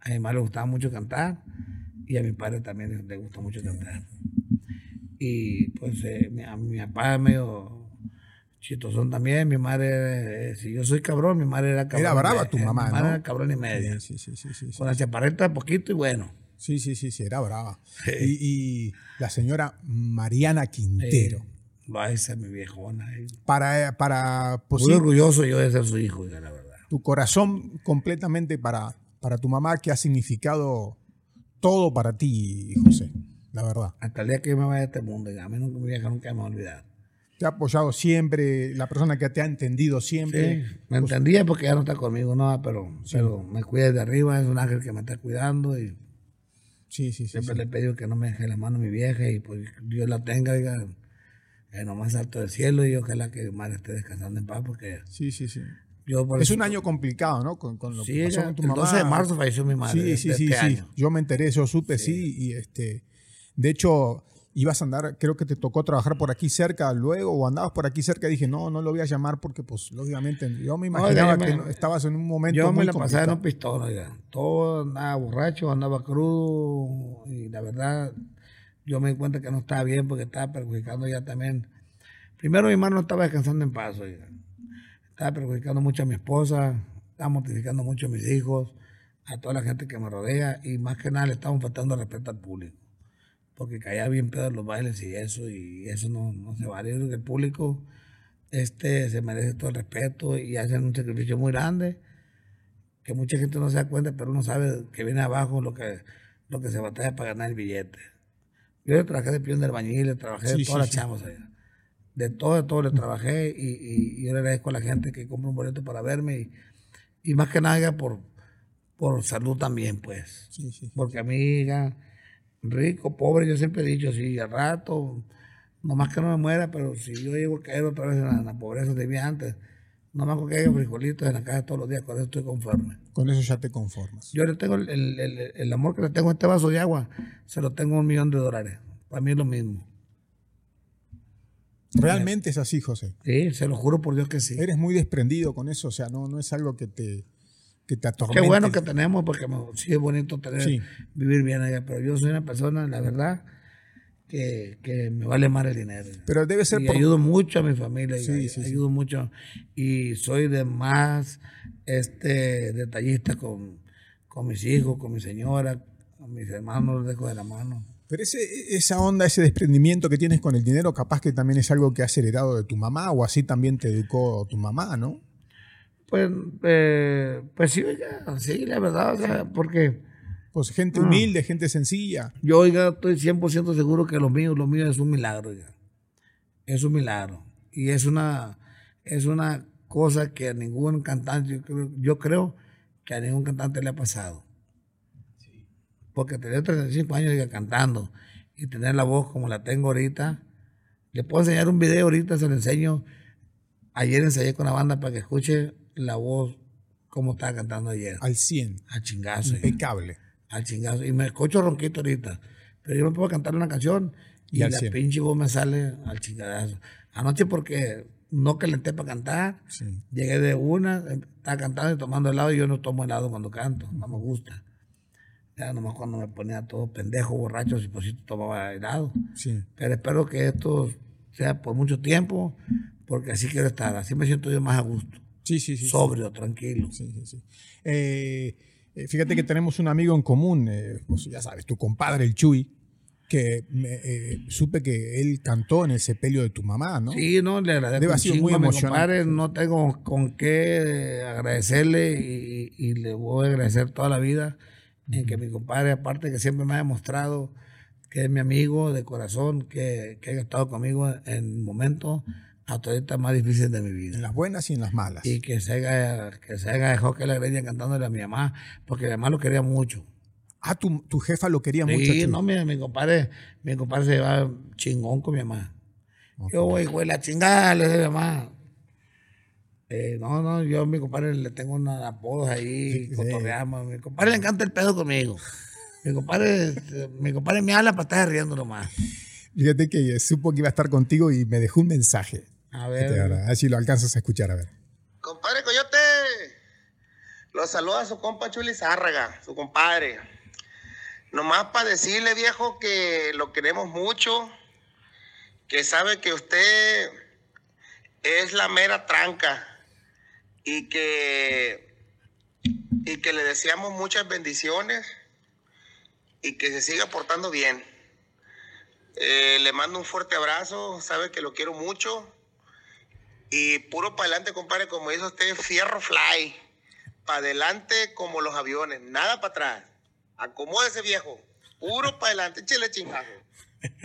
S1: A mi madre le gustaba mucho cantar y a mi padre también le, gusta mucho cantar. Y pues eh, a mi papá medio chitosón también, mi madre, eh, si yo soy cabrón, mi madre era cabrón.
S2: Era brava tu mamá,
S1: Mi madre
S2: ¿no?
S1: era cabrón y media.
S2: Sí, sí, sí, sí, sí.
S1: Con la chaparreta poquito y bueno.
S2: Sí, sí, sí, sí, era brava.
S1: Sí.
S2: Y, y la señora Mariana Quintero.
S1: Va a ser mi viejona. eh.
S2: Para, para
S1: Muy orgulloso yo de ser su hijo, la verdad.
S2: tu corazón completamente para, para tu mamá, que ha significado todo para ti, José. La verdad.
S1: Hasta el día que yo me vaya de este mundo, a mí nunca, mi vieja nunca me va a olvidar.
S2: Te ha apoyado siempre, la persona que te ha entendido siempre.
S1: Sí, me entendía porque ya no está conmigo, no, pero, pero me cuida de arriba, es un ángel que me está cuidando y
S2: Sí, sí, sí.
S1: siempre le he pedido que no me deje la mano a mi vieja y pues Dios la tenga, oiga, en lo más alto del cielo y ojalá que madre esté descansando en paz porque
S2: Sí, sí, sí.
S1: yo por
S2: Es
S1: eso-
S2: un año complicado, ¿no? Con, con lo
S1: Sí,
S2: que pasó con tu
S1: el
S2: mamá.
S1: 12 de marzo falleció mi madre
S2: Sí, sí, sí,
S1: este
S2: sí.
S1: año.
S2: Yo me enteré, yo supe, sí. y este, de hecho, ibas a andar, creo que te tocó trabajar por aquí cerca luego, o andabas por aquí cerca, dije, no, no lo voy a llamar porque, pues, lógicamente, yo me imaginaba
S1: yo me-
S2: que no- estabas en un momento
S1: Yo me
S2: muy
S1: la pasaba en
S2: complicado.
S1: un pistón, oiga. Todo andaba borracho, andaba crudo y la verdad yo me di cuenta que no estaba bien porque estaba perjudicando ya también. Primero mi hermano no estaba descansando en paz, oiga. Estaba perjudicando mucho a mi esposa, estaba mortificando mucho a mis hijos, a toda la gente que me rodea y más que nada le estaban faltando respeto al público. Porque caía bien pedo en los bailes y eso, y eso no, no se vale. Yo creo que el público este, se merece todo el respeto y hacen un sacrificio muy grande que mucha gente no se da cuenta, pero uno sabe que viene abajo lo que, lo que se batalla para ganar el billete. Yo le trabajé de peón de albañil, le trabajé de
S2: Sí,
S1: todas
S2: sí,
S1: las chambas allá. De todo, de todo le trabajé y, y- y yo le agradezco a la gente que compra un boleto para verme y, y más que nada por, por salud también, pues.
S2: Sí, sí.
S1: Porque amiga, rico, pobre, yo siempre he dicho, si al rato, nomás que no me muera, pero si yo llego a caer otra vez en la, en la pobreza de vivía antes, nomás con que haya frijolitos en la casa todos los días, con eso estoy conforme.
S2: Con eso ya te conformas.
S1: Yo le tengo el, el- el- amor que le tengo a este vaso de agua, se lo tengo a un millón de dólares. Para mí es lo mismo.
S2: Realmente es así, José.
S1: Sí, se lo juro por Dios que sí.
S2: Eres muy desprendido con eso, o sea, no, no es algo que te, que te atormente.
S1: Qué bueno que tenemos, porque sí es bonito tener,
S2: Sí.
S1: vivir bien allá, pero yo soy una persona, la verdad, que, que me vale más el dinero.
S2: Pero debe ser
S1: y
S2: por...
S1: ayudo mucho a mi familia, y
S2: Sí,
S1: ay-
S2: sí, sí.
S1: ayudo mucho y soy de más este detallista con, con mis hijos, con mi señora, con mis hermanos, los dejo de la mano.
S2: Pero ese, esa onda, ese desprendimiento que tienes con el dinero, capaz que también es algo que has heredado de tu mamá o así también te educó tu mamá, ¿no?
S1: Pues, eh, pues sí, oiga, sí, la verdad, o sea, porque
S2: Pues gente
S1: Mm.
S2: humilde, gente sencilla.
S1: yo, oiga, estoy 100% seguro que lo mío, lo mío es un milagro, oiga. Es un milagro. Y es una, es una cosa que a ningún cantante, yo creo, yo creo que a ningún cantante le ha pasado. Porque tener 35 años oiga, cantando y tener la voz como la tengo ahorita, le puedo enseñar un video ahorita, se lo enseño. Ayer ensayé con la banda para que escuche la voz como estaba cantando ayer.
S2: Al 100.
S1: A chingazo. oiga
S2: Impecable.
S1: Al chingazo. Y me escucho ronquito ahorita. Pero yo me puedo cantar una canción y, la pinche voz me sale al chingadazo. Anoche porque no calenté para cantar,
S2: Sí.
S1: llegué de una, estaba cantando y tomando helado y yo no tomo helado cuando canto, no me gusta. Ya nomás cuando me ponía todo pendejo, borracho, si pues sí tomaba helado.
S2: Sí.
S1: Pero espero que esto sea por mucho tiempo, porque así quiero estar, así me siento yo más a gusto,
S2: Sí, sí, sí.
S1: sobrio, tranquilo.
S2: Sí, sí, sí. Eh, eh, fíjate que tenemos un amigo en común, eh, pues ya sabes, tu compadre el Chuy, que me, eh, supe que él cantó en el sepelio de tu mamá, ¿no?
S1: Sí, no, le agradezco
S2: Debe haber sido muy emocionante.
S1: no tengo con qué agradecerle y, y le voy a agradecer toda la vida en que mi compadre, aparte que siempre me ha demostrado que es mi amigo de corazón, que, que ha estado conmigo en momentos ahorita más difíciles de mi vida.
S2: En las buenas y en las malas.
S1: Y que se haya, que se haya dejado que la greña cantándole a mi mamá, porque mi mamá lo quería mucho.
S2: Ah, tu, tu jefa lo quería mucho.
S1: Sí, no, mi, mi compadre, mi compadre se lleva chingón con mi mamá. Yo, hijo de la chingada, le mi mamá. Eh, no, no, yo a mi compadre le tengo unos apodos ahí,
S2: Sí.
S1: cotorreamos. Mi compadre le encanta el pedo conmigo. Mi compadre, mi compadre me habla para estar riendo nomás.
S2: Fíjate que supo que iba a estar contigo y me dejó un mensaje.
S1: A
S2: Este,
S1: ver,
S2: ahora, A ver si lo alcanzas a escuchar, a ver.
S3: Compadre Coyote, lo saluda su compa Chuli Zárraga, su compadre. Nomás para decirle, viejo, que lo queremos mucho, que sabe que usted es la mera tranca y que, y que le deseamos muchas bendiciones y que se siga portando bien. Eh, le mando un fuerte abrazo, sabe que lo quiero mucho. Y puro para adelante, compadre, como dice usted, fierro fly. Para adelante como los aviones, nada para atrás. Acomódese, viejo. Puro para adelante, échale chingazo.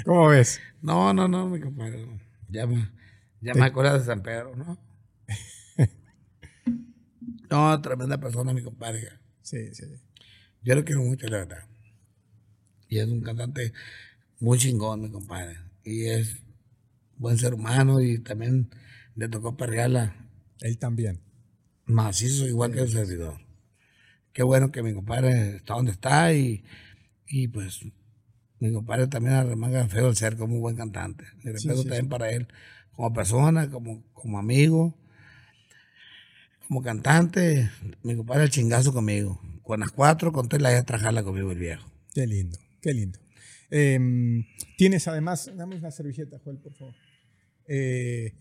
S2: ¿Cómo ves?
S1: no, no, no, mi compadre. Ya me, ya me acuerdo de San Pedro, ¿no? No, tremenda persona, mi compadre.
S2: Sí, sí.
S1: Yo lo quiero mucho, la verdad. Y es un cantante muy chingón, mi compadre. Y es buen ser humano y también le tocó perrearla
S2: Él también.
S1: macizo, igual que el servidor. Qué bueno que mi compadre está donde está y, y pues mi compadre también arremanga feo el ser como un buen cantante. Mi respeto
S2: sí,
S1: también para él, como persona, como, como amigo, como cantante. Mi compadre el chingazo conmigo. Con las cuatro, con tres la a trajarla conmigo el viejo.
S2: Qué lindo, qué lindo. Eh, tienes además, dame una servilleta, Joel, por favor. Eh,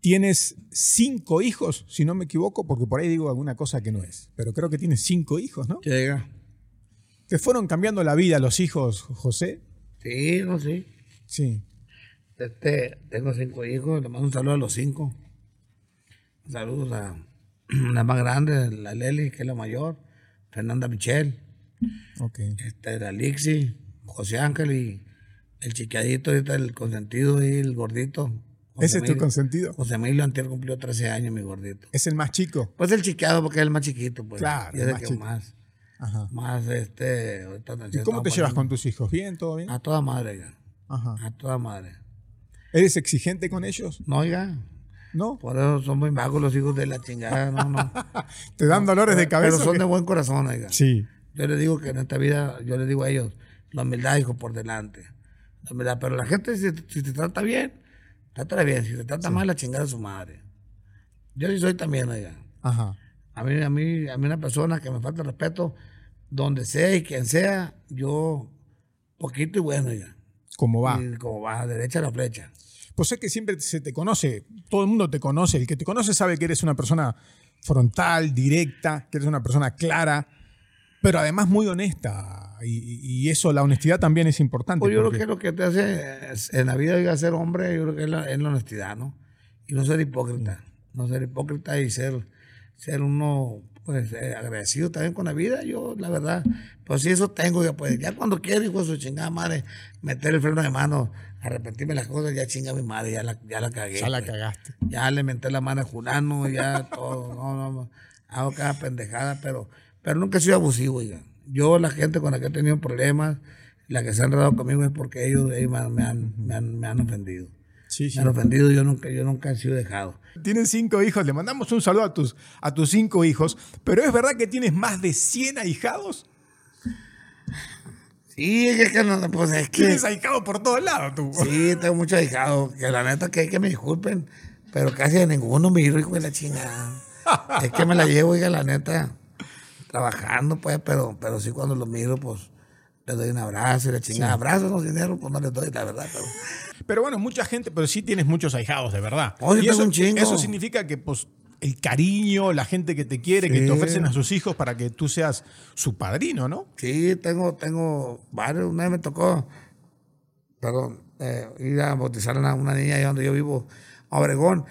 S2: tienes cinco hijos, si no me equivoco, porque por ahí digo alguna cosa que no es. Pero creo que tienes cinco hijos, ¿no?
S1: Llega.
S2: ¿Te fueron cambiando la vida los hijos, José?
S1: Sí, no, sí.
S2: Sí.
S1: Este, tengo cinco hijos, le mando un saludo a los cinco. Saludos a la más grande, la Leli, que es la mayor, Fernanda Michelle,
S2: Ok.
S1: este, la Lixi, José Ángel y el chiquiadito, el consentido y el gordito. José
S2: ¿Ese es tu consentido?
S1: José Emilio Antier cumplió 13 años, mi gordito.
S2: Es el más chico.
S1: Pues el chiqueado porque es el más chiquito, pues.
S2: Claro, el más
S1: que
S2: chico.
S1: más,
S2: Ajá.
S1: más, este...
S2: ¿Y cómo te llevas con tus hijos? ¿Bien? ¿Todo bien?
S1: A toda madre, ya.
S2: Ajá.
S1: A toda madre.
S2: ¿Eres exigente con ellos?
S1: No, oiga.
S2: ¿No?
S1: Por eso son muy vagos los hijos de la chingada, no, no.
S2: ¿Te dan dolores de cabeza?
S1: Pero son de buen corazón, oiga.
S2: Sí.
S1: Yo les digo que en esta vida, yo les digo a ellos, la humildad, hijo, por delante. La humildad. Pero la gente, si, si te trata bien, trata bien. Si te trata mal, la chingada a su madre. Yo sí soy también, oiga.
S2: Ajá.
S1: A mí, a mí, a mí una persona que me falta respeto, donde sea y quien sea, yo, poquito y bueno, oiga.
S2: ¿Cómo va?
S1: Y como va, derecha a la flecha.
S2: Pues es que siempre se te conoce, todo el mundo te conoce, el que te conoce sabe que eres una persona frontal, directa, que eres una persona clara, pero además muy honesta. Y, y eso, la honestidad también es importante.
S1: Pues yo creo que lo que te hace es- en la vida de ser hombre, yo creo que es la, es la honestidad, ¿no? Y no ser hipócrita. No ser hipócrita y ser, ser uno, pues, eh, agradecido también con la vida. Yo, la verdad, pues sí, eso tengo. Ya, pues, ya cuando quiero, hijo de su chingada madre, meter el freno de mano, arrepentirme las cosas, ya chinga mi madre, ya la, ya la cagué.
S2: ya la
S1: pues.
S2: cagaste.
S1: Ya le menté la mano a Julano, ya todo, no, no, no, hago cada pendejada, pero, pero nunca he sido abusivo, oiga. Yo, la gente con la que he tenido problemas, la que se han enredado conmigo es porque ellos, ellos me, han, me han- me han- me han ofendido.
S2: Sí, sí.
S1: Me han ofendido, yo nunca, yo nunca he sido dejado.
S2: Tienes cinco hijos, le mandamos un saludo a tus, a tus cinco hijos, pero ¿es verdad que tienes más de 100 ahijados?
S1: Sí, es que, no, pues es que.
S2: Tienes ahijado por todos lados tú.
S1: Sí, tengo muchos ahijados. Que la neta que, que me disculpen. Pero casi de ninguno miro, hijo de la chingada. es que me la llevo, oiga, la neta. Trabajando, pues, pero, pero sí cuando lo miro, pues, le doy un abrazo y la chingada. Abrazos, no dinero, pues no le doy, la verdad. Pero,
S2: Pero bueno, mucha gente, pero sí tienes muchos ahijados, de verdad.
S1: Oh,
S2: y eso,
S1: un chingo.
S2: eso significa que pues el cariño, la gente que te quiere, que
S1: Sí.
S2: te ofrecen a sus hijos para que tú seas su padrino, ¿no?
S1: sí, tengo, tengo varios. Una vez me tocó, perdón, eh, ir a bautizar a una, una niña allá donde yo vivo, a Obregón.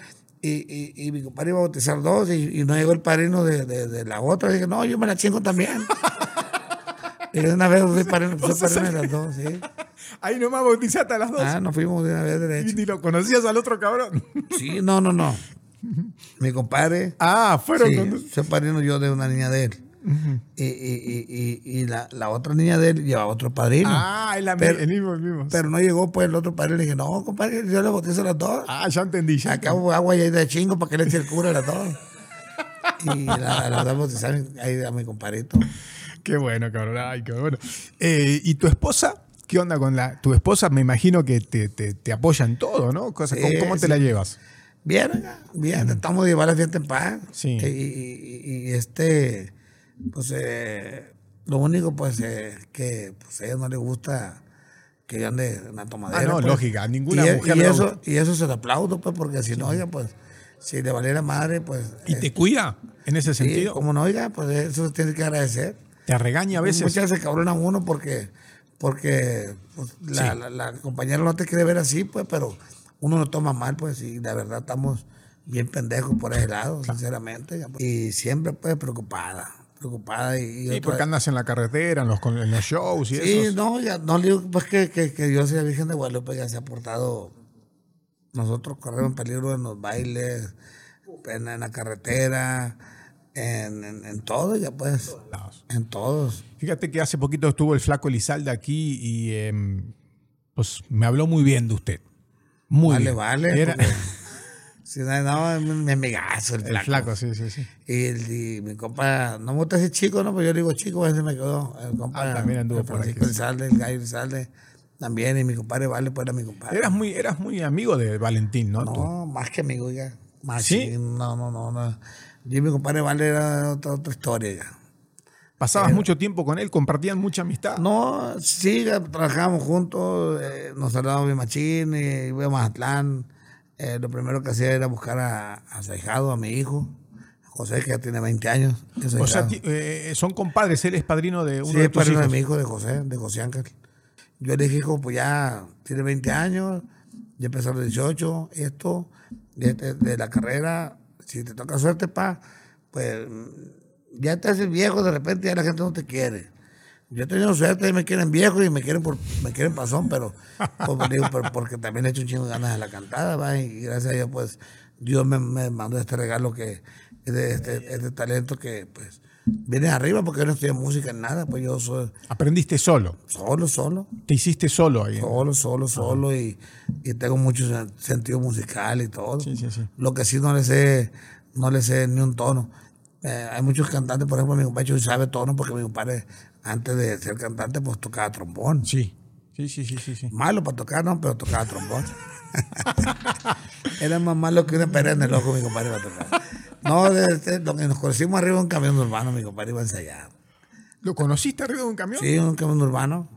S1: Y, y, y mi compadre iba a bautizar dos y, y no llegó el padrino de, de, de la otra. dije, no, yo me la chingo también. y de una vez fui padrino, fui padrino de las dos, sí.
S2: Ahí nomás bautizaste a las dos.
S1: Ah, nos fuimos de una vez
S2: y
S1: derecho.
S2: ni lo conocías al otro cabrón.
S1: Sí, no, no, no. Mi compadre,
S2: ah, fueron
S1: sí,
S2: con-
S1: soy padrino yo de una niña de él. Y, y, y, y, y la, la otra niña de él llevaba otro padrino.
S2: Ah, es la
S1: Pero-
S2: el mismo, el mismo.
S1: Pero no llegó pues el otro padrino. Le dije, no, compadre, yo le bautizo a las dos.
S2: ah, ya entendí. Ya
S1: Acabo agua ahí de chingo para que le eche el cura a las dos. Y la, la, bautizaron ahí a mi compadrito.
S2: Qué bueno, cabrón. Ay, qué bueno. Eh, ¿Y tu esposa? ¿Qué onda con la.? Tu esposa me imagino que te, te, te apoya en todo, ¿no? Cosa,
S1: Sí,
S2: ¿Cómo, te
S1: sí.
S2: la llevas?
S1: Bien, bien, estamos de llevar la fiesta en paz.
S2: Sí.
S1: Y, y- y- y este, pues, eh, lo único, pues, eh, que pues, a ella no le gusta que yo ande en la tomadera.
S2: Ah, no,
S1: pues.
S2: lógica, a ninguna
S1: y, e-
S2: mujer
S1: y eso, y eso se lo aplaudo, pues, porque si no, oiga, pues, si le valiera madre, pues.
S2: ¿Y
S1: eh,
S2: te cuida en ese
S1: sí,
S2: sentido?
S1: como no, oiga, pues eso tiene que agradecer.
S2: ¿Te regaña a veces?
S1: Muchas veces se cabrona uno porque, porque pues, la,
S2: Sí.
S1: la- la compañera no te quiere ver así, pues, pero uno lo toma mal, pues, y la verdad estamos bien pendejos por ese lado, sinceramente. Y siempre, pues, preocupada, preocupada. Y,
S2: Sí, porque andas en la carretera, en los, en los shows y
S1: Sí,
S2: eso.
S1: no, ya, no le digo pues que, que, que Dios y la Virgen de Guadalupe ya se ha portado. Nosotros corremos peligro en los bailes, en, en la carretera, en, en, en todo, ya pues. En todos.
S2: Fíjate que hace poquito estuvo el flaco Elizalde aquí y em, pues me habló muy bien de usted. Muy
S1: vale,
S2: bien.
S1: vale.
S2: Era-
S1: porque- si no, mi mi amigazo, el
S2: el
S1: flaco.
S2: flaco, sí, sí, sí.
S1: Y, el- y mi compa, no me gusta decir chico, no, pero yo le digo chico, veces me quedó. El compa,
S2: Ah, también anduvo
S1: el
S2: por
S1: Francisco
S2: aquí.
S1: Elizalde, el gallo Elizalde, también, y mi compadre Vale, pues era mi compadre.
S2: Eras muy, eras muy amigo de Valentín, ¿no? Tú.
S1: No, más que amigo ya. Más
S2: ¿Sí?
S1: sí, No, no, no, no. Yo y mi compadre Vale era otra, otra historia ya.
S2: Pasabas mucho tiempo con él, compartían mucha amistad.
S1: No, sí, trabajábamos juntos, eh, nos saludamos bien machín, y íbamos a Mazatlán. Eh, lo primero que hacía era buscar a, a a mi hijo, José, que ya tiene 20 años.
S2: o sea, eh, son compadres, él es padrino de uno
S1: Sí,
S2: de
S1: es
S2: tus
S1: padrino de mi hijo, de José, de José Ángel. Yo le dije, hijo, pues ya tiene 20 años, ya empezó a los 18, esto, de, de- de la carrera, si te toca suerte, pa, pues ya te haces viejo, de repente ya la gente no te quiere. Yo he tenido suerte y me quieren viejo y me quieren por, me quieren pasón, pero, pues, digo, porque también le he hecho un chingo de ganas de la cantada, va, y gracias a Dios, pues, Dios me, me mandó este regalo que, este, este, este talento que, pues, viene arriba porque yo no estudié música en nada, pues yo soy
S2: Aprendiste solo,
S1: solo, solo,
S2: te hiciste solo ahí.
S1: solo, solo, solo y, y tengo mucho sen- sentido musical y todo.
S2: Sí, sí, sí.
S1: Lo que sí no le sé, no le sé ni un tono. Eh, hay muchos cantantes, por ejemplo, mi compadre sabe tono porque mi compadre, antes de ser cantante, pues tocaba trombón.
S2: Sí, sí, sí, sí, sí. sí.
S1: Malo para tocar, no, pero tocaba trombón. Era más malo que una pera en el ojo, mi compadre iba a tocar. No, desde lo que nos conocimos arriba de un camión urbano, mi compadre iba a ensayar.
S2: ¿Lo conociste arriba de un camión?
S1: Sí, un camión urbano.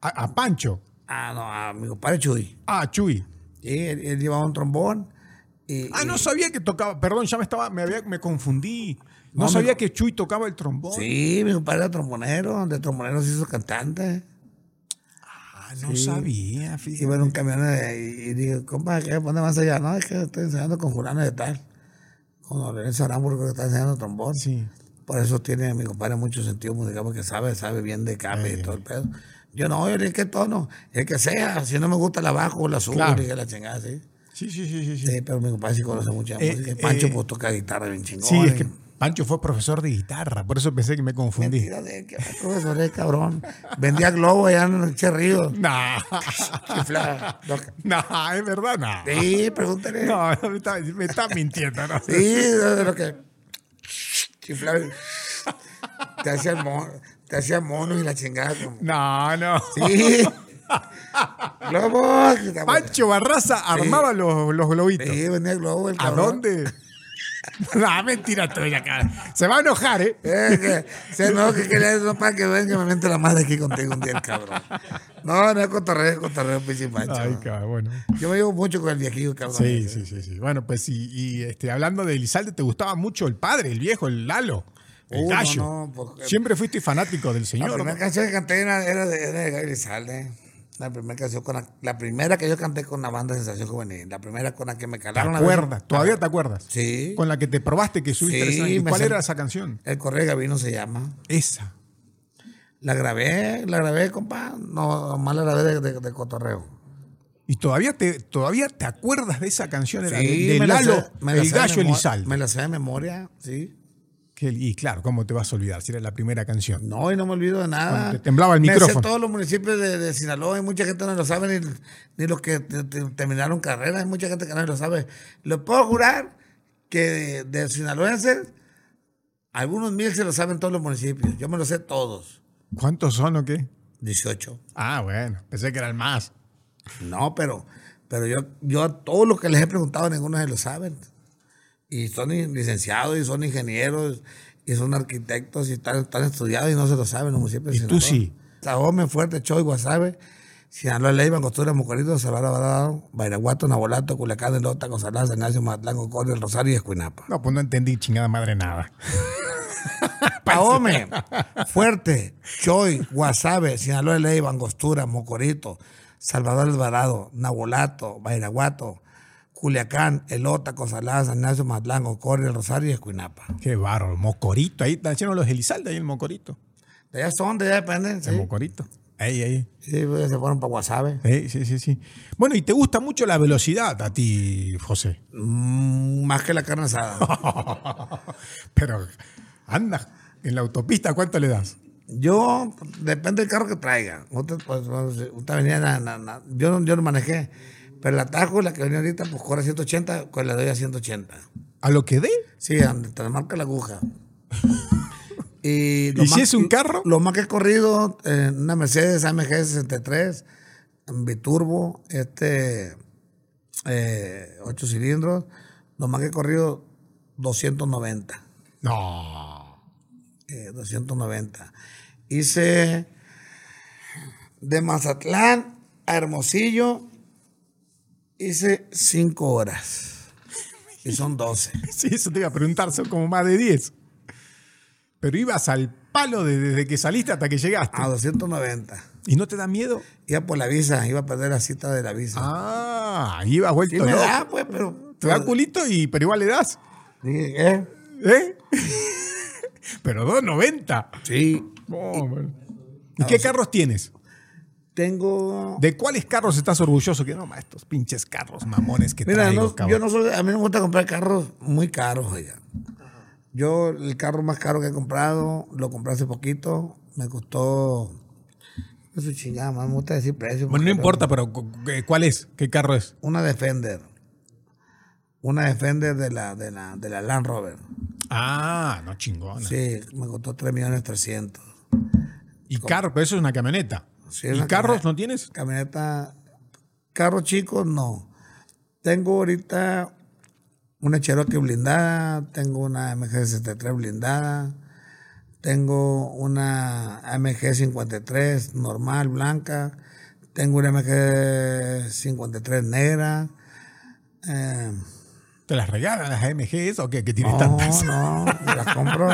S2: A, a Pancho.
S1: Ah, no, a mi compadre Chuy.
S2: Ah, Chuy.
S1: Sí, él, él llevaba un trombón. Y,
S2: Ah,
S1: y-
S2: no sabía que tocaba. Perdón, ya me estaba, me, había, me confundí. No,
S1: No,
S2: sabía
S1: me-
S2: que Chuy tocaba el trombón.
S1: Sí, mi compadre era trombonero. De trombonero se hizo cantante.
S2: Ah, no sabía, fíjate.
S1: Iba en un camión y, dije, compa, ¿qué? ¿Dónde vas allá? No, es que estoy ensayando con fulano de tal. Con Lorenzo Arámburo que está enseñando trombón.
S2: Sí.
S1: Por eso tiene mi compadre mucho sentido musical porque sabe, sabe bien de cambio y todo el pedo. Yo no, yo dije, ¿qué tono? El que sea, si no me gusta la bajo la subo,
S2: Claro.
S1: la chingada, sí.
S2: Sí, sí, sí, sí. sí.
S1: Sí, pero mi compadre sí conoce mucha
S2: Eh,
S1: música. Pancho
S2: eh,
S1: pues toca guitarra bien chingón.
S2: Sí, es que Pancho fue profesor de guitarra, por eso pensé que me confundí.
S1: Mentira de que profesor es cabrón. Vendía globo allá en el Cherrío.
S2: No.
S1: Lo-
S2: no, es verdad, no.
S1: Sí, pregúntale.
S2: No, me está, me está mintiendo, ¿no?
S1: Sí, de lo que chiflaba. Te hacía mono. te hacía monos y la chingada. como-
S2: No, no.
S1: Sí. Globos.
S2: Pancho Barraza armaba los, los globitos.
S1: Sí, venía el globo, el
S2: ¿A dónde? No, mentira tuya, cara. Se va a enojar, ¿eh?
S1: Eh, que, se no, que quería eso para que venga y me mente la madre aquí contigo un día el cabrón. No, no es cotorreo, es cotorreo, pinche.
S2: Ay, cabrón, bueno.
S1: Yo me llevo mucho con el viejillo, cabrón.
S2: Sí, sí, sí, sí. Bueno, pues y, y, este, hablando de Elizalde, ¿te gustaba mucho el padre, el viejo, el Lalo? El
S1: Uh, no,
S2: gallo.
S1: no, porque-
S2: Siempre fuiste fanático del
S1: La
S2: señor.
S1: primera
S2: ¿no?
S1: canción que canté era, era de, era de. La primera canción con la, la primera que yo canté con la banda Sensación Juvenil. La primera con la que me
S2: ¿Te
S1: calaron la vez-
S2: acuerdas? ¿Todavía te acuerdas?
S1: Sí.
S2: Con la que te probaste que subiste
S1: Sí,
S2: ¿Cuál era esa canción?
S1: El Correo de Gabino se llama.
S2: Esa.
S1: La grabé, la grabé, compa. No, nomás la grabé de, de- de cotorreo.
S2: ¿Y todavía te, todavía te acuerdas de esa canción?
S1: Sí,
S2: de, de
S1: me la
S2: Lalo,
S1: sé- me la
S2: el gallo Elizalde.
S1: Me la sé de memoria, sí.
S2: Que- y claro, ¿cómo te vas a olvidar si era la primera canción?
S1: No, y no me olvido de nada.
S2: Te temblaba el
S1: Me
S2: micrófono.
S1: sé todos los municipios de, de Sinaloa y mucha gente no lo sabe, ni, ni los que te- te- terminaron carreras, hay mucha gente que no lo sabe. Lo puedo jurar que de, de sinaloenses, algunos mil se lo saben todos los municipios. Yo me lo sé todos.
S2: ¿Cuántos son o qué?
S1: 18.
S2: Ah, bueno, pensé que eran más.
S1: No, pero, pero yo, yo a todos los que les he preguntado, ninguno se lo saben. Y son licenciados, y son ingenieros, y son arquitectos, y están, están estudiados y no se lo saben los municipios.
S2: Y tú sí.
S1: Sajome, Fuerte, Choy, Guasave, Sinaloa, Leiva, Costura, Mocorito, Salvador, Alvarado, Bairaguato, Nabolato, Culiacán, Elota, González, San Ignacio, Matlán, Cocordio, El Rosario y Escuinapa.
S2: No, pues no entendí chingada madre nada.
S1: Pahome, Fuerte, Choy, Guasave, Sinaloa, Leiva, Angostura, Mocorito, Salvador Alvarado, Nabolato, Bairaguato, Culiacán, Elota, Cozalá, San Ignacio, Matlán, Cocordio, El Rosario y Escuinapa.
S2: Qué bárbaro, Mocorito. Ahí están haciendo los Elizalde, ahí el Mocorito.
S1: De allá son, de allá dependen. Sí,
S2: El Mocorito. Ahí, ahí.
S1: sí pues, se fueron para Guasave.
S2: Sí, sí, sí, sí. Bueno, y te gusta mucho la velocidad a ti, José.
S1: Mm, más que la carne asada.
S2: Pero anda en la autopista, ¿cuánto le das?
S1: Yo, depende del carro que traiga. Usted, pues, pues, usted venía, na- na- na- yo, yo no manejé. Pero el atajo, la que venía ahorita, pues corre a 180, pues le doy a 180.
S2: ¿A lo que dé?
S1: Sí, donde te marca la aguja. Y, lo
S2: ¿Y si es un carro?
S1: Lo más que he corrido, eh, una Mercedes AMG 63, en biturbo, este, eh, 8 cilindros, lo más que he corrido, 290.
S2: No.
S1: eh, 290. Hice de Mazatlán a Hermosillo, hice 5 horas. Y son 12.
S2: Sí, eso te iba a preguntar, son como más de 10. Pero ibas al palo de- desde que saliste hasta que llegaste.
S1: A 290.
S2: ¿Y no te da miedo?
S1: Iba por la visa, iba a perder la cita de la visa.
S2: Ah, ibas vuelto
S1: sí me
S2: loco.
S1: da, pues, pero...
S2: Te da culito, y, pero igual le das.
S1: ¿eh?
S2: ¿Eh? pero 2.90.
S1: Sí.
S2: Oh. ¿Y qué carros tienes?
S1: Tengo...
S2: ¿De cuáles carros estás orgulloso? Que no, ma, estos pinches carros mamones que
S1: Mira,
S2: traigo,
S1: no-
S2: cabrón.
S1: yo no soy, a mí no me gusta comprar carros muy caros, oiga. Yo, el carro más caro que he comprado, lo compré hace poquito, me costó. Su chingada, me gusta decir precio.
S2: Bueno, no importa, pero cu- ¿cuál es? ¿Qué carro es?
S1: Una Defender. Una Defender de la, de la, de la Land Rover.
S2: Ah, no chingona.
S1: Sí, me costó 3 millones 300.
S2: Y carro, pero eso es una camioneta.
S1: Sí,
S2: ¿Y carros no tienes?
S1: Camioneta. Carros chicos, no. Tengo ahorita una Cherokee blindada, tengo una MG63 blindada, tengo una MG53 normal, blanca, tengo una MG53 negra. Eh,
S2: ¿Te las regalan las AMG eso o qué? Que tienes
S1: no,
S2: tantas.
S1: no, las compro.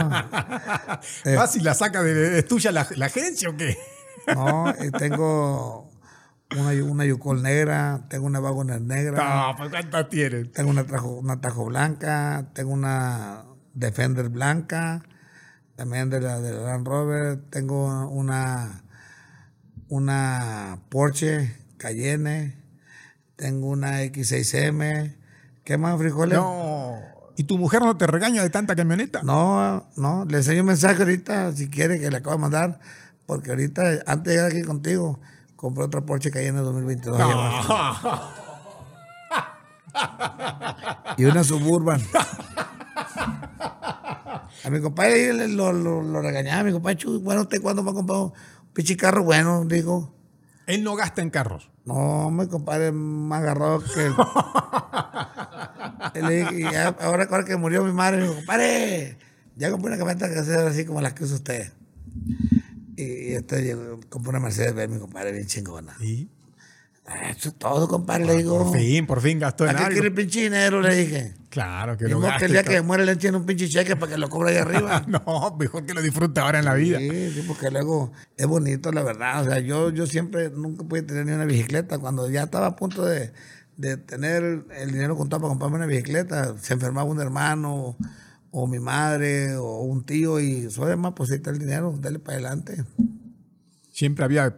S1: Eh.
S2: ¿Vas y la saca de, ¿Es tuya la, la agencia o qué?
S1: No, y tengo una, una Yukol negra, tengo una Wagoner negra.
S2: No, pues ¿cuántas tienes?
S1: Tengo una tajo, una tajo blanca, tengo una Defender blanca, también de la de la Land Rover, tengo una una Porsche Cayenne, tengo una X6M, ¿qué más frijoles?
S2: No. ¿Y tu mujer no te regaña de tanta camioneta?
S1: No, no, le enseño un mensaje ahorita si quiere que le acabo de mandar, porque ahorita antes de llegar aquí contigo compré otra Porsche Cayenne 2022 allá abajo. y una Suburban. A mi compadre lo, lo, lo regañaba. Mi compadre, "Chu, bueno, ¿usted cuándo va a comprar un pinche carro bueno? Digo.
S2: Él no gasta en carros.
S1: No, mi compadre me agarró que. Dije, y ahora, ahora que murió mi madre, me dijo, compadre, ya compré una camioneta que sea así como las que usa usted. Y, y este llegó, compré una Mercedes Benz, mi compadre, bien chingona.
S2: Y
S1: Ah, Eso es todo, compadre, le digo.
S2: por fin, por fin gastó en
S1: ¿A qué
S2: algo.
S1: quiere el pinche dinero? Le dije.
S2: Claro, que lo
S1: que
S2: gaste.
S1: el día que muere le echen un pinche cheque para que lo cobre ahí arriba.
S2: No, mejor que lo disfrute ahora en la vida.
S1: Sí, sí, porque luego es bonito, la verdad. O sea, yo, yo siempre nunca pude tener ni una bicicleta. Cuando ya estaba a punto de, de tener el dinero contado para comprarme una bicicleta, se enfermaba un hermano o mi madre o un tío y soy más, pues ahí está el dinero, dale para adelante.
S2: Siempre había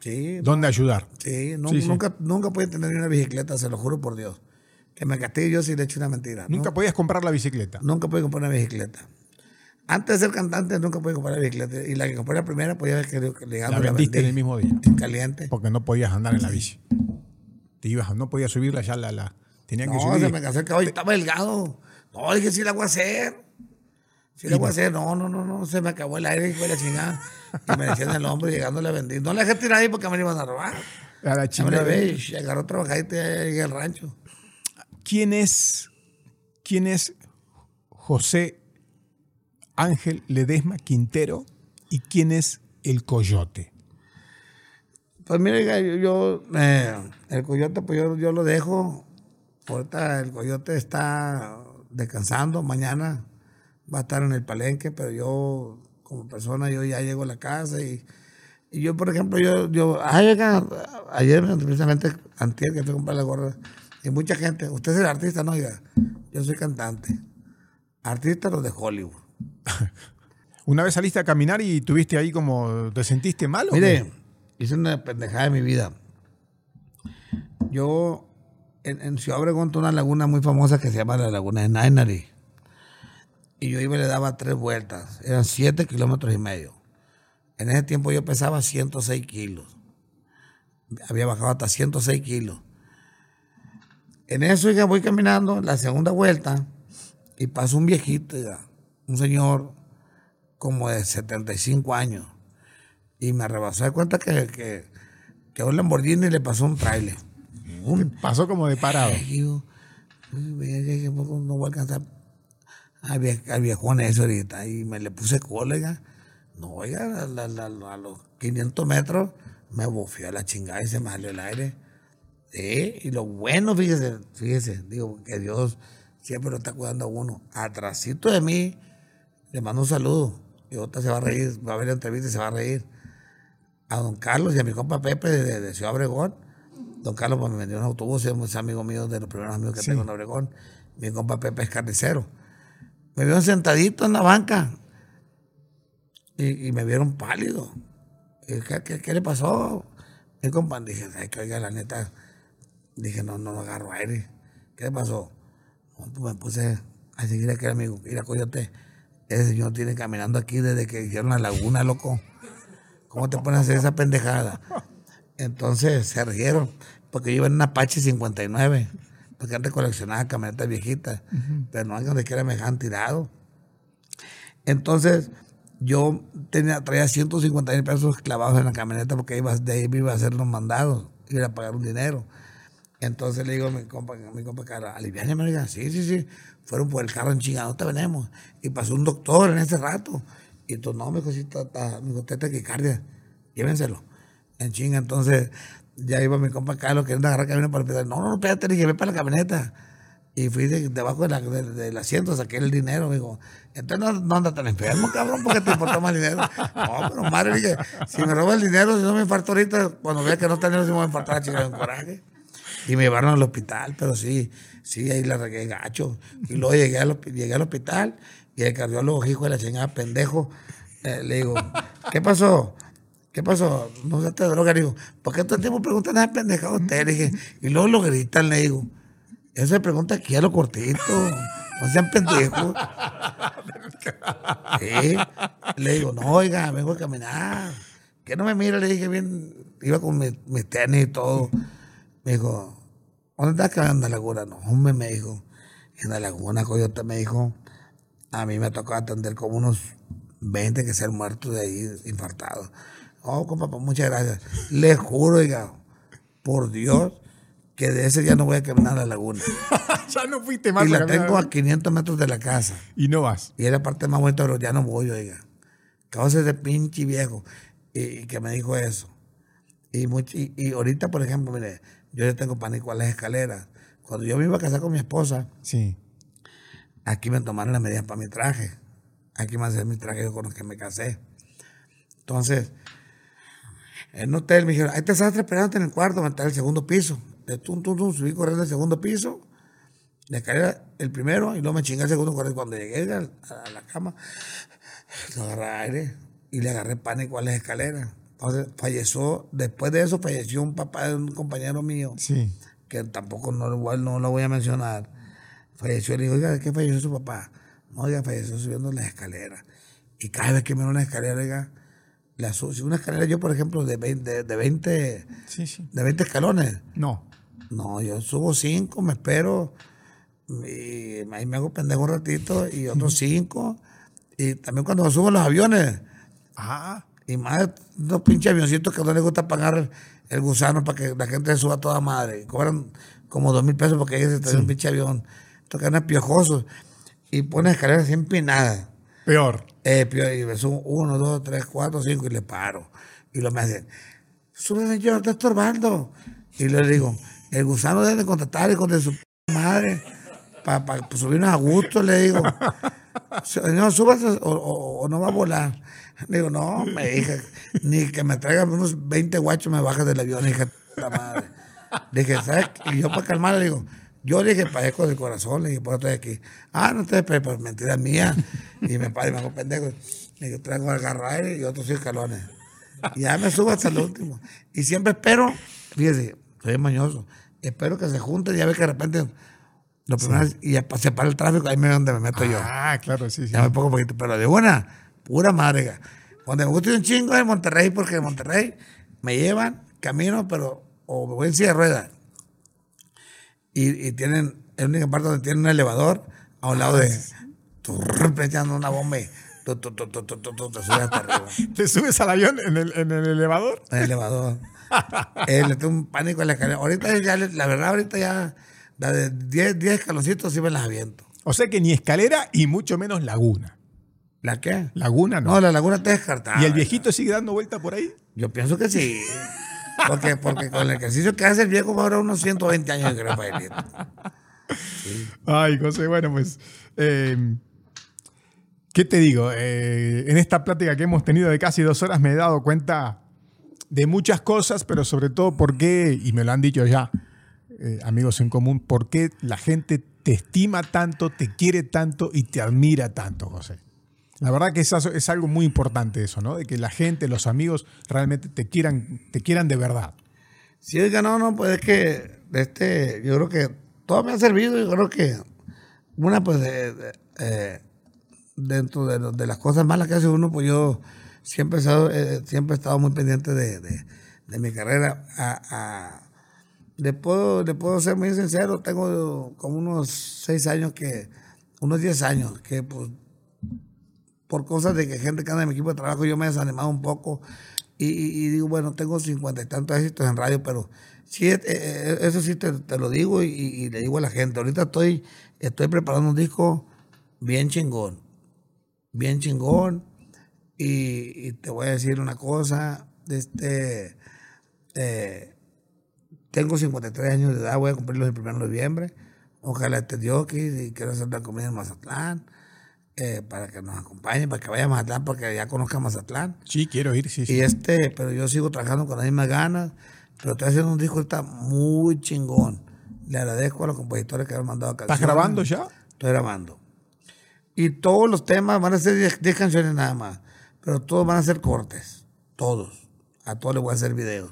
S1: Sí,
S2: dónde ayudar.
S1: sí, nu-
S2: Sí, sí.
S1: Nunca, nunca pude tener una bicicleta, se lo juro por Dios. Que me castigue yo si le echo una mentira. ¿no?
S2: Nunca podías comprar la bicicleta.
S1: Nunca pude comprar una bicicleta. Antes de ser cantante, nunca pude comprar una bicicleta. Y la que compré la primera, pues ya que, que digamos,
S2: La vendiste en el mismo día.
S1: en caliente.
S2: Porque no podías andar en la bici. Te ibas, no podías subirla ya la, la tenían que
S1: No,
S2: subir.
S1: se me cansó el caballo, estaba delgado. No, dije, sí la voy a hacer. Sí la voy a hacer. No, no, no, no, se me acabó el aire y fue la chingada. Y me decían el hombro y llegando la vendí. No la dejé tirar ahí porque me la iban a robar.
S2: A la chingada.
S1: ve agarró trabajadita y llegué al rancho.
S2: ¿Quién es, ¿Quién es José Ángel Ledesma Quintero y quién es el Coyote?
S1: Pues mire, yo, eh, el coyote, pues yo, yo lo dejo. Ahorita el coyote está descansando. Mañana va a estar en el palenque, pero yo, como persona, yo ya llego a la casa y, y yo, por ejemplo, yo, yo, ay, oiga, ayer precisamente, antier que fui a comprar la gorra, y mucha gente, usted es el artista, no, oiga, yo soy cantante. Artista los de Hollywood.
S2: Una vez saliste a caminar y tuviste ahí como, ¿te sentiste mal? o
S1: Mire, hice una pendejada de mi vida. Yo, en, en Ciudad Obregón, una laguna muy famosa que se llama la Laguna de Nainari. Y yo iba y le daba tres vueltas. Eran siete kilómetros y medio. En ese tiempo yo pesaba 106 kilos. Había bajado hasta 106 kilos. En eso ya voy caminando, la segunda vuelta, y pasa un viejito, oiga, un señor como de 75 años y me rebasó de cuenta que, que, que un Lamborghini le pasó un trailer. Un
S2: Pasó como de parado.
S1: yo, no voy a alcanzar al, vie- al viejón ese ahorita. Y me le puse cola, oiga. No, oiga, a, la- la- a los 500 metros me bufió a la chingada y se me salió el aire. Sí, y lo bueno, fíjese, fíjese, digo, que Dios siempre lo está cuidando a uno. Atrasito de mí, le mando un saludo. Y otra se va a reír, va a ver la entrevista y se va a reír. A don Carlos y a mi compa Pepe de, de Ciudad Obregón. Don Carlos pues, me vendió un autobús, es amigo mío de los primeros amigos que tengo en Obregón. Mi compa Pepe es carnicero. Me vieron sentadito en la banca y, y me vieron pálido. Y, ¿Qué, qué, qué le pasó? Mi compa, dije, ay, que oiga, la neta, dije, no, no, no agarro aire. ¿Qué le pasó? Pues me puse a seguir a aquel amigo. Mira, coyote, ese señor tiene caminando aquí desde que hicieron la laguna, loco. ¿Cómo te pones a hacer esa pendejada? Entonces se rieron, porque yo iba en una Apache 59, porque antes coleccionaba camionetas viejitas, pero no hay donde quiera me dejaban tirado. Entonces yo tenía, traía 150 mil pesos clavados en la camioneta porque iba, de ahí me iba a hacer los mandados, iba a pagar un dinero. Entonces le digo a mi compa, a mi compa Carlos, aliviane, me diga, sí, sí, sí. Fueron por el carro en chingada, no te venemos. Y pasó un doctor en ese rato. Y tú, no, mi cosita, está, mi cosita taquicardia, llévenselo. En chinga, entonces ya iba mi compa Carlos queriendo agarrar camino para hospital. No, no, no, espérate, le dije, ve para la camioneta. Y fui de- debajo de la- de- del asiento, saqué el dinero, me dijo, entonces no, no andas tan enfermo, cabrón, porque te importa más dinero. No, pero madre, dije, si me roba el dinero, si no me infarto ahorita, cuando vea que no está dinero, si me voy a infartar en coraje. Y me llevaron al hospital, pero sí, sí, ahí la regué gacho. Y luego llegué al, hospi- llegué al hospital y el cardiólogo, hijo de la chingada, pendejo, eh, le digo, ¿qué pasó? ¿Qué pasó? No usaste droga. Le digo, ¿por qué todo el tiempo preguntan a pendejado a usted? Le dije, y luego lo gritan, le digo. Eso se pregunta aquí a lo cortito. No sean pendejos. Sí. Le digo, no, oiga, vengo a caminar. Que no me mira, le dije bien, iba con mi- mis tenis y todo. Me dijo, ¿dónde estás caminando en la laguna? No, hombre, me dijo, en la laguna, coyote, me dijo. a mí me tocó atender como unos 20 que ser muertos de ahí, infartados. Oh, compa, pues muchas gracias. Le juro, oiga, por Dios, que de ese ya no voy a caminar a la laguna.
S2: ya no fuiste más.
S1: y la tengo a 500 metros de la casa.
S2: Y no vas.
S1: Y era la parte más bonita, pero ya no voy, oiga. Causa ese pinche viejo. Y, y que me dijo eso. Y, much- y, y ahorita, por ejemplo, mire, yo ya tengo pánico a las escaleras. Cuando yo me iba a casar con mi esposa,
S2: Sí.
S1: aquí me tomaron las medidas para mi traje. Aquí me hacían mi traje con los que me casé. Entonces, en un hotel me dijeron, ahí te estás esperando en el cuarto, me está el segundo piso. De tum, tum, tum, subí corriendo al segundo piso, la escalera el primero, y luego me chingué el segundo corriendo. Cuando llegué a la cama, no agarré aire y le agarré pánico a las escaleras. Entonces, falleció, después de eso falleció un papá de un compañero mío
S2: Sí.
S1: que tampoco no, igual no lo voy a mencionar, falleció. Le digo, oiga, ¿de qué falleció su papá? No, oiga, falleció subiendo las escaleras. Y cada vez que miro una escalera, oiga, Si una escalera, yo, por ejemplo, de 20, de 20,
S2: Sí, sí.
S1: de 20 escalones,
S2: No.
S1: no, yo subo 5, me espero, y ahí me hago pendejo un ratito, y otros 5. Y también cuando subo los aviones,
S2: Ah.
S1: y más unos pinches avioncitos que no les gusta pagar el gusano para que la gente suba a toda madre. Cobran como dos mil pesos porque ellos se traen un pinche avión. Estos que andan piojosos. Y ponen escaleras empinadas.
S2: Peor.
S1: Eh, subo uno, dos, tres, cuatro, cinco y le paro. Y lo me hacen, sube señor, está estorbando. Y le digo, el gusano debe de contratar con de su madre para subirnos a gusto, le digo. Señor, súbase o, o- o no va a volar. Le digo, no, me dije, ni que me traigan unos 20 guachos me bajas del avión, hija puta madre. Le dije, ¿sabes? Y yo para calmar le digo, yo le dije, padezco del corazón, le dije, por eso estoy aquí. Ah, no te pero mentira mía. Y me padre me hago pendejo. Digo, traigo el aire y otros 100 escalones. Y ya me subo hasta el último. Y siempre espero, fíjese, soy mañoso, espero que se junten y ya ve que de repente lo primero es- y se para el tráfico, ahí me donde me meto yo.
S2: Ah, claro, sí, sí.
S1: Ya me pongo un poquito, pero de buena, pura madre. Donde me gusta un chingo es Monterrey, porque en Monterrey me llevan, camino, pero o me voy en silla de ruedas. Y, y tienen, es la única parte donde tienen un elevador a un lado de. echando una bomba y tu, tu, tu, te subes hasta arriba.
S2: ¿Te subes al avión en el, en el elevador?
S1: El elevador. Eh, le tengo un pánico a la escalera. Ahorita ya, la verdad, ahorita ya, la de 10, 10 escaloncitos sí me las aviento.
S2: O sea que ni escalera y mucho menos laguna.
S1: ¿La qué?
S2: Laguna no.
S1: No, la laguna está descartada.
S2: ¿Y el viejito sigue dando vuelta por ahí?
S1: Yo pienso que sí. Porque, porque con el ejercicio que hace el viejo va a durar unos 120 años, creo, Pailito.
S2: Ay, José, bueno, pues. eh, ¿Qué te digo? Eh, en esta plática que hemos tenido de casi dos horas me he dado cuenta de muchas cosas, pero sobre todo por qué, y me lo han dicho ya eh, amigos en común, por qué la gente te estima tanto, te quiere tanto y te admira tanto, José. La verdad que es, es algo muy importante eso, ¿no? De que la gente, los amigos realmente te quieran, te quieran de verdad.
S1: Sí, oiga, no, no, pues es que este, yo creo que todo me ha servido. Yo creo que una, pues, eh, dentro de, de las cosas malas que hace uno, pues yo siempre he estado, eh, siempre he estado muy pendiente de, de- de mi carrera. A, a- le, puedo, le puedo ser muy sincero, tengo como unos seis años que, unos diez años, que pues por cosas de que gente que anda en mi equipo de trabajo yo me he desanimado un poco y, y- y digo, bueno, tengo cincuenta y tantos éxitos en radio, pero sí, eh, eh, eso sí te, te lo digo y, y le digo a la gente, ahorita estoy, estoy preparando un disco bien chingón, bien chingón y, y te voy a decir una cosa, este, eh, tengo 53 años de edad, voy a cumplirlos el 1 de noviembre, ojalá esté Dios y quiero hacer la comida en Mazatlán eh, para que nos acompañen, para que vaya a Mazatlán, porque ya conozca Mazatlán.
S2: Sí, quiero ir, sí, sí.
S1: Y este, pero yo sigo trabajando con las mismas ganas, pero estoy haciendo un disco ahorita muy chingón. Le agradezco a los compositores que han mandado canciones.
S2: ¿Estás grabando ya?
S1: Estoy grabando. Y todos los temas van a ser 10 10 canciones nada más, pero todos van a ser cortes, todos. A todos les voy a hacer videos.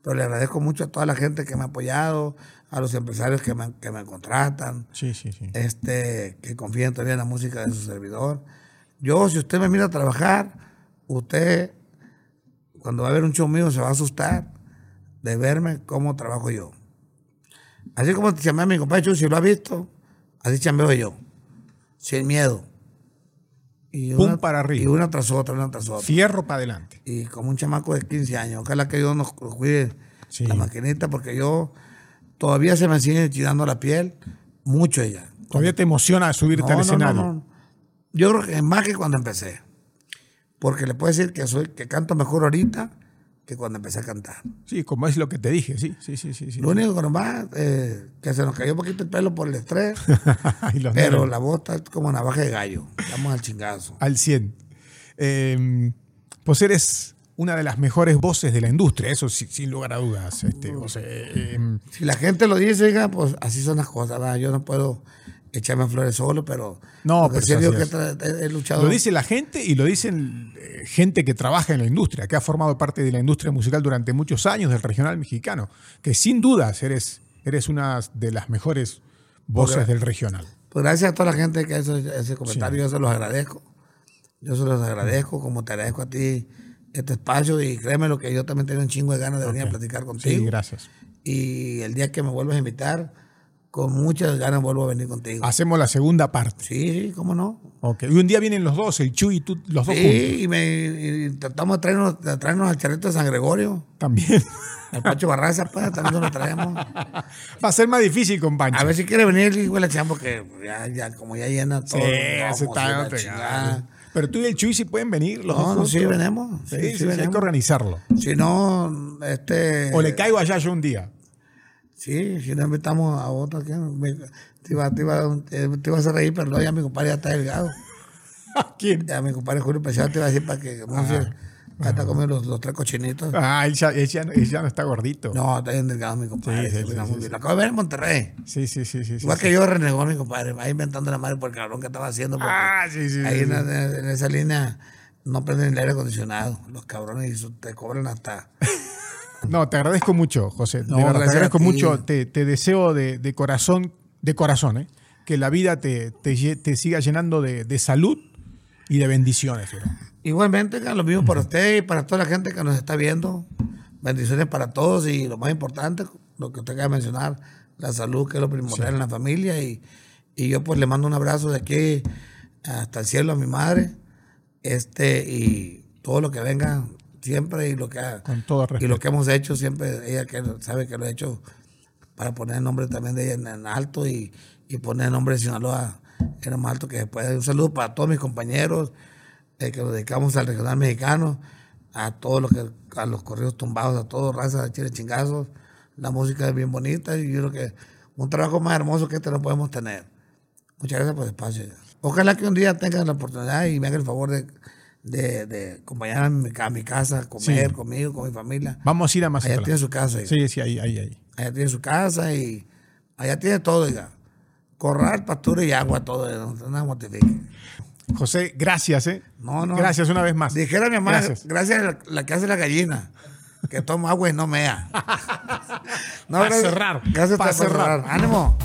S1: Pero le agradezco mucho a toda la gente que me ha apoyado, a los empresarios que me, que me contratan
S2: Sí, sí, sí.
S1: este, que confíen todavía en la música de su servidor. Yo, si usted me mira a trabajar, usted, cuando va a ver un show mío, se va a asustar de verme cómo trabajo yo. Así como te llamé a mi compadre Chuy, si lo ha visto, así chambeo yo, sin miedo. Y
S2: Pum
S1: una,
S2: para arriba.
S1: Y una tras otra, una tras otra.
S2: Fierro para adelante.
S1: Y como un chamaco de 15 años. Ojalá que Dios nos cuide
S2: Sí.
S1: la maquinita, porque yo todavía se me sigue tirando la piel. Mucho ella.
S2: Todavía te emociona subirte al escenario.
S1: Yo creo que más que cuando empecé. Porque le puedo decir que soy que canto mejor ahorita que cuando empecé a cantar.
S2: Sí, como es lo que te dije, sí, sí, sí, sí. sí.
S1: Lo único que va, eh, que se nos cayó un poquito el pelo por el estrés, pero
S2: nervios.
S1: la voz está como navaja de gallo. Estamos al chingazo.
S2: al 100. Eh, pues eres una de las mejores voces de la industria, eso sí, sin lugar a dudas. Este, José. Eh,
S1: Si la gente lo dice, pues así son las cosas. ¿verdad? Yo no puedo echarme flores solo, pero.
S2: No, pero
S1: sí que he, luchado.
S2: lo dice la gente y lo dicen eh, gente que trabaja en la industria, que ha formado parte de la industria musical durante muchos años del regional mexicano, que sin dudas eres, eres una de las mejores voces
S1: Porque-
S2: del regional.
S1: Pues gracias a toda la gente que hace ese comentario, yo se los agradezco. Yo se los agradezco, como te agradezco a ti este espacio y créeme lo que yo también tengo un chingo de ganas de venir a platicar
S2: Sí,
S1: contigo.
S2: gracias.
S1: y el día que me vuelvas a invitar, con muchas ganas vuelvo a venir contigo.
S2: Hacemos la segunda parte.
S1: Sí, sí, cómo no.
S2: Ok. Y un día vienen los dos, el Chu y tú, los dos juntos.
S1: Sí, y, me, y tratamos de traernos, de traernos al charrito de San Gregorio,
S2: También.
S1: al Pacho Barraza, pues, también nos lo traemos.
S2: Va a ser más difícil con Pancho.
S1: A ver si quiere venir de la chamba, porque ya, ya, como ya llena todo.
S2: Sí,
S1: no,
S2: se está pegado. Pero tú y el Chuy sí pueden venir los
S1: No,
S2: dos
S1: no, sí venimos.
S2: Sí,
S1: Sí,
S2: sí, hay que organizarlo.
S1: Si no, este.
S2: O le caigo allá yo un día.
S1: Sí, si no invitamos a otro, ¿qué? Te iba, te, iba, te iba a reír, pero no, ya mi compadre ya está delgado.
S2: ¿Quién?
S1: Ya mi compadre Julio Pesado te iba a decir para que sé, ya está comiendo los, los tres cochinitos.
S2: Ah, él ya, él ya no- él ya no está gordito.
S1: No, está bien delgado mi compadre.
S2: Sí, sí, sí.
S1: Lo acabo de ver en Monterrey.
S2: Sí, sí, sí, sí.
S1: Igual que yo renegó mi compadre, va inventando la madre por el cabrón que estaba haciendo.
S2: Ah, sí, sí,
S1: Ahí en, en esa línea no prenden el aire acondicionado. Los cabrones te cobran hasta.
S2: No, te agradezco mucho, José.
S1: No,
S2: de verdad, te agradezco mucho. Te, te deseo de, de corazón, de corazón, ¿eh? que la vida te, te, siga llenando de, de salud y de bendiciones.
S1: Igualmente, lo mismo para usted y para toda la gente que nos está viendo. Bendiciones para todos y lo más importante, lo que usted acaba de mencionar, la salud, que es lo primordial en la familia. Y, y yo pues le mando un abrazo de aquí hasta el cielo a mi madre. Este, y todo lo que venga siempre y lo que ha-
S2: Con todo
S1: y lo que hemos hecho siempre, ella que sabe que lo he hecho para poner el nombre también de ella en, en alto y, y poner el nombre de Sinaloa en lo más alto que se puede. Un saludo para todos mis compañeros eh, que nos dedicamos al regional mexicano, a todos los que, a los corridos tumbados, a todos, raza de chile chingazos. La música es bien bonita y yo creo que un trabajo más hermoso que este no podemos tener. Muchas gracias por el espacio. Ojalá que un día tengan la oportunidad y me hagan el favor de, de, de acompañar a mi, a mi casa, comer
S2: Sí.
S1: conmigo, con mi familia.
S2: Vamos a ir a
S1: Allá
S2: Mazatlán.
S1: tiene su casa. oiga.
S2: Sí, sí, ahí, ahí, ahí.
S1: Allá tiene su casa y allá tiene todo, oiga. Corral, pastura y agua, todo. No, no mortifique.
S2: José, gracias, ¿eh?
S1: No, no.
S2: Gracias una vez más.
S1: Dijera mi mamá,
S2: Gracias.
S1: gracias, a la, la que hace la gallina, que toma agua y no mea. No,
S2: Pa'
S1: gracias-
S2: cerrar,
S1: Gracias
S2: pa'
S1: por
S2: cerrar.
S1: cerrar. Ánimo.